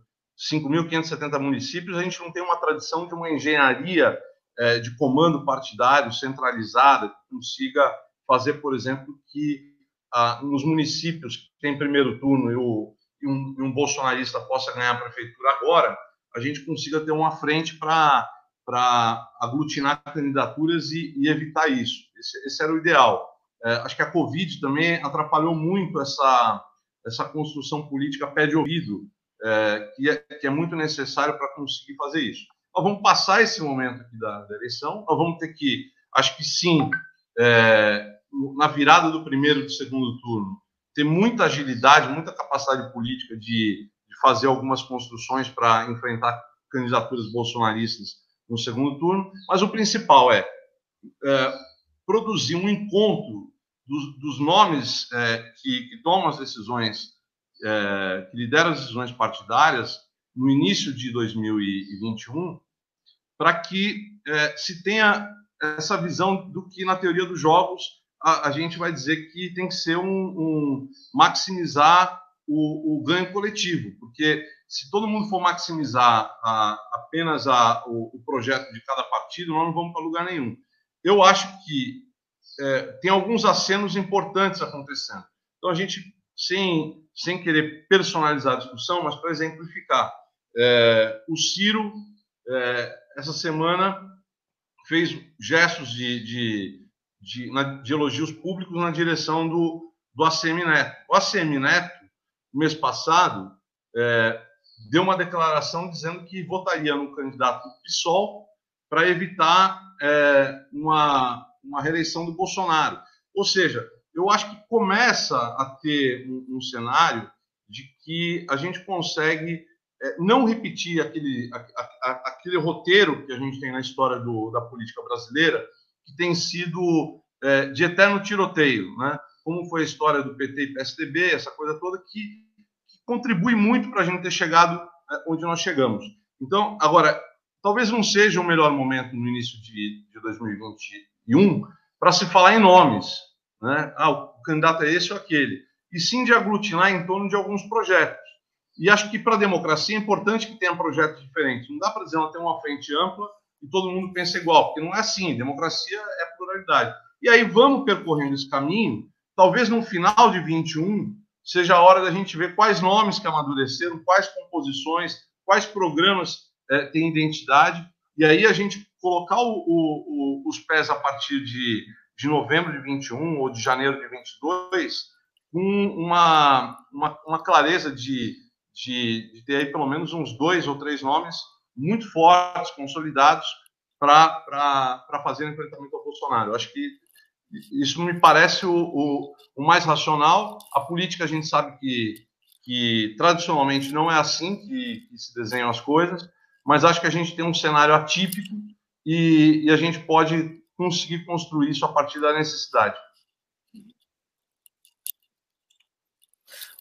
5.570 municípios, a gente não tem uma tradição de uma engenharia é, de comando partidário centralizada que consiga fazer, por exemplo, que ah, nos municípios que tem primeiro turno e, o, e, um, e um bolsonarista possa ganhar a prefeitura agora, a gente consiga ter uma frente para aglutinar candidaturas e, e evitar isso. Esse, esse, era o ideal. É, acho que a Covid também atrapalhou muito essa, essa construção política pé de ouvido é, que, é, que é muito necessário para conseguir fazer isso. Nós vamos passar esse momento aqui da, da eleição, nós vamos ter que, acho que sim, é, na virada do primeiro e do segundo turno, ter muita agilidade, muita capacidade política de, de fazer algumas construções para enfrentar candidaturas bolsonaristas no segundo turno, mas o principal é, é produzir um encontro dos, dos nomes é, que, que tomam as decisões é, que lidera as decisões partidárias no início de 2021, para que é, se tenha essa visão do que na teoria dos jogos a, a gente vai dizer que tem que ser um, um maximizar o, o, ganho coletivo, porque se todo mundo for maximizar a, apenas a, o, o, projeto de cada partido, nós não vamos para lugar nenhum. Eu acho que é, tem alguns acenos importantes acontecendo. Então a gente sem sem querer personalizar a discussão, mas para exemplificar. É, o Ciro, é, essa semana, fez gestos de, de, de, de, elogios públicos na direção do, do ACM Neto. O ACM Neto, mês passado, é, deu uma declaração dizendo que votaria no candidato do PSOL para evitar é, uma, uma reeleição do Bolsonaro. Ou seja, eu acho que começa a ter um, um cenário de que a gente consegue é, não repetir aquele, a, a, aquele roteiro que a gente tem na história do, da política brasileira, que tem sido é, de eterno tiroteio, né? como foi a história do PT e PSDB, essa coisa toda, que, que contribui muito para a gente ter chegado é, onde nós chegamos. Então, agora, talvez não seja o melhor momento no início de, de 2021 para se falar em nomes, né? Ah, o candidato é esse ou aquele. E sim de aglutinar em torno de alguns projetos. E acho que para a democracia é importante que tenha projetos diferentes. Não dá para dizer ela tem uma frente ampla e todo mundo pensa igual, porque não é assim. Democracia é pluralidade. E aí vamos percorrendo esse caminho. Talvez no final de 21 seja a hora da gente ver quais nomes que amadureceram, quais composições, quais programas é, têm identidade. E aí a gente colocar o, o, os pés a partir de de novembro de 21 ou de janeiro de 22 com uma, uma, uma clareza de, de, de, ter aí pelo menos uns dois ou três nomes muito fortes, consolidados, para fazer enfrentamento ao Bolsonaro. Eu acho que isso me parece o, o, o, mais racional. A política a gente sabe que, que tradicionalmente não é assim que, que se desenham as coisas, mas acho que a gente tem um cenário atípico e, e a gente pode conseguir construir isso a partir da necessidade.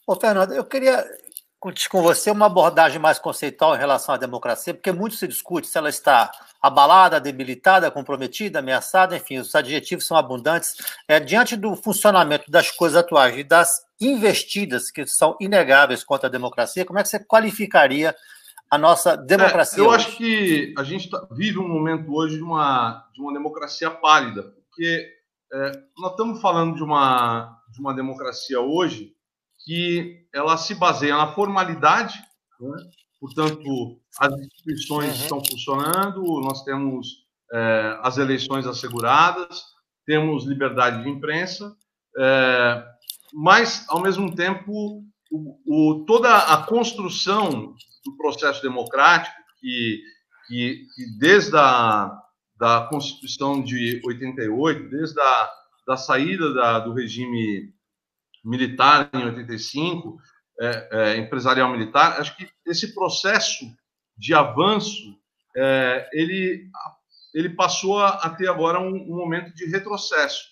Ô, Fernando, eu queria com você uma abordagem mais conceitual em relação à democracia, porque muito se discute se ela está abalada, debilitada, comprometida, ameaçada, enfim, os adjetivos são abundantes. É, diante do funcionamento das coisas atuais e das investidas que são inegáveis contra a democracia, como é que você qualificaria a nossa democracia. É, eu hoje. acho que a gente tá, vive um momento hoje de uma, de uma democracia pálida, porque é, nós estamos falando de uma, de uma democracia hoje que ela se baseia na formalidade, né? portanto, as instituições uhum. estão funcionando, nós temos é, as eleições asseguradas, temos liberdade de imprensa, é, mas, ao mesmo tempo, o, o, toda a construção do processo democrático que, que, que desde a da Constituição de 88, desde a da saída da, do regime militar em 85, é, é, empresarial militar, acho que esse processo de avanço, é, ele, ele passou a, ter agora um, um, momento de retrocesso.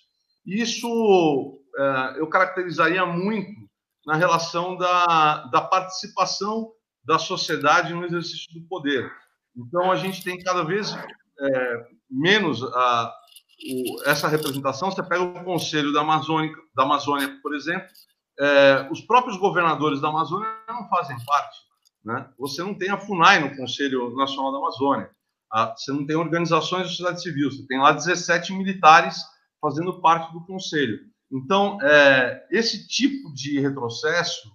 Isso é, eu caracterizaria muito na relação da, da participação da sociedade no exercício do poder. Então, a gente tem cada vez é, menos a, o, essa representação. Você pega o Conselho da Amazônia, da Amazônia por exemplo, é, os próprios governadores da Amazônia não fazem parte. Né? Você não tem a FUNAI no Conselho Nacional da Amazônia. A, você não tem organizações da sociedade civil. Você tem lá 17 militares fazendo parte do Conselho. Então, é, esse tipo de retrocesso,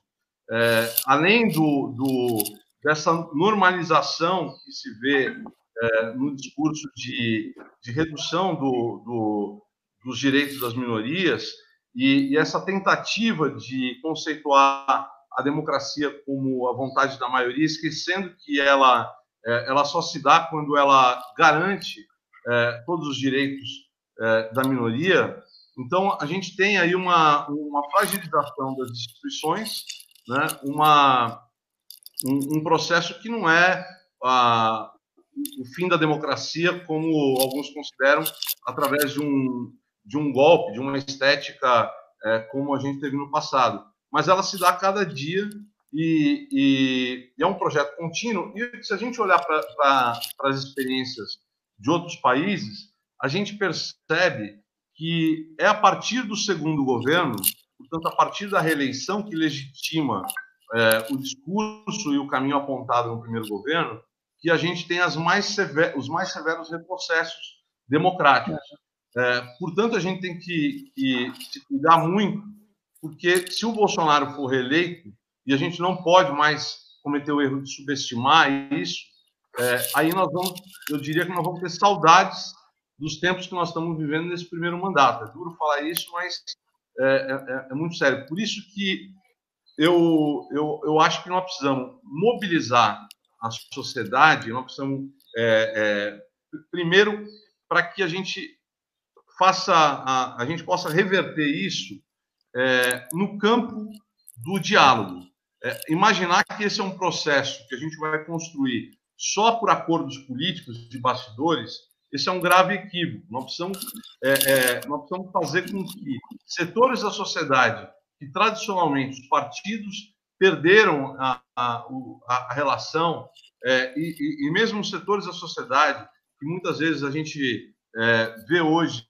é, além do, do, dessa normalização que se vê é, no discurso de, de redução do, do, dos direitos das minorias e, e, essa tentativa de conceituar a democracia como a vontade da maioria, esquecendo que ela, é, ela só se dá quando ela garante é, todos os direitos é, da minoria. Então, a gente tem aí uma, uma fragilização das instituições, né, uma, um, um processo que não é a, o fim da democracia, como alguns consideram, através de um, de um golpe, de uma estética é, como a gente teve no passado. Mas ela se dá a cada dia e, e, e é um projeto contínuo. E se a gente olhar para as experiências de outros países, a gente percebe que é a partir do segundo governo, portanto, a partir da reeleição que legitima é, o discurso e o caminho apontado no primeiro governo, que a gente tem as mais sever, os mais severos retrocessos democráticos. É, portanto, a gente tem que, que se cuidar muito, porque se o Bolsonaro for reeleito, e a gente não pode mais cometer o erro de subestimar isso, é, aí nós vamos, eu diria que nós vamos ter saudades dos tempos que nós estamos vivendo nesse primeiro mandato. É duro falar isso, mas é, é, é muito sério. Por isso que eu, eu, eu acho que nós precisamos mobilizar a sociedade, nós precisamos, é, é, primeiro, para que a gente faça, a, a gente possa reverter isso é, no campo do diálogo. É, imaginar que esse é um processo que a gente vai construir só por acordos políticos de bastidores, esse é um grave equívoco. Nós precisamos, é, é, nós precisamos fazer com que setores da sociedade que tradicionalmente os partidos perderam a, a, a relação, é, e, e, mesmo os setores da sociedade, que muitas vezes a gente é, vê hoje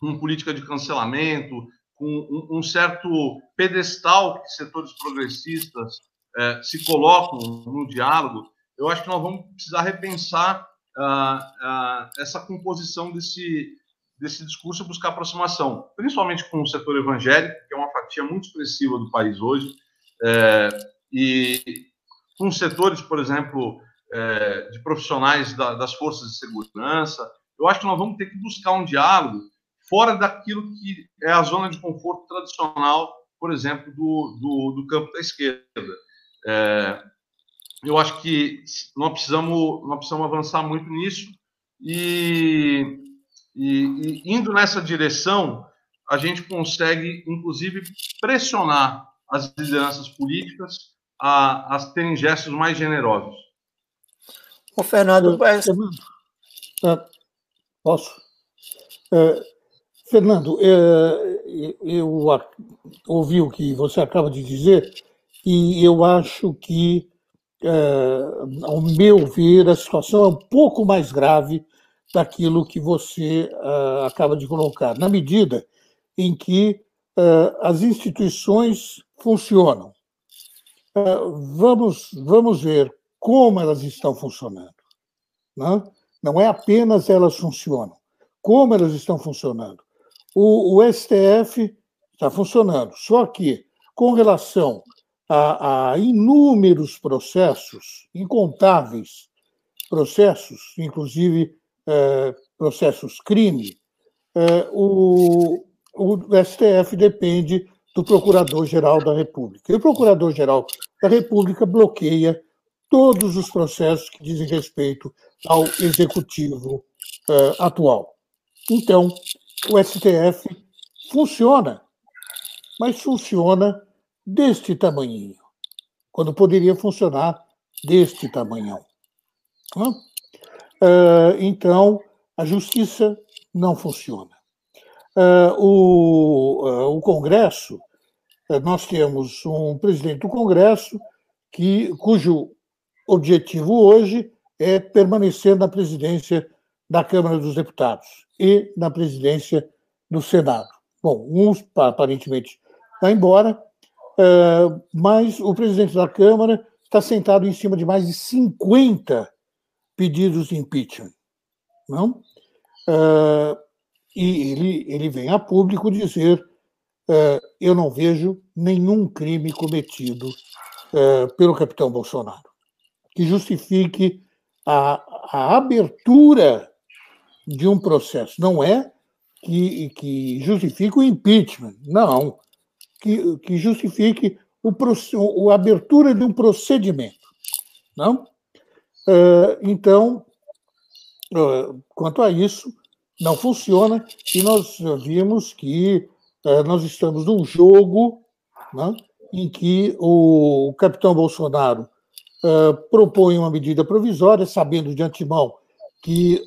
com política de cancelamento, com um, um certo pedestal que setores progressistas é, se colocam no diálogo, eu acho que nós vamos precisar repensar ah, ah, essa composição desse, desse discurso, buscar aproximação, principalmente com o setor evangélico, que é uma fatia muito expressiva do país hoje, é, e com setores, por exemplo, é, de profissionais da, das forças de segurança, eu acho que nós vamos ter que buscar um diálogo fora daquilo que é a zona de conforto tradicional, por exemplo, do, do, do campo da esquerda. É, eu acho que nós precisamos, nós precisamos avançar muito nisso e, e, e indo nessa direção, a gente consegue, inclusive, pressionar as lideranças políticas a, a terem gestos mais generosos. Ô, Fernando, ah, posso? É, Fernando, é, eu ouvi o que você acaba de dizer e eu acho que, é, ao meu ver, a situação é um pouco mais grave daquilo que você acaba de colocar, na medida em que as instituições funcionam. Ah, vamos, vamos ver como elas estão funcionando. Não, né? não é apenas elas funcionam, como elas estão funcionando. O, o STF está funcionando, só que com relação a, a inúmeros processos, incontáveis processos, inclusive é, processos crime, é, o, o STF depende do Procurador-Geral da República. E o Procurador-Geral da República bloqueia todos os processos que dizem respeito ao Executivo uh, atual. Então, o STF funciona, mas funciona deste tamanhinho, quando poderia funcionar deste tamanhão. Uh, então, a justiça não funciona. Uh, o, uh, o Congresso, nós temos um presidente do Congresso que, cujo objetivo hoje é permanecer na presidência da Câmara dos Deputados e na presidência do Senado. Bom, uns aparentemente vai embora, mas o presidente da Câmara está sentado em cima de mais de 50 pedidos de impeachment. Não? Uh, e ele, ele vem a público dizer: uh, eu não vejo nenhum crime cometido uh, pelo capitão Bolsonaro que justifique a, a abertura de um processo. Não é que, que justifique o impeachment, não. Que, que justifique o, a abertura de um procedimento. Não? Uh, então, quanto a isso, não funciona e nós vimos que uh, nós estamos num jogo né, em que o capitão Bolsonaro propõe uma medida provisória, sabendo de antemão que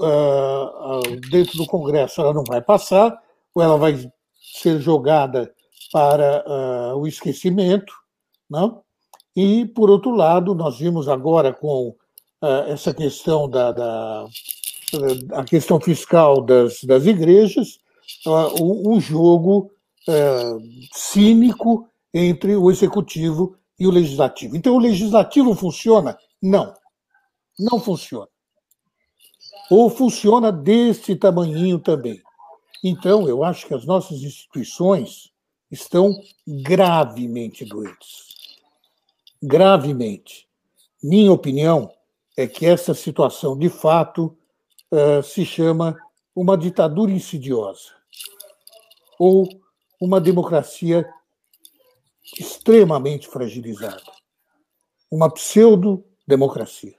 dentro do Congresso ela não vai passar, ou ela vai ser jogada para o esquecimento, não? E, por outro lado, nós vimos agora com essa questão da, da a questão fiscal das, das igrejas, uh, um, jogo uh, cínico entre o executivo e o legislativo. Então, o legislativo funciona? Não, não funciona. Ou funciona desse tamanhinho também. Então, eu acho que as nossas instituições estão gravemente doentes gravemente. Minha opinião é que essa situação, de fato, uh, se chama uma ditadura insidiosa ou uma democracia extremamente fragilizada, uma pseudo-democracia.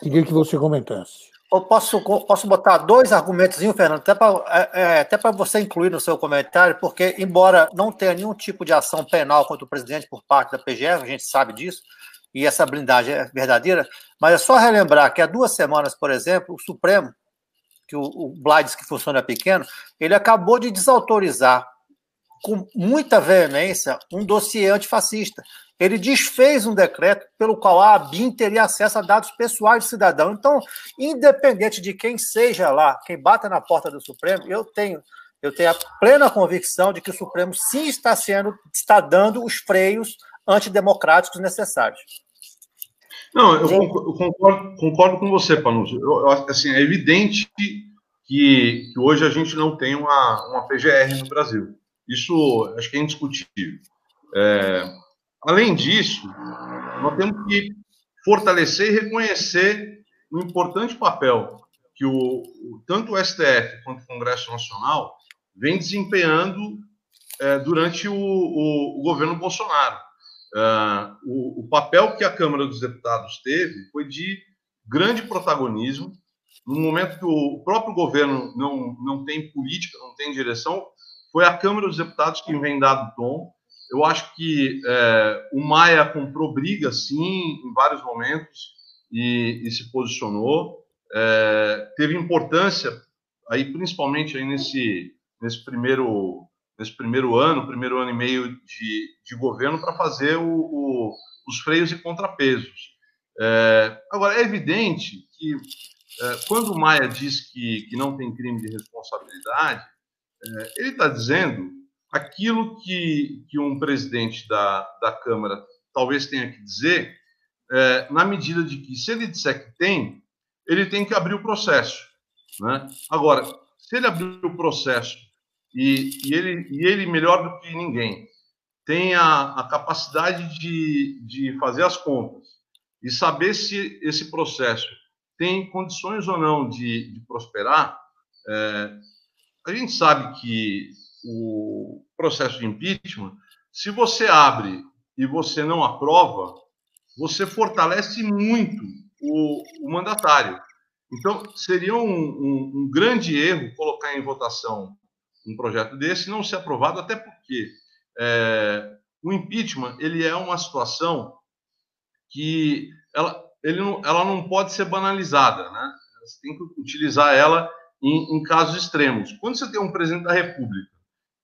Queria que você comentasse. Eu posso, posso botar dois argumentos, Fernando, até para é, é, você incluir no seu comentário, porque, embora não tenha nenhum tipo de ação penal contra o presidente por parte da PGF, a gente sabe disso, e essa blindagem é verdadeira, mas é só relembrar que há duas semanas, por exemplo, o Supremo, que o, o Blades que funciona pequeno, ele acabou de desautorizar com muita veemência um dossiê antifascista ele desfez um decreto pelo qual a ABIN teria acesso a dados pessoais do cidadão. Então, independente de quem seja lá, quem bata na porta do Supremo, eu tenho, eu tenho a plena convicção de que o Supremo sim está sendo, está dando os freios antidemocráticos necessários. Não, eu concordo, concordo com você, Panucci. assim, é evidente que, que, hoje a gente não tem uma, uma PGR no Brasil. Isso acho que é indiscutível. É, Além disso, nós temos que fortalecer e reconhecer o importante papel que o, tanto o STF quanto o Congresso Nacional vem desempenhando é, durante o, o, o, governo Bolsonaro. É, o, o, papel que a Câmara dos Deputados teve foi de grande protagonismo, no momento que o próprio governo não, não tem política, não tem direção, foi a Câmara dos Deputados que vem dado tom, eu acho que é, o Maia comprou briga, sim, em vários momentos e, e se posicionou. É, teve importância, aí principalmente aí nesse, nesse, primeiro, nesse primeiro ano, primeiro ano e meio de, de governo, para fazer o, o, os freios e contrapesos. É, agora, é evidente que é, quando o Maia diz que, que não tem crime de responsabilidade, é, ele está dizendo aquilo que, que um presidente da, da Câmara talvez tenha que dizer, é, na medida de que, se ele disser que tem, ele tem que abrir o processo. Né? Agora, se ele abrir o processo e, e, ele, e ele, melhor do que ninguém, tem a, a capacidade de, de fazer as contas e saber se esse processo tem condições ou não de, de prosperar, é, a gente sabe que o processo de impeachment, se você abre e você não aprova, você fortalece muito o, o mandatário. Então, seria um, um, um, grande erro colocar em votação um projeto desse não ser aprovado, até porque é, o impeachment ele é uma situação que ela, ele não, ela não pode ser banalizada, né? Você tem que utilizar ela em, em casos extremos. Quando você tem um presidente da República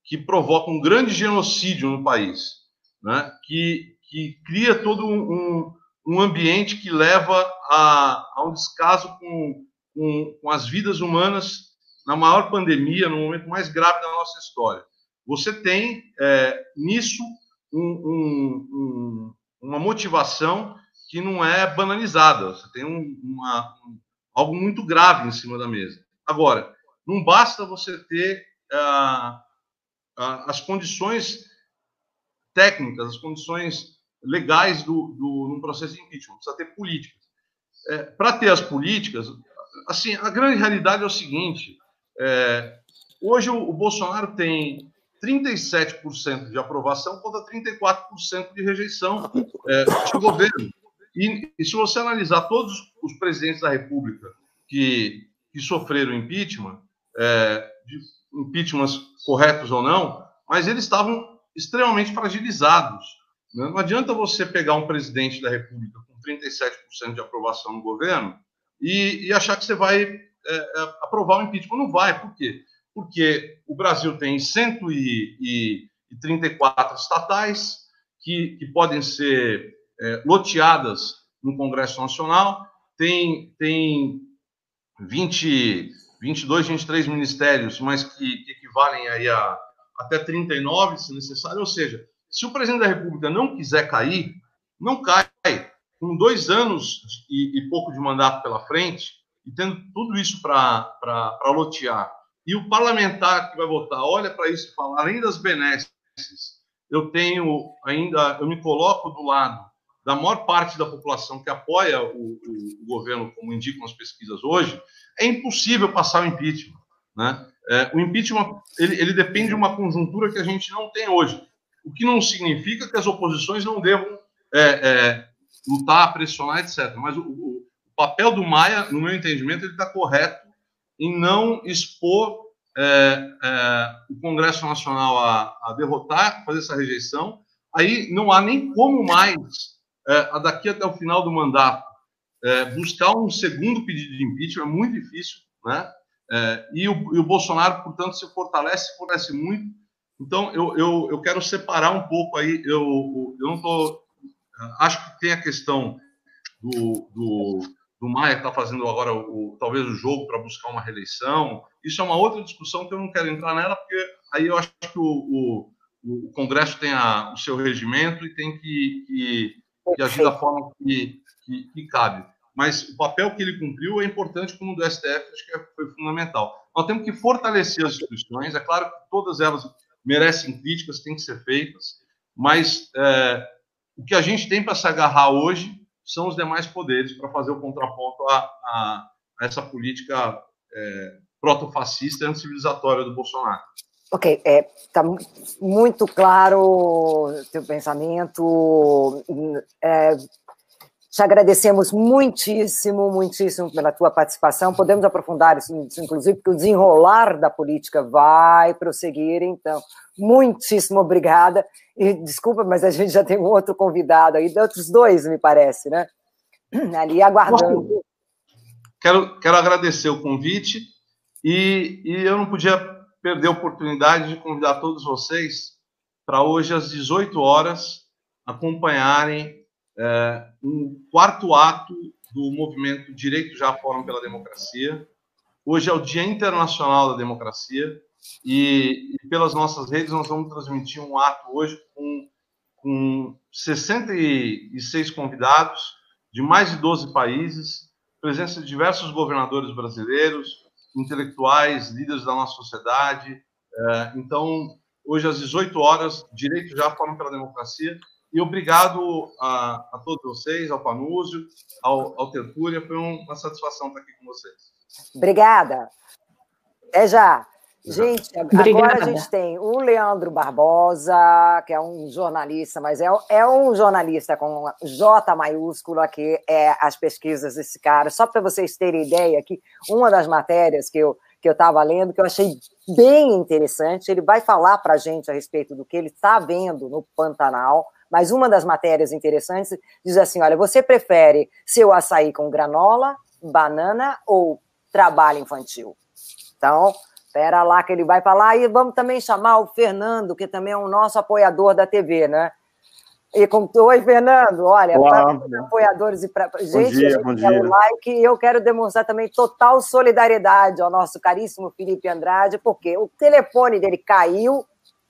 que provoca um grande genocídio no país, né? que, que cria todo um, um ambiente que leva a, a um descaso com, com, com as vidas humanas na maior pandemia, no momento mais grave da nossa história. Você tem é, nisso um, um, um, uma motivação que não é banalizada. Você tem uma, algo muito grave em cima da mesa. Agora, não basta você ter as condições técnicas, as condições legais do, do, num processo de impeachment, precisa ter políticas. É, Para ter as políticas, assim, a grande realidade é o seguinte: é, hoje o, o, Bolsonaro tem 37% de aprovação contra 34% de rejeição é, do governo. E, e, se você analisar todos os presidentes da República que, que sofreram impeachment, é, impeachments corretos ou não, mas eles estavam extremamente fragilizados. Né? Não adianta você pegar um presidente da República com 37% de aprovação no governo e, e achar que você vai é, é, aprovar o impeachment. Não vai, por quê? Porque o Brasil tem 134 estatais que, que podem ser é, loteadas no Congresso Nacional, tem, tem 20, 22, 23 ministérios, mas que, que equivalem aí a até 39, se necessário, ou seja, se o presidente da República não quiser cair, não cai. Com dois anos e, e pouco de mandato pela frente, e tendo tudo isso para lotear, e o parlamentar que vai votar olha para isso e fala, além das benesses, eu tenho ainda, eu me coloco do lado da maior parte da população que apoia o, o, o governo, como indicam as pesquisas hoje, é impossível passar o impeachment. Né? É, o impeachment ele, ele depende de uma conjuntura que a gente não tem hoje o que não significa que as oposições não devam é, é, lutar, pressionar, etc. Mas o, papel do Maia, no meu entendimento, ele está correto em não expor é, é, o Congresso Nacional a, a, derrotar, fazer essa rejeição. Aí não há nem como mais, é, daqui até o final do mandato, é, buscar um segundo pedido de impeachment, é muito difícil, né? e, o, e o Bolsonaro, portanto, se fortalece, se fortalece muito então, eu, eu, eu quero separar um pouco aí. Eu, eu não estou. Acho que tem a questão do, do, do Maia está fazendo agora o, talvez o jogo para buscar uma reeleição. Isso é uma outra discussão que eu não quero entrar nela, porque aí eu acho que o, o, o Congresso tem a, o seu regimento e tem que, que, que agir da forma que, que, que, cabe. Mas o papel que ele cumpriu é importante, como o do STF, acho que foi fundamental. Nós temos que fortalecer as instituições, é claro que todas elas merecem críticas, têm que ser feitas, mas é, o que a gente tem para se agarrar hoje são os demais poderes para fazer o contraponto a, a, a essa política é, protofascista e anticivilizatória do Bolsonaro. Ok, está é, tá muito claro o teu pensamento. É, te agradecemos muitíssimo, muitíssimo pela tua participação. Podemos aprofundar isso, inclusive, porque o desenrolar da política vai prosseguir. Então, muitíssimo obrigada. E desculpa, mas a gente já tem um outro convidado aí, outros dois, me parece, né? Ali aguardando. Quero, quero agradecer o convite e, e eu não podia perder a oportunidade de convidar todos vocês para hoje, às 18 horas, acompanharem é, um quarto ato do movimento Direito Já Fórum pela Democracia. Hoje é o Dia Internacional da Democracia e, e pelas nossas redes nós vamos transmitir um ato hoje com, com 66 convidados de mais de 12 países, presença de diversos governadores brasileiros, intelectuais, líderes da nossa sociedade. É, então, hoje às 18 horas, Direito Já Fórum pela Democracia, e obrigado a, a todos vocês, ao Panúzio, ao, ao Tertúlia. Foi uma satisfação estar aqui com vocês. Obrigada. Até já. Gente, agora a gente tem o Leandro Barbosa, que é um jornalista, mas é, é um jornalista com J maiúscula, que é as pesquisas desse cara. Só para vocês terem ideia, que uma das matérias que eu, que eu estava lendo, que eu achei bem interessante. Ele vai falar para a gente a respeito do que ele está vendo no Pantanal, mas uma das matérias interessantes diz assim: olha, você prefere seu açaí com granola, banana ou trabalho infantil? Então, espera lá que ele vai falar. E vamos também chamar o Fernando, que também é um nosso apoiador da TV, né? E com... Oi, Fernando. Olha, para os apoiadores e para gente, dia, gente o like, eu quero demonstrar também total solidariedade ao nosso caríssimo Felipe Andrade, porque o telefone dele caiu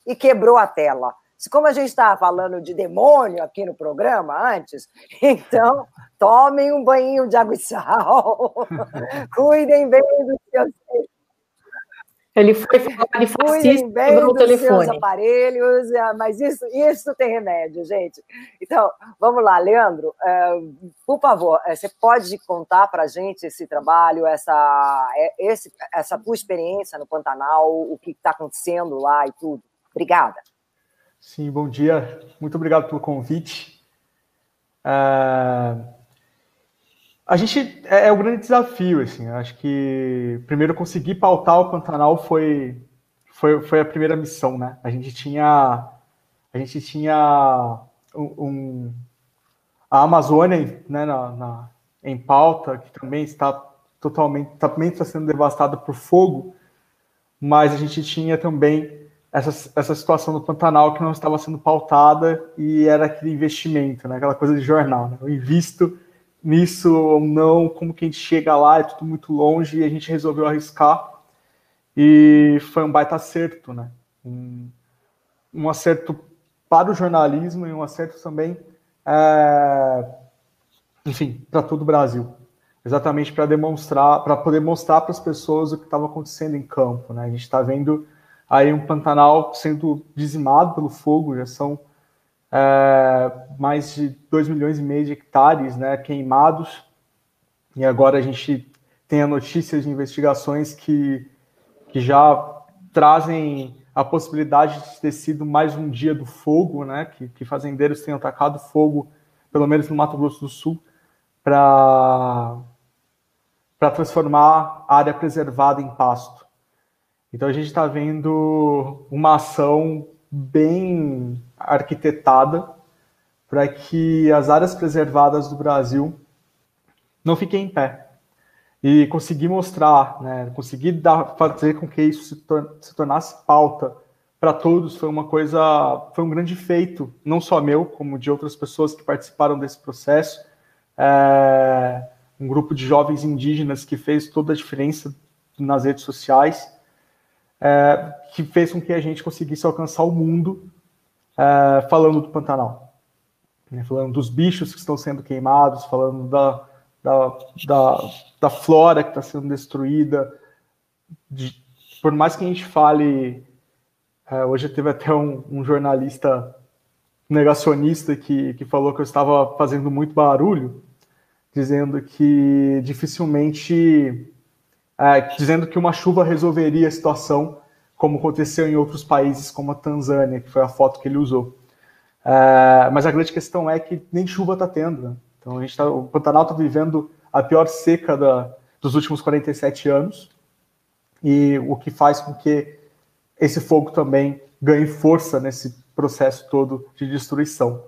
e quebrou a tela. Como a gente estava falando de demônio aqui no programa antes, então tomem um banho de água e sal, cuidem bem dos seus ele foi de fascista quebrou o telefone. aparelhos, é, mas isso, isso tem remédio, gente. Então, vamos lá, Leandro, é, por favor, é, você pode contar para a gente esse trabalho, essa, esse, essa tua experiência no Pantanal, o que está acontecendo lá e tudo. Obrigada. Sim, bom dia. Muito obrigado pelo convite. Uh, a gente é, é o grande desafio, assim. Acho que primeiro conseguir pautar o Pantanal foi, foi, foi a primeira missão, né? A gente tinha a gente tinha um, um a Amazônia, né, na, na, em pauta, que também está totalmente também está sendo devastada por fogo, mas a gente tinha também essa, essa situação do Pantanal que não estava sendo pautada e era aquele investimento, né, aquela coisa de jornal, né? Eu invisto nisso ou não, como que a gente chega lá, é tudo muito longe, e a gente resolveu arriscar. E foi um baita acerto, né? Um, um acerto para o jornalismo e um acerto também, é, enfim, para todo o Brasil. Exatamente para demonstrar, para poder mostrar para as pessoas o que estava acontecendo em campo, né? A gente está vendo aí um Pantanal sendo dizimado pelo fogo, já são é, mais de 2 milhões e meio de hectares né, queimados, e agora a gente tem a notícia de investigações que, que já trazem a possibilidade de ter sido mais um dia do fogo, né, que, que fazendeiros tenham atacado fogo, pelo menos no Mato Grosso do Sul, para transformar a área preservada em pasto. Então a gente está vendo uma ação bem arquitetada para que as áreas preservadas do Brasil não fiquem em pé. E conseguir mostrar, né, conseguir dar, fazer com que isso se, tor se tornasse pauta para todos foi uma coisa, foi um grande feito, não só meu, como de outras pessoas que participaram desse processo. É, um grupo de jovens indígenas que fez toda a diferença nas redes sociais, é, que fez com que a gente conseguisse alcançar o mundo é, falando do Pantanal, né, falando dos bichos que estão sendo queimados, falando da, da, da, da flora que está sendo destruída. De, por mais que a gente fale, é, hoje teve até um, um, jornalista negacionista que, que falou que eu estava fazendo muito barulho, dizendo que dificilmente, é, dizendo que uma chuva resolveria a situação como aconteceu em outros países, como a Tanzânia, que foi a foto que ele usou. É, mas a grande questão é que nem chuva está tendo. Né? Então, a gente tá, o Pantanal está vivendo a pior seca da, dos últimos 47 anos, e o que faz com que esse fogo também ganhe força nesse processo todo de destruição.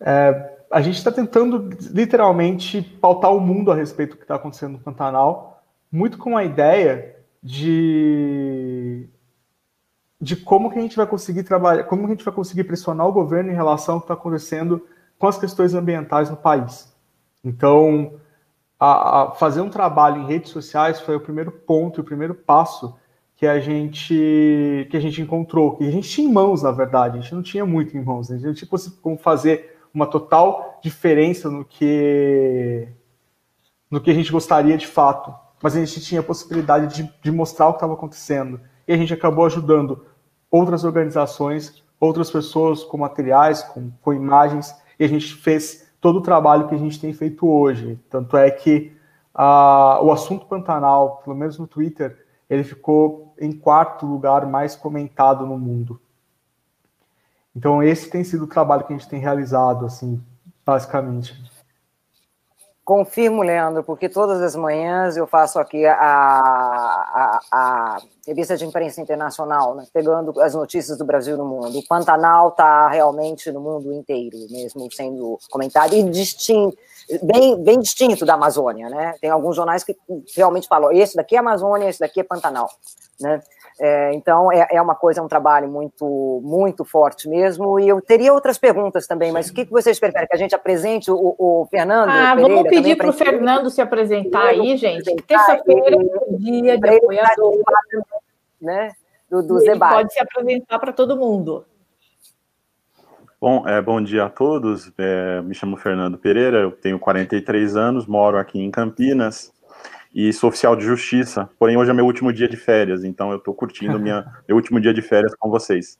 É, a gente está tentando literalmente pautar o mundo a respeito do que está acontecendo no Pantanal, muito com a ideia de de como que a gente vai conseguir trabalhar, como que a gente vai conseguir pressionar o governo em relação ao que está acontecendo com as questões ambientais no país. Então, a, a fazer um trabalho em redes sociais foi o primeiro ponto, o primeiro passo que a gente que a gente encontrou, que a gente tinha em mãos, na verdade, a gente não tinha muito em mãos, a gente não tinha como fazer uma total diferença no que no que a gente gostaria de fato mas a gente tinha a possibilidade de, de mostrar o que estava acontecendo. E a gente acabou ajudando outras organizações, outras pessoas com materiais, com, com imagens, e a gente fez todo o trabalho que a gente tem feito hoje. Tanto é que uh, o assunto Pantanal, pelo menos no Twitter, ele ficou em quarto lugar mais comentado no mundo. Então esse tem sido o trabalho que a gente tem realizado, assim, basicamente. Confirmo, Leandro, porque todas as manhãs eu faço aqui a, a, a revista de imprensa internacional, né, pegando as notícias do Brasil do mundo. O Pantanal está realmente no mundo inteiro, mesmo sendo comentado, e bem, bem distinto da Amazônia. Né? Tem alguns jornais que realmente falam: esse daqui é Amazônia, esse daqui é Pantanal. Né? É, então, é, é, uma coisa, é um trabalho muito, muito forte mesmo. E eu teria outras perguntas também, mas o que, que vocês preferem? Que a gente apresente o, o Fernando? Ah, Pereira vamos pedir para o Fernando se apresentar aí, gente. Terça-feira é dia de apoiador. Né, do, dos debates. Pode se apresentar para todo mundo. Bom, é, bom dia a todos. É, me chamo Fernando Pereira, eu tenho 43 anos, moro aqui em Campinas e sou oficial de justiça. Porém, hoje é meu último dia de férias, então eu estou curtindo minha, meu último dia de férias com vocês.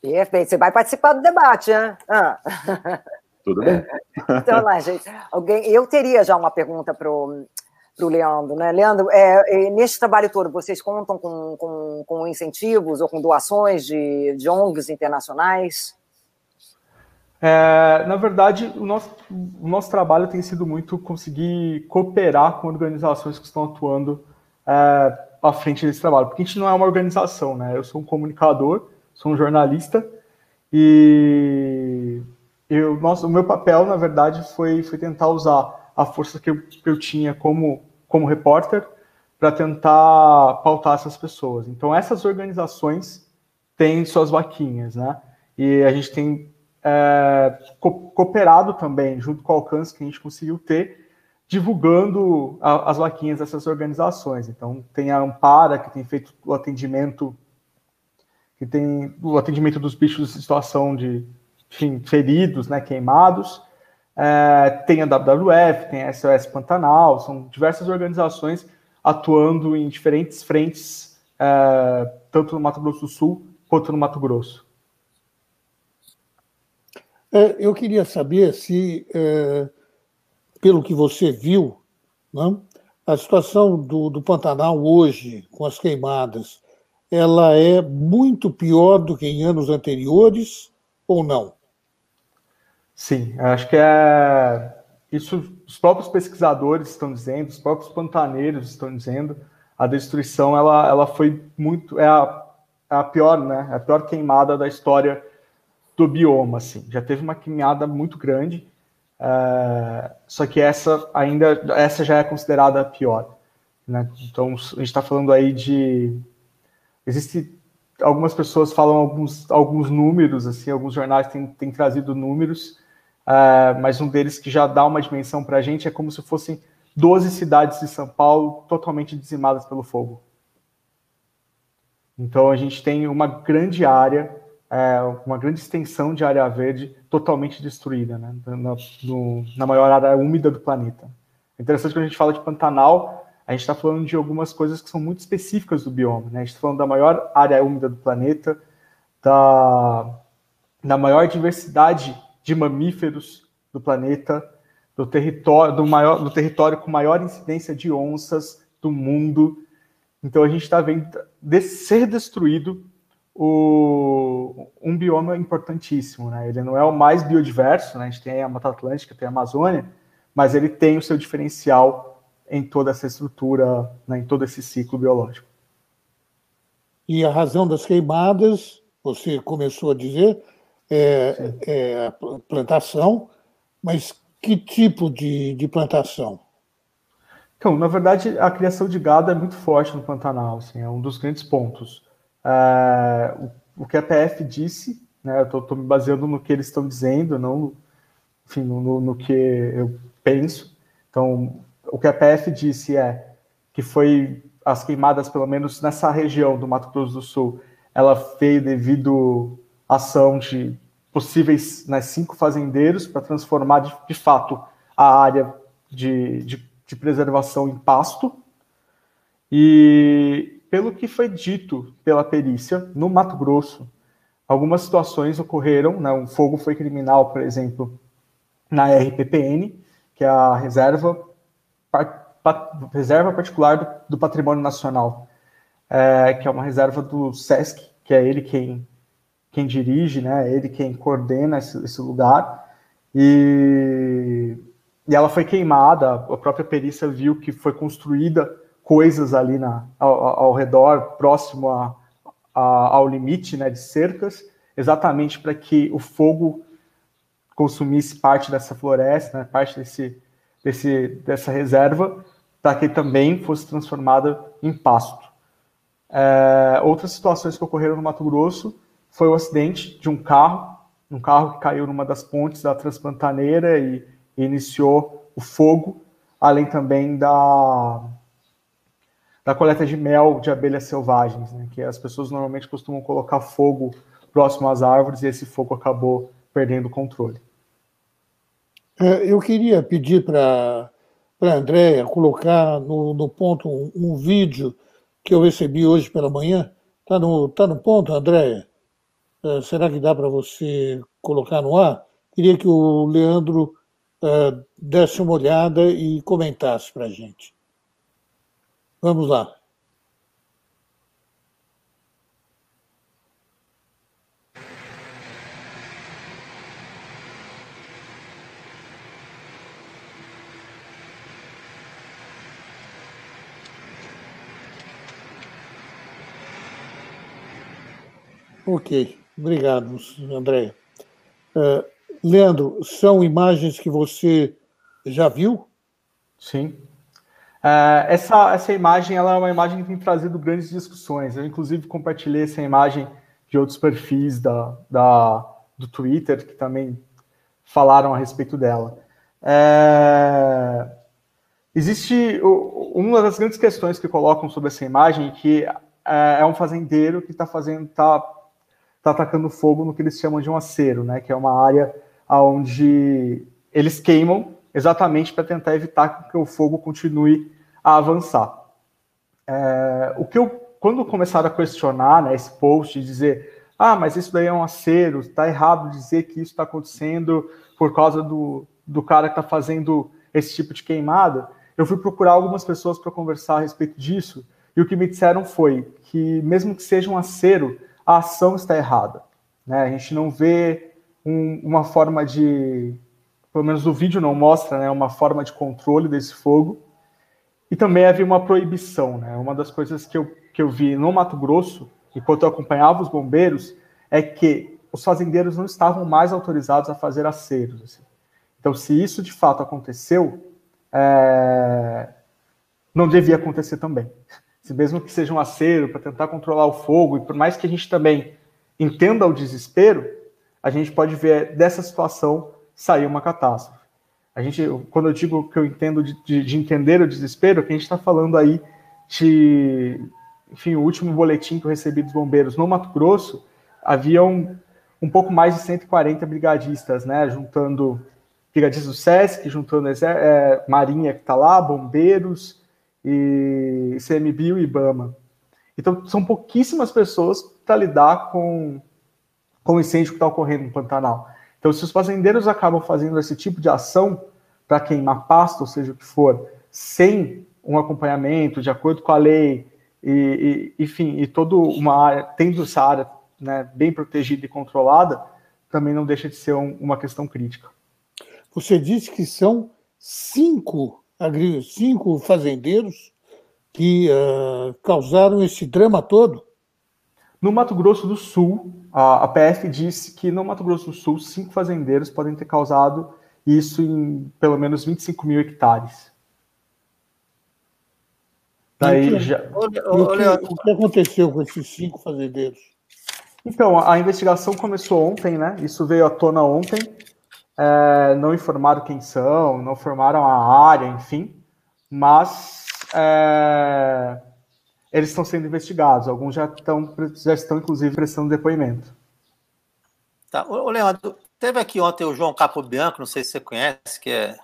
Perfeito. Você vai participar do debate, né? Ah. Tudo bem. então, lá, gente. Alguém, eu teria já uma pergunta para o Leandro, né? Leandro, é, é, nesse trabalho todo, vocês contam com, com, com incentivos ou com doações de, de ONGs internacionais? É, na verdade, o nosso, o nosso trabalho tem sido muito conseguir cooperar com organizações que estão atuando é, à frente desse trabalho, porque a gente não é uma organização, né? Eu sou um comunicador, sou um jornalista e eu, nosso, o meu papel, na verdade, foi, foi tentar usar a força que eu, que eu tinha como, como repórter para tentar pautar essas pessoas. Então, essas organizações têm suas vaquinhas, né? E a gente tem é, co cooperado também, junto com o alcance que a gente conseguiu ter, divulgando a, as vaquinhas dessas organizações. Então, tem a Ampara, que tem feito o atendimento, que tem o atendimento dos bichos em situação de enfim, feridos, né, queimados. É, tem a WWF, tem a SOS Pantanal, são diversas organizações atuando em diferentes frentes, é, tanto no Mato Grosso do Sul quanto no Mato Grosso. É, eu queria saber se, é, pelo que você viu, né, a situação do, do Pantanal hoje, com as queimadas, ela é muito pior do que em anos anteriores ou não? Sim, acho que é isso. Os próprios pesquisadores estão dizendo, os próprios pantaneiros estão dizendo, a destruição ela, ela foi muito é a, é a pior, né? A pior queimada da história do bioma, assim. Já teve uma queimada muito grande, uh, só que essa ainda, essa já é considerada a pior. Né? Então, a gente está falando aí de... Existe... Algumas pessoas falam alguns, alguns números, assim, alguns jornais têm, têm trazido números, uh, mas um deles que já dá uma dimensão para a gente é como se fossem 12 cidades de São Paulo totalmente dizimadas pelo fogo. Então, a gente tem uma grande área é, uma grande extensão de área verde totalmente destruída, né, na, no, na maior área úmida do planeta. É interessante quando a gente fala de Pantanal, a gente está falando de algumas coisas que são muito específicas do bioma. Né? A gente está falando da maior área úmida do planeta, da, da maior diversidade de mamíferos do planeta, do território, do, maior, do território com maior incidência de onças do mundo. Então a gente está vendo de ser destruído o, um bioma importantíssimo. Né? Ele não é o mais biodiverso, né? a gente tem a Mata Atlântica, tem a Amazônia, mas ele tem o seu diferencial em toda essa estrutura, né? em todo esse ciclo biológico. E a razão das queimadas, você começou a dizer, é, é a plantação, mas que tipo de, de plantação? Então, na verdade, a criação de gado é muito forte no Pantanal, assim, é um dos grandes pontos. Uh, o, que a PF disse, né, eu estou me baseando no que eles estão dizendo, não enfim, no, no, que eu penso. Então, o que a PF disse é que foi as queimadas, pelo menos nessa região do Mato Grosso do Sul, ela veio devido à ação de possíveis né, cinco fazendeiros para transformar de, de, fato a área de, de, de preservação em pasto. E pelo que foi dito pela perícia, no Mato Grosso, algumas situações ocorreram, né, um fogo foi criminal, por exemplo, na RPPN, que é a Reserva, reserva Particular do, Patrimônio Nacional, é, que é uma reserva do SESC, que é ele quem, quem dirige, né, ele quem coordena esse, esse lugar, e e ela foi queimada. A própria perícia viu que foi construída coisas ali na, ao, ao redor, próximo a, a, ao limite né, de cercas, exatamente para que o fogo consumisse parte dessa floresta, né, parte desse, desse, dessa reserva, para que também fosse transformada em pasto. É, outras situações que ocorreram no Mato Grosso foi o acidente de um carro, um carro que caiu numa das pontes da Transpantaneira e, e iniciou o fogo, além também da, da coleta de mel de abelhas selvagens, né, que as pessoas normalmente costumam colocar fogo próximo às árvores e esse fogo acabou perdendo o controle. É, eu queria pedir para a Andréia colocar no, no ponto um, um, vídeo que eu recebi hoje pela manhã. Está no, tá no ponto, Andréia? É, será que dá para você colocar no ar? Queria que o Leandro é, desse uma olhada e comentasse para a gente. Vamos lá. Ok, obrigado, André. Uh, Leandro, são imagens que você já viu? Sim. Uh, essa, essa imagem ela é uma imagem que tem trazido grandes discussões. Eu, inclusive, compartilhei essa imagem de outros perfis da, da, do Twitter que também falaram a respeito dela. É, existe uma das grandes questões que colocam sobre essa imagem que é, é um fazendeiro que está fazendo, tá está atacando fogo no que eles chamam de um acero, né, que é uma área onde eles queimam exatamente para tentar evitar que o fogo continue a avançar. É, o que eu, quando começaram a questionar né, esse post e dizer, ah, mas isso daí é um acero, está errado dizer que isso está acontecendo por causa do, do cara que está fazendo esse tipo de queimada, eu fui procurar algumas pessoas para conversar a respeito disso, e o que me disseram foi que, mesmo que seja um acero, a ação está errada. Né? A gente não vê um, uma forma de, pelo menos o vídeo não mostra, né, uma forma de controle desse fogo. E também havia uma proibição. Né? Uma das coisas que eu, que eu vi no Mato Grosso, enquanto eu acompanhava os bombeiros, é que os fazendeiros não estavam mais autorizados a fazer aceros. Assim. Então, se isso de fato aconteceu, é... não devia acontecer também se mesmo que seja um acero para tentar controlar o fogo, e por mais que a gente também entenda o desespero, a gente pode ver dessa situação sair uma catástrofe. A gente, quando eu digo que eu entendo de, de, de entender o desespero, é que a gente está falando aí de, enfim, o último boletim que eu recebi dos bombeiros no Mato Grosso, havia um, pouco mais de 140 brigadistas, né, juntando brigadistas do SESC, juntando é, Marinha que está lá, bombeiros, e ICMBio e IBAMA. Então, são pouquíssimas pessoas para lidar com, com o incêndio que está ocorrendo no Pantanal. Então, se os fazendeiros acabam fazendo esse tipo de ação para queimar pasto, ou seja o que for, sem um acompanhamento de acordo com a lei, e, e enfim, e toda uma área, tendo essa área né, bem protegida e controlada, também não deixa de ser um, uma questão crítica. Você disse que são cinco cinco fazendeiros que uh, causaram esse drama todo? No Mato Grosso do Sul, a, a PF disse que no Mato Grosso do Sul, cinco fazendeiros podem ter causado isso em pelo menos 25 mil hectares. Daí já... o, que, o que aconteceu com esses cinco fazendeiros? Então, a investigação começou ontem, né? Isso veio à tona ontem é, não informaram quem são, não informaram a área, enfim, mas é, eles estão sendo investigados. Alguns já estão, já estão inclusive, prestando depoimento. Tá. Ô, Leandro, teve aqui ontem o João Capo Bianco, não sei se você conhece, que é,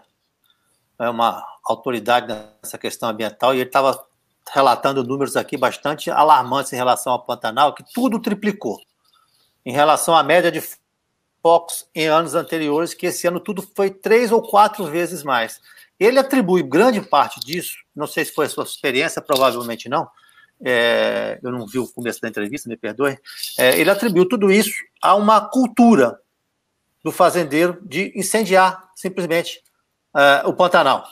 é uma autoridade nessa questão ambiental, e ele estava relatando números aqui bastante alarmantes em relação ao Pantanal, que tudo triplicou. Em relação à média de focos em anos anteriores, que esse ano tudo foi três ou quatro vezes mais. Ele atribui grande parte disso, não sei se foi a sua experiência, provavelmente não, é, eu não vi o começo da entrevista, me perdoe, é, ele atribuiu tudo isso a uma cultura do fazendeiro de incendiar simplesmente uh, o Pantanal.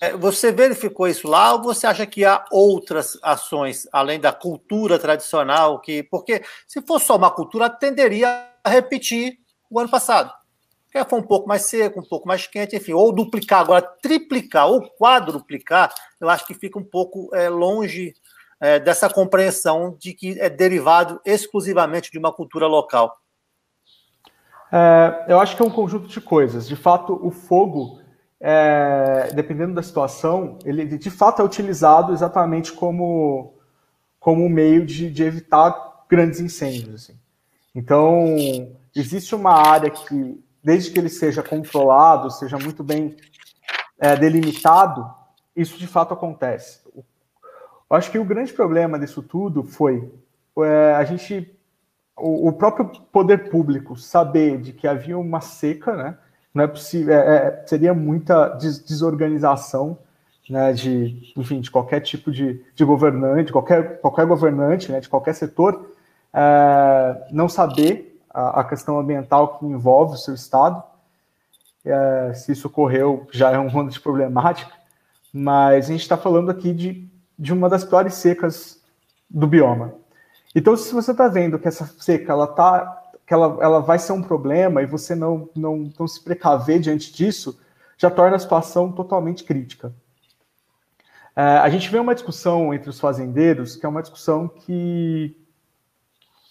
É, você verificou isso lá ou você acha que há outras ações além da cultura tradicional que, porque se fosse só uma cultura tenderia a repetir o ano passado, que foi um pouco mais seco, um pouco mais quente, enfim, ou duplicar. Agora, triplicar ou quadruplicar, eu acho que fica um pouco é, longe é, dessa compreensão de que é derivado exclusivamente de uma cultura local. É, eu acho que é um conjunto de coisas. De fato, o fogo, é, dependendo da situação, ele de fato é utilizado exatamente como, como um meio de, de evitar grandes incêndios. Assim. Então, existe uma área que, desde que ele seja controlado, seja muito bem é, delimitado, isso de fato acontece. Eu acho que o grande problema disso tudo foi é, a gente, o, o, próprio poder público saber de que havia uma seca, né? Não é possível, é, é, seria muita des desorganização, né? De, enfim, de qualquer tipo de, de governante, qualquer qualquer governante, né? De qualquer setor, é, não saber a, a, questão ambiental que envolve o seu estado. É, se isso ocorreu, já é um mundo de problemática. Mas a gente está falando aqui de de uma das piores secas do bioma. Então, se você está vendo que essa seca ela tá, que ela, ela vai ser um problema e você não, não, não se precaver diante disso, já torna a situação totalmente crítica. É, a gente vê uma discussão entre os fazendeiros que é uma discussão que,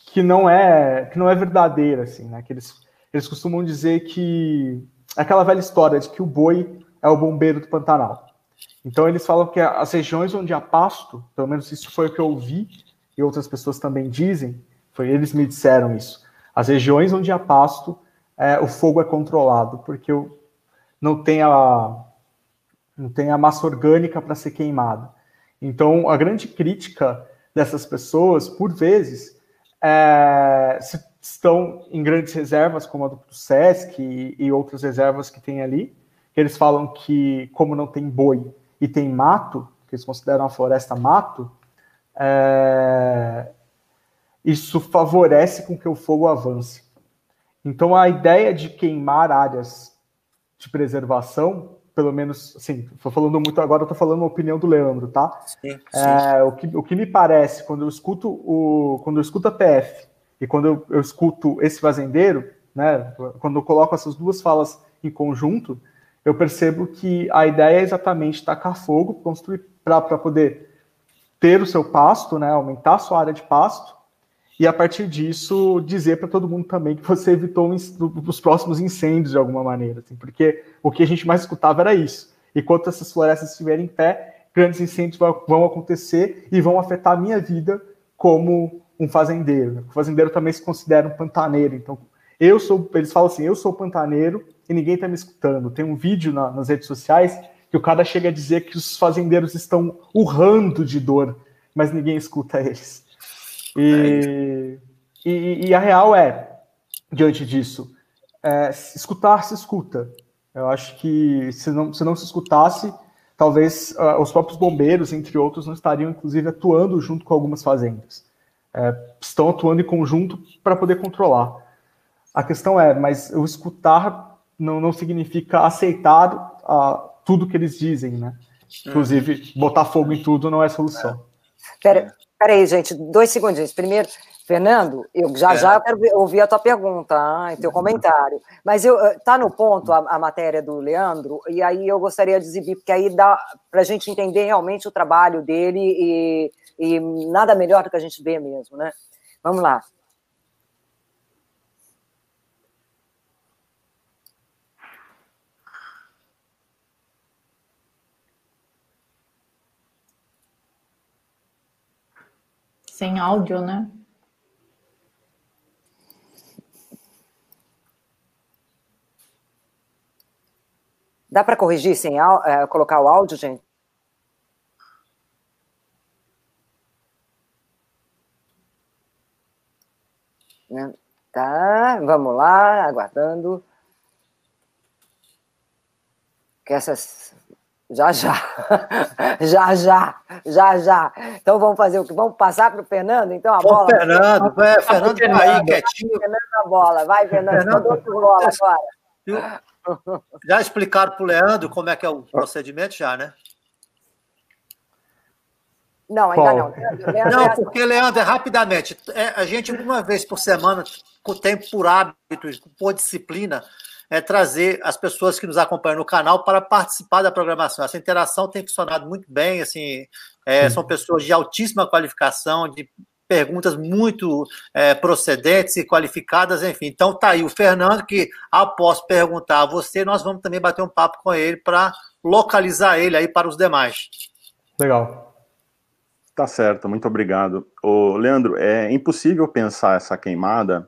que não é que não é verdadeira, assim, né? Que eles, eles costumam dizer que aquela velha história de que o boi é o bombeiro do Pantanal. Então eles falam que as regiões onde há pasto, pelo menos isso foi o que eu ouvi, e outras pessoas também dizem, foi eles me disseram isso. As regiões onde há pasto, é, o fogo é controlado, porque não tem a, não tem a massa orgânica para ser queimada. Então a grande crítica dessas pessoas, por vezes, é, se estão em grandes reservas, como a do SESC e, e outras reservas que tem ali, eles falam que, como não tem boi e tem mato, que eles consideram a floresta mato, é... isso favorece com que o fogo avance. Então, a ideia de queimar áreas de preservação, pelo menos, assim, estou falando muito agora, estou falando a opinião do Leandro, tá? Sim, sim. É, o, que, o que me parece, quando eu escuto o, quando eu escuto a PF e quando eu, eu escuto esse fazendeiro, né, quando eu coloco essas duas falas em conjunto, eu percebo que a ideia é exatamente tacar fogo, construir para poder ter o seu pasto, né, aumentar a sua área de pasto, e a partir disso dizer para todo mundo também que você evitou os próximos incêndios de alguma maneira, assim, porque o que a gente mais escutava era isso. Enquanto essas florestas estiverem em pé, grandes incêndios vão acontecer e vão afetar a minha vida como um fazendeiro. O fazendeiro também se considera um pantaneiro, então eu sou, eles falam assim, eu sou pantaneiro e ninguém está me escutando. Tem um vídeo na, nas redes sociais que o cara chega a dizer que os fazendeiros estão urrando de dor, mas ninguém escuta eles. E, e, e a real é, diante disso, é, escutar se escuta. Eu acho que se não se, não se escutasse, talvez uh, os próprios bombeiros, entre outros, não estariam, inclusive, atuando junto com algumas fazendas. É, estão atuando em conjunto para poder controlar. A questão é, mas o escutar não, não significa aceitar uh, tudo que eles dizem, né? Inclusive, botar fogo em tudo não é solução. Pera, pera aí, gente, dois segundinhos. Primeiro, Fernando, eu já é. já quero ouvir a tua pergunta, e teu comentário. Mas eu eh, tá no ponto a, a, matéria do Leandro, e aí eu gostaria de exibir, porque aí dá para a gente entender realmente o trabalho dele e, e nada melhor do que a gente ver mesmo, né? Vamos lá. Sem áudio, né? Dá para corrigir sem é, colocar o áudio, gente? Né? Tá, vamos lá, aguardando. Que essas já, já. já, já. Já, já. Então vamos fazer o que? Vamos passar para o Fernando, então, a bola? Fernando, vai, Fernando tá aí, quietinho. Fernando a bola. Vai, Fernando, Fernando. bola agora. Já explicaram para o Leandro como é que é o procedimento, já, né? Não, ainda não. Leandro, não, é porque, Leandro, é rapidamente. É, a gente, uma vez por semana, tem por hábito, por disciplina, é trazer as pessoas que nos acompanham no canal para participar da programação. Essa interação tem funcionado muito bem, assim, é, são pessoas de altíssima qualificação, de perguntas muito é, procedentes e qualificadas, enfim. Então tá aí o Fernando, que após perguntar a você, nós vamos também bater um papo com ele para localizar ele aí para os demais. Legal. Tá certo, muito obrigado. Ô, Leandro, é impossível pensar essa queimada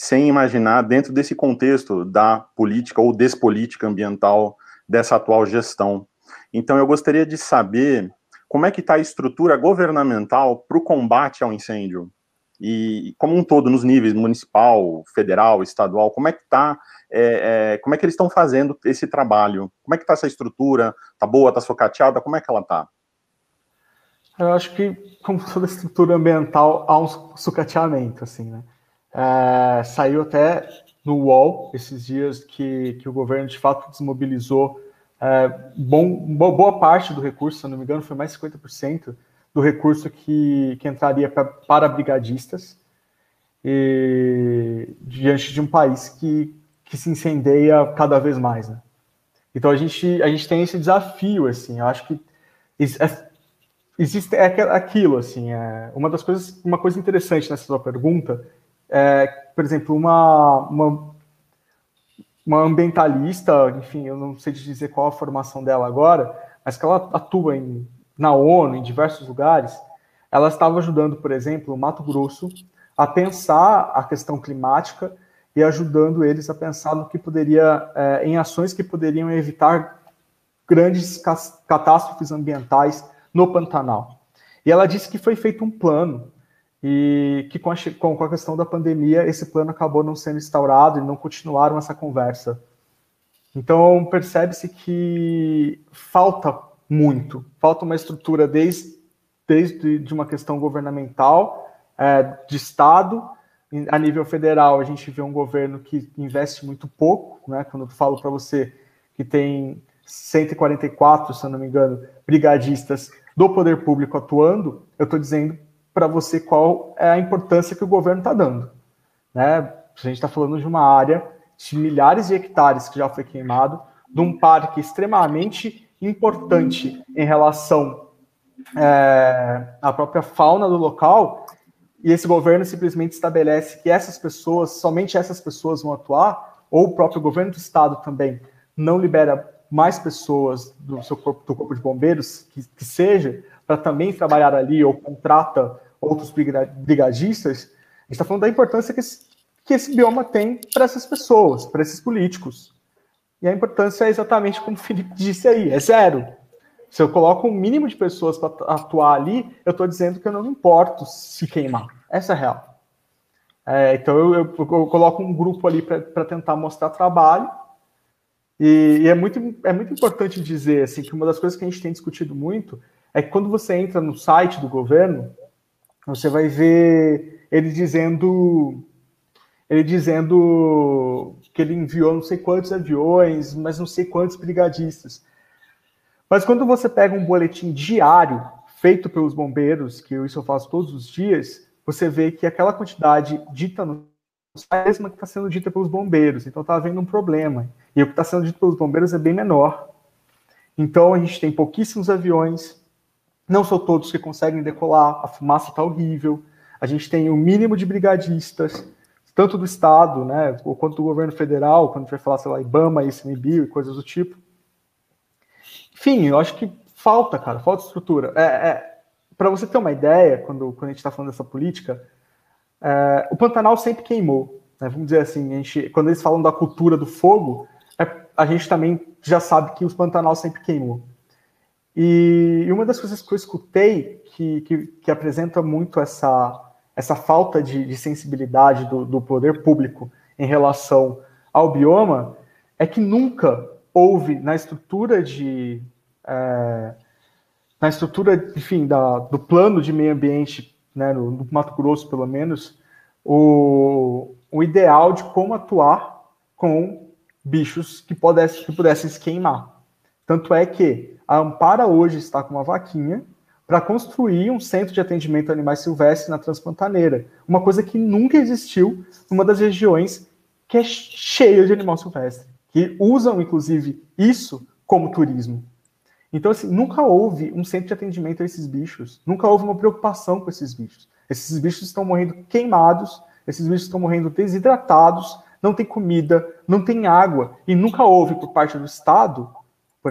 sem imaginar dentro desse contexto da política ou despolítica ambiental dessa atual gestão. Então, eu gostaria de saber como é que está a estrutura governamental para o combate ao incêndio e como um todo nos níveis municipal, federal, estadual, como é que está, é, é, como é que eles estão fazendo esse trabalho? Como é que está essa estrutura? Está boa? Está socateada? Como é que ela está? Eu acho que, como toda estrutura ambiental, há um sucateamento, assim, né? É, saiu até no UOL esses dias que, que o governo de fato desmobilizou é, bom, boa parte do recurso, se não me engano, foi mais 50% do recurso que, que entraria pra, para brigadistas e, diante de um país que, que se incendeia cada vez mais. Né? Então a gente, a gente tem esse desafio, assim, eu acho que é, existe é aquilo, assim, é, uma das coisas, uma coisa interessante nessa sua pergunta é, por exemplo, uma, uma, uma ambientalista, enfim, eu não sei dizer qual a formação dela agora, mas que ela atua em, na ONU, em diversos lugares, ela estava ajudando, por exemplo, o Mato Grosso a pensar a questão climática e ajudando eles a pensar no que poderia, é, em ações que poderiam evitar grandes catástrofes ambientais no Pantanal. E ela disse que foi feito um plano e que com a, com a questão da pandemia esse plano acabou não sendo instaurado e não continuaram essa conversa. Então percebe-se que falta muito, falta uma estrutura desde, desde de uma questão governamental, é, de Estado, a nível federal a gente vê um governo que investe muito pouco, né? Quando eu falo para você que tem 144, se eu não me engano, brigadistas do poder público atuando, eu estou dizendo para você qual é a importância que o governo está dando. Né? A gente está falando de uma área de milhares de hectares que já foi queimado, de um parque extremamente importante em relação é, à própria fauna do local, e esse governo simplesmente estabelece que essas pessoas, somente essas pessoas vão atuar, ou o próprio governo do estado também não libera mais pessoas do seu corpo, do corpo de bombeiros que, que seja para também trabalhar ali ou contrata outros brigadistas, a gente está falando da importância que esse, que esse bioma tem para essas pessoas, para esses políticos. E a importância é exatamente como o Felipe disse aí, é zero. Se eu coloco um mínimo de pessoas para atuar ali, eu estou dizendo que eu não me importo se queimar. Essa é a real. É, então eu, eu, eu, coloco um grupo ali para tentar mostrar trabalho. E, e, é, muito, é muito importante dizer assim, que uma das coisas que a gente tem discutido muito é que quando você entra no site do governo, você vai ver ele dizendo ele dizendo que ele enviou não sei quantos aviões, mas não sei quantos brigadistas. Mas quando você pega um boletim diário feito pelos bombeiros, que isso eu faço todos os dias, você vê que aquela quantidade dita no é a mesma que está sendo dita pelos bombeiros. Então está havendo um problema. E o que está sendo dito pelos bombeiros é bem menor. Então a gente tem pouquíssimos aviões, não são todos que conseguem decolar, a fumaça está horrível. A gente tem o um mínimo de brigadistas, tanto do Estado, né, quanto do governo federal, quando a gente vai falar, sei lá, IBAMA, ICMBio e coisas do tipo. Enfim, eu acho que falta, cara, falta estrutura. É, é, Para você ter uma ideia, quando, quando a gente está falando dessa política, é, o Pantanal sempre queimou. Né, vamos dizer assim, a gente, quando eles falam da cultura do fogo, é, a gente também já sabe que os Pantanal sempre queimou. E, uma das coisas que eu escutei que, que, que apresenta muito essa, essa falta de, de sensibilidade do, do, poder público em relação ao bioma é que nunca houve na estrutura de é, na estrutura, enfim, da, do plano de meio ambiente, né, no, no Mato Grosso pelo menos, o, o ideal de como atuar com bichos que pudessem, que pudessem se queimar. Tanto é que a Ampara hoje está com uma vaquinha para construir um centro de atendimento a animais silvestres na Transpantaneira, uma coisa que nunca existiu numa das regiões que é cheia de animal silvestre, que usam inclusive isso como turismo. Então, assim, nunca houve um centro de atendimento a esses bichos, nunca houve uma preocupação com esses bichos. Esses bichos estão morrendo queimados, esses bichos estão morrendo desidratados, não tem comida, não tem água, e nunca houve, por parte do Estado,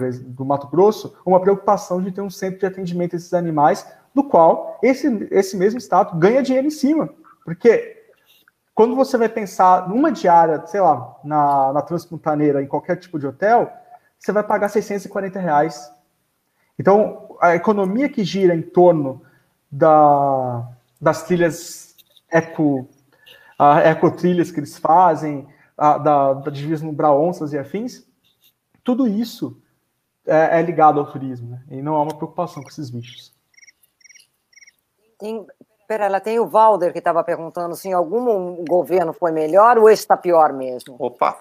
exemplo, do Mato Grosso, uma preocupação de ter um centro de atendimento a esses animais, do qual esse, esse mesmo Estado ganha dinheiro em cima. Porque quando você vai pensar numa diária, sei lá, na, na Transpontaneira, em qualquer tipo de hotel, você vai pagar 640 reais. Então, a economia que gira em torno da, das trilhas eco, a, ecotrilhas que eles fazem, da, da divisa no Braonças e afins, tudo isso é, é ligado ao turismo, né? E não há uma preocupação com esses bichos. Tem, pera, ela tem o Valder que estava perguntando se em algum governo foi melhor ou esse está pior mesmo. Opa!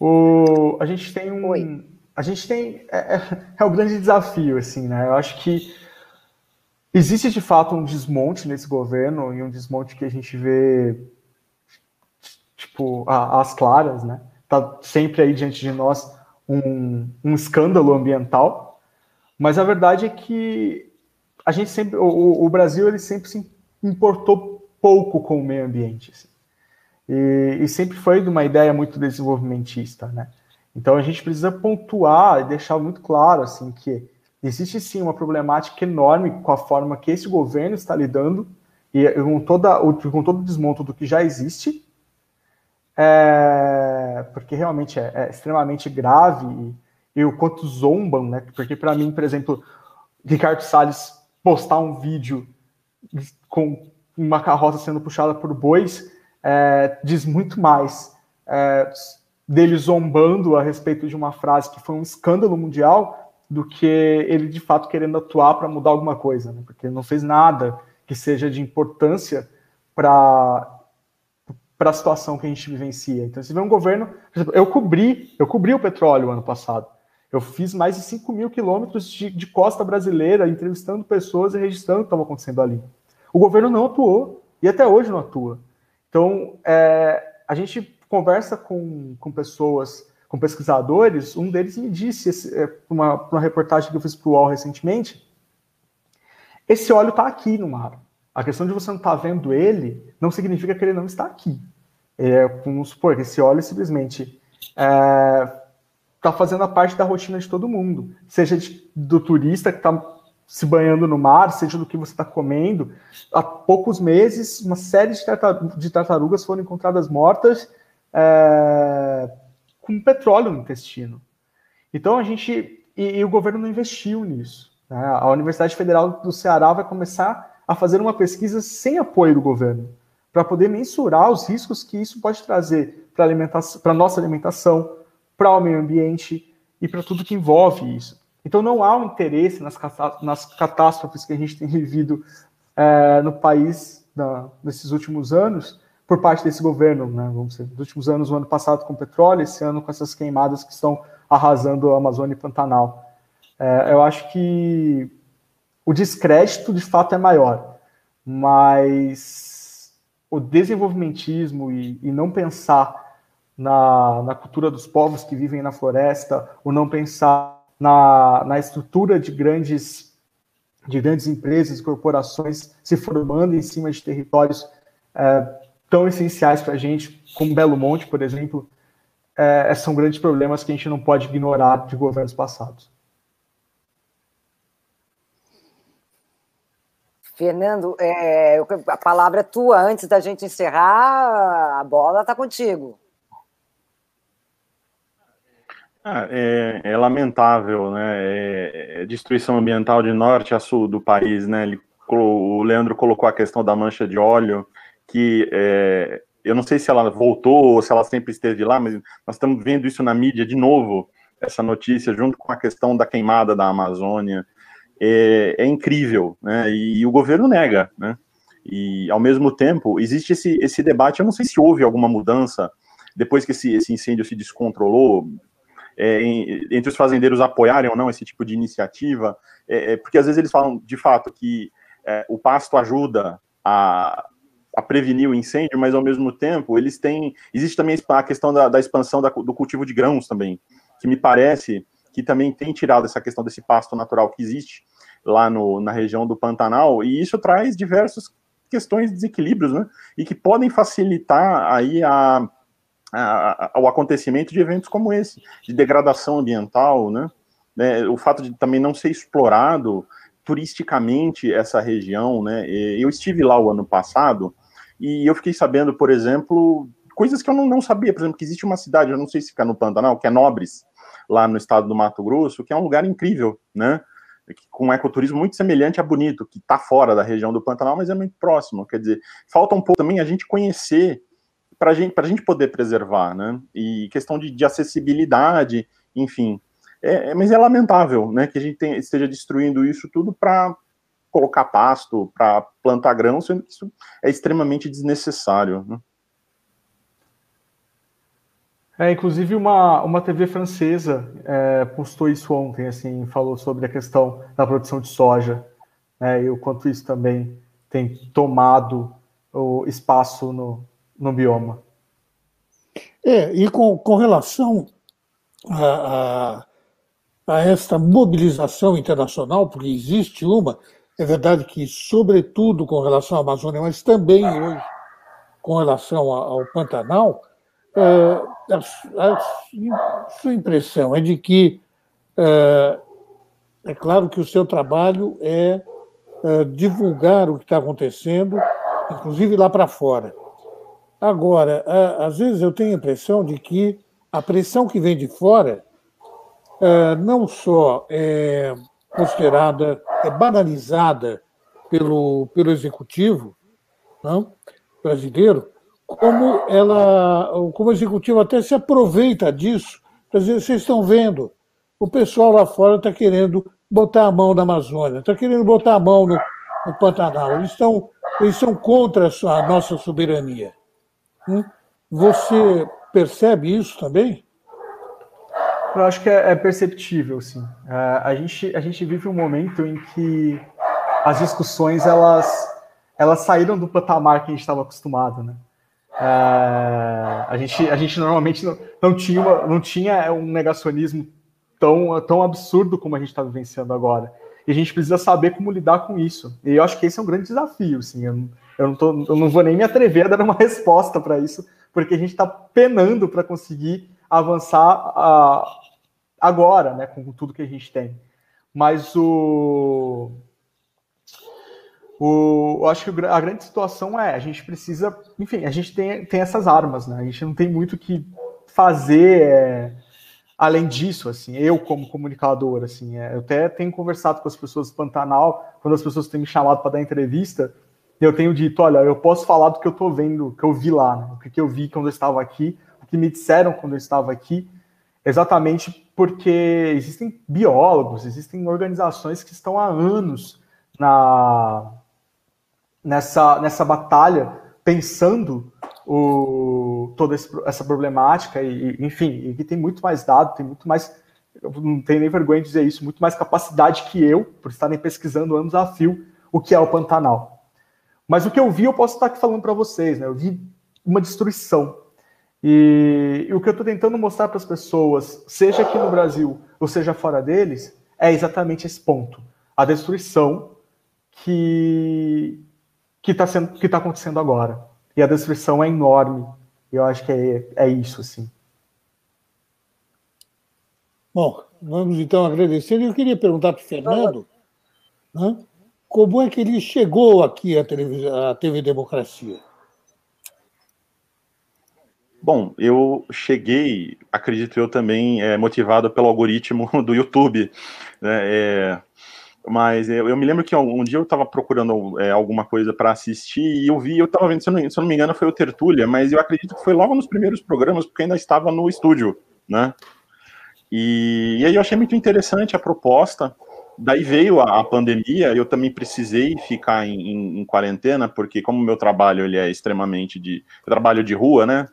O, a gente tem um. Oi. A gente tem. É, é, é o grande desafio, assim, né? Eu acho que existe de fato um desmonte nesse governo e um desmonte que a gente vê, tipo, as claras, né? Tá sempre aí diante de nós um, um escândalo ambiental, mas a verdade é que a gente sempre, o, o Brasil ele sempre se importou pouco com o meio ambiente, assim. e, e, sempre foi de uma ideia muito desenvolvimentista, né? Então a gente precisa pontuar e deixar muito claro assim que existe sim uma problemática enorme com a forma que esse governo está lidando e com toda com todo o desmonto do que já existe é, porque realmente é, é, extremamente grave e, e, o quanto zombam, né? Porque para mim, por exemplo, Ricardo Salles postar um vídeo com uma carroça sendo puxada por bois é, diz muito mais é, dele zombando a respeito de uma frase que foi um escândalo mundial do que ele de fato querendo atuar para mudar alguma coisa, né? porque não fez nada que seja de importância para para a situação que a gente vivencia. Então, se vê um governo, eu cobri, eu cobri o petróleo ano passado. Eu fiz mais de 5 mil quilômetros de, de, costa brasileira, entrevistando pessoas e registrando o que estava acontecendo ali. O governo não atuou, e até hoje não atua. Então, é, a gente conversa com, com pessoas, com pesquisadores, um deles me disse, esse, é, uma, uma reportagem que eu fiz para o UOL recentemente, esse óleo está aqui no mar. A questão de você não estar tá vendo ele não significa que ele não está aqui. É, vamos supor que esse óleo simplesmente está é, fazendo a parte da rotina de todo mundo, seja de, do turista que está se banhando no mar, seja do que você está comendo. Há poucos meses, uma série de, tartar, de tartarugas foram encontradas mortas é, com petróleo no intestino. Então a gente e, e o governo não investiu nisso. Né? A Universidade Federal do Ceará vai começar a fazer uma pesquisa sem apoio do governo, para poder mensurar os riscos que isso pode trazer para a nossa alimentação, para o meio ambiente e para tudo que envolve isso. Então não há um interesse nas, nas catástrofes que a gente tem vivido é, no país na, nesses últimos anos por parte desse governo, né? Vamos dizer, nos últimos anos, o ano passado com petróleo, esse ano com essas queimadas que estão arrasando a Amazônia e Pantanal. É, eu acho que o descrédito de fato é maior, mas o desenvolvimentismo e, e não pensar na, na, cultura dos povos que vivem na floresta, o não pensar na, na estrutura de grandes, de grandes empresas, corporações se formando em cima de territórios é, tão essenciais para a gente, como Belo Monte, por exemplo, é, são grandes problemas que a gente não pode ignorar de governos passados. Fernando, é, a palavra é tua. Antes da gente encerrar, a bola está contigo. Ah, é, é, lamentável, né? É, é, destruição ambiental de norte a sul do país, né? Ele, o Leandro colocou a questão da mancha de óleo, que é, eu não sei se ela voltou ou se ela sempre esteve lá, mas nós estamos vendo isso na mídia de novo, essa notícia, junto com a questão da queimada da Amazônia é, é incrível, né? E, e, o governo nega, né? E ao mesmo tempo existe esse, esse debate. Eu não sei se houve alguma mudança depois que esse, esse incêndio se descontrolou, é, em, entre os fazendeiros apoiarem ou não esse tipo de iniciativa, é, é porque às vezes eles falam de fato que é, o pasto ajuda a, a, prevenir o incêndio, mas ao mesmo tempo eles têm. Existe também a questão da, da expansão da, do cultivo de grãos também, que me parece que também tem tirado essa questão desse pasto natural que existe lá no, na região do Pantanal, e isso traz diversas questões de desequilíbrios, né? E que podem facilitar aí a ao acontecimento de eventos como esse, de degradação ambiental, né? né? O fato de também não ser explorado turisticamente essa região, né? Eu estive lá o ano passado e eu fiquei sabendo, por exemplo, coisas que eu não, não sabia, por exemplo, que existe uma cidade, eu não sei se fica no Pantanal, que é Nobres, lá no estado do Mato Grosso, que é um lugar incrível, né? com um ecoturismo muito semelhante a Bonito, que está fora da região do Pantanal, mas é muito próximo. Quer dizer, falta um pouco também a gente conhecer para gente, a gente poder preservar, né? E questão de, de acessibilidade, enfim. É, é, mas é lamentável, né, que a gente esteja destruindo isso tudo para colocar pasto, para plantar grão, sendo que isso é extremamente desnecessário. Né? É, inclusive uma, uma TV francesa é, postou isso ontem, assim, falou sobre a questão da produção de soja né, e o quanto isso também tem tomado o espaço no, no bioma. É, e com, com relação a, a, a, esta mobilização internacional, porque existe uma, é verdade que, sobretudo com relação à Amazônia, mas também hoje com relação ao, Pantanal, a, a, sua impressão é de que é, é claro que o seu trabalho é, é divulgar o que está acontecendo, inclusive lá para fora. Agora, às vezes eu tenho a impressão de que a pressão que vem de fora não só é considerada, é banalizada pelo, pelo executivo não, brasileiro, como ela, como o executivo até se aproveita disso para dizer, vocês estão vendo, o pessoal lá fora está querendo botar a mão na Amazônia, está querendo botar a mão no, no Pantanal, eles estão, eles são contra a nossa soberania. Hum? Você percebe isso também? Eu acho que é, é perceptível, sim. É, a, gente, a gente vive um momento em que as discussões elas, elas saíram do patamar que a gente estava acostumado, né? É, a, gente, a gente normalmente não, não, tinha uma, não tinha um negacionismo tão, tão absurdo como a gente está vivenciando agora. E a gente precisa saber como lidar com isso. E eu acho que esse é um grande desafio. Assim, eu, eu não, tô, eu não vou nem me atrever a dar uma resposta para isso, porque a gente está penando para conseguir avançar uh, agora, né, com tudo que a gente tem. Mas o, o, eu acho que a grande situação é a gente precisa, enfim, a gente tem, tem essas armas, né? A gente não tem muito o que fazer é, além disso, assim. Eu como comunicador, assim, é, eu até tenho conversado com as pessoas do Pantanal, quando as pessoas têm me chamado para dar entrevista, eu tenho dito, olha, eu posso falar do que eu estou vendo, que eu vi lá, né? o que eu vi quando eu estava aqui, o que me disseram quando eu estava aqui, exatamente porque existem biólogos, existem organizações que estão há anos na, nessa, nessa batalha, pensando o, toda essa problemática, e, enfim, e que tem muito mais dado, tem muito mais, não tenho nem vergonha de dizer isso, muito mais capacidade que eu, por estarem pesquisando anos a fio, o que é o Pantanal. Mas o que eu vi, eu posso estar aqui falando para vocês, né? Eu vi uma destruição. E, e o que eu estou tentando mostrar para as pessoas, seja aqui no Brasil ou seja fora deles, é exatamente esse ponto. A destruição que que está que tá acontecendo agora. E a destruição é enorme. Eu acho que é, é isso, assim. Bom, vamos então agradecer. Eu queria perguntar para o Fernando, né? Como é que ele chegou aqui à, à TV Democracia? Bom, eu cheguei, acredito eu também, é, motivado pelo algoritmo do YouTube. Né, é, mas eu, eu, me lembro que um, dia eu estava procurando é, alguma coisa para assistir e eu vi, eu estava vendo, se eu, não, se eu, não, me engano, foi o Tertúlia, mas eu acredito que foi logo nos primeiros programas, porque ainda estava no estúdio, né? E, e aí eu achei muito interessante a proposta. Daí veio a, a pandemia, eu também precisei ficar em, em, em, quarentena, porque como meu trabalho ele é extremamente de... Trabalho de rua, né?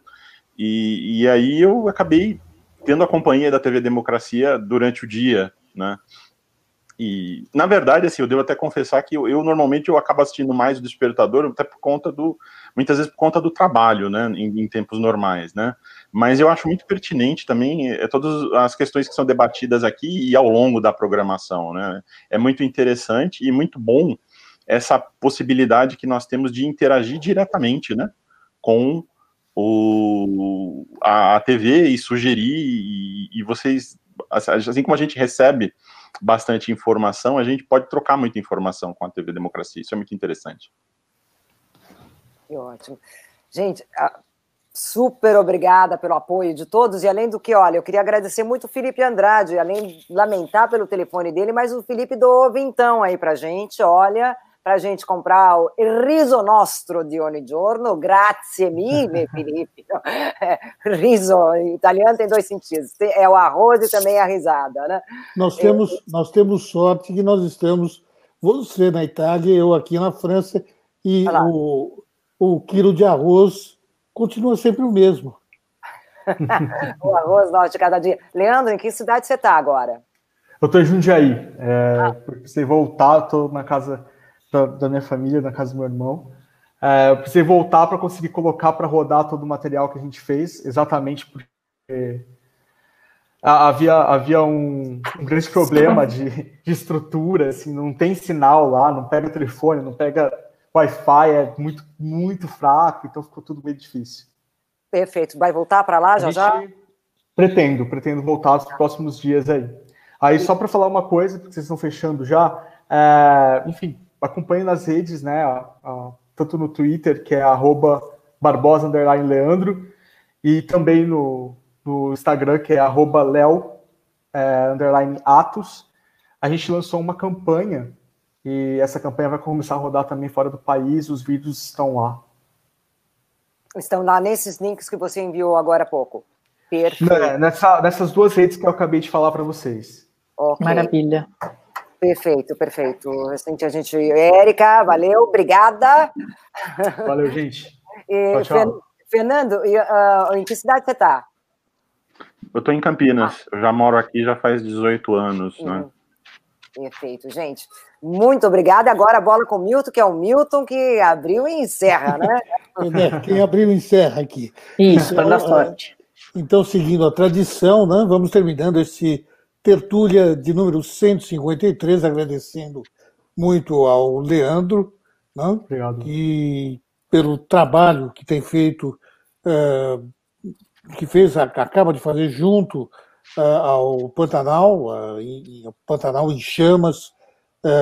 E, e aí eu acabei tendo a companhia da TV Democracia durante o dia, né? E, na verdade, assim, eu devo até confessar que eu, eu, normalmente eu acabo assistindo mais o Despertador, até por conta do, muitas vezes por conta do trabalho, né, em, em tempos normais, né, mas eu acho muito pertinente também é, todas as questões que são debatidas aqui e ao longo da programação, né, é muito interessante e muito bom essa possibilidade que nós temos de interagir diretamente, né, com o, a, a TV e sugerir e, e vocês, assim como a gente recebe bastante informação, a gente pode trocar muita informação com a TV Democracia. Isso é muito interessante. Que ótimo. Gente, super obrigada pelo apoio de todos. E além do que, olha, eu queria agradecer muito o Felipe Andrade, além de lamentar pelo telefone dele, mas o Felipe doou vintão aí pra gente, olha para a gente comprar o riso nostro di ogni giorno. Grazie mille, Felipe. É, riso, em italiano tem dois sentidos. É o arroz e também a risada, né? Nós temos, eu... nós temos sorte que nós estamos, você na Itália, eu aqui na França, e o, o quilo de arroz continua sempre o mesmo. o arroz nosso de cada dia. Leandro, em que cidade você está agora? Eu estou em Jundiaí. É, ah. Precisei voltar, estou na casa da, da minha família, na casa do meu irmão. É, eu precisei voltar para conseguir colocar para rodar todo o material que a gente fez, exatamente porque havia, havia um, um grande problema de, de, estrutura, assim, não tem sinal lá, não pega telefone, não pega Wi-Fi, é muito, muito fraco, então ficou tudo meio difícil. Perfeito. Vai voltar para lá já já? Pretendo, pretendo voltar nos próximos dias aí. Aí, só para falar uma coisa, porque vocês estão fechando já, é, enfim, acompanhe nas redes, né? A, a, tanto no Twitter, que é arroba Barbosa Leandro, e também no, no Instagram, que é arroba Leo é, Atos. A gente lançou uma campanha e essa campanha vai começar a rodar também fora do país, os vídeos estão lá. Estão lá nesses links que você enviou agora há pouco. Perfeito. É, nessa, nessas duas redes que eu acabei de falar para vocês. Okay. Maravilha. Perfeito, perfeito. Recente a gente. Érica, valeu, obrigada. Valeu, gente. E, tchau, Fernando, e, uh, em que cidade você está? Eu estou em Campinas. Ah. Eu já moro aqui já faz 18 anos, né? uhum. né? Perfeito, gente. Muito obrigada. Agora a bola com o Milton, que é o Milton que abriu e encerra, né? Quem abriu e encerra aqui. Isso, então, na sorte. Então, seguindo a tradição, né, vamos terminando esse tertúlia de número 153, agradecendo muito ao Leandro, né, Obrigado. e pelo trabalho que tem feito, uh, que fez, acaba de fazer junto uh, ao Pantanal, uh, em, Pantanal em chamas,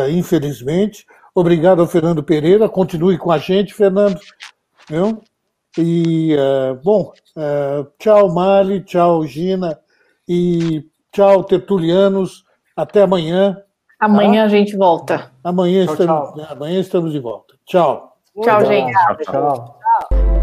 infelizmente. Obrigado ao Fernando Pereira, continue com a gente, Fernando. Viu? E, bom, tchau, Mali, tchau, Gina, e Tchau, tertulianos. Até amanhã. Amanhã tá? a gente volta. Amanhã, tchau, estamos, tchau. amanhã estamos de volta. Tchau. Tchau, gente. tchau. tchau.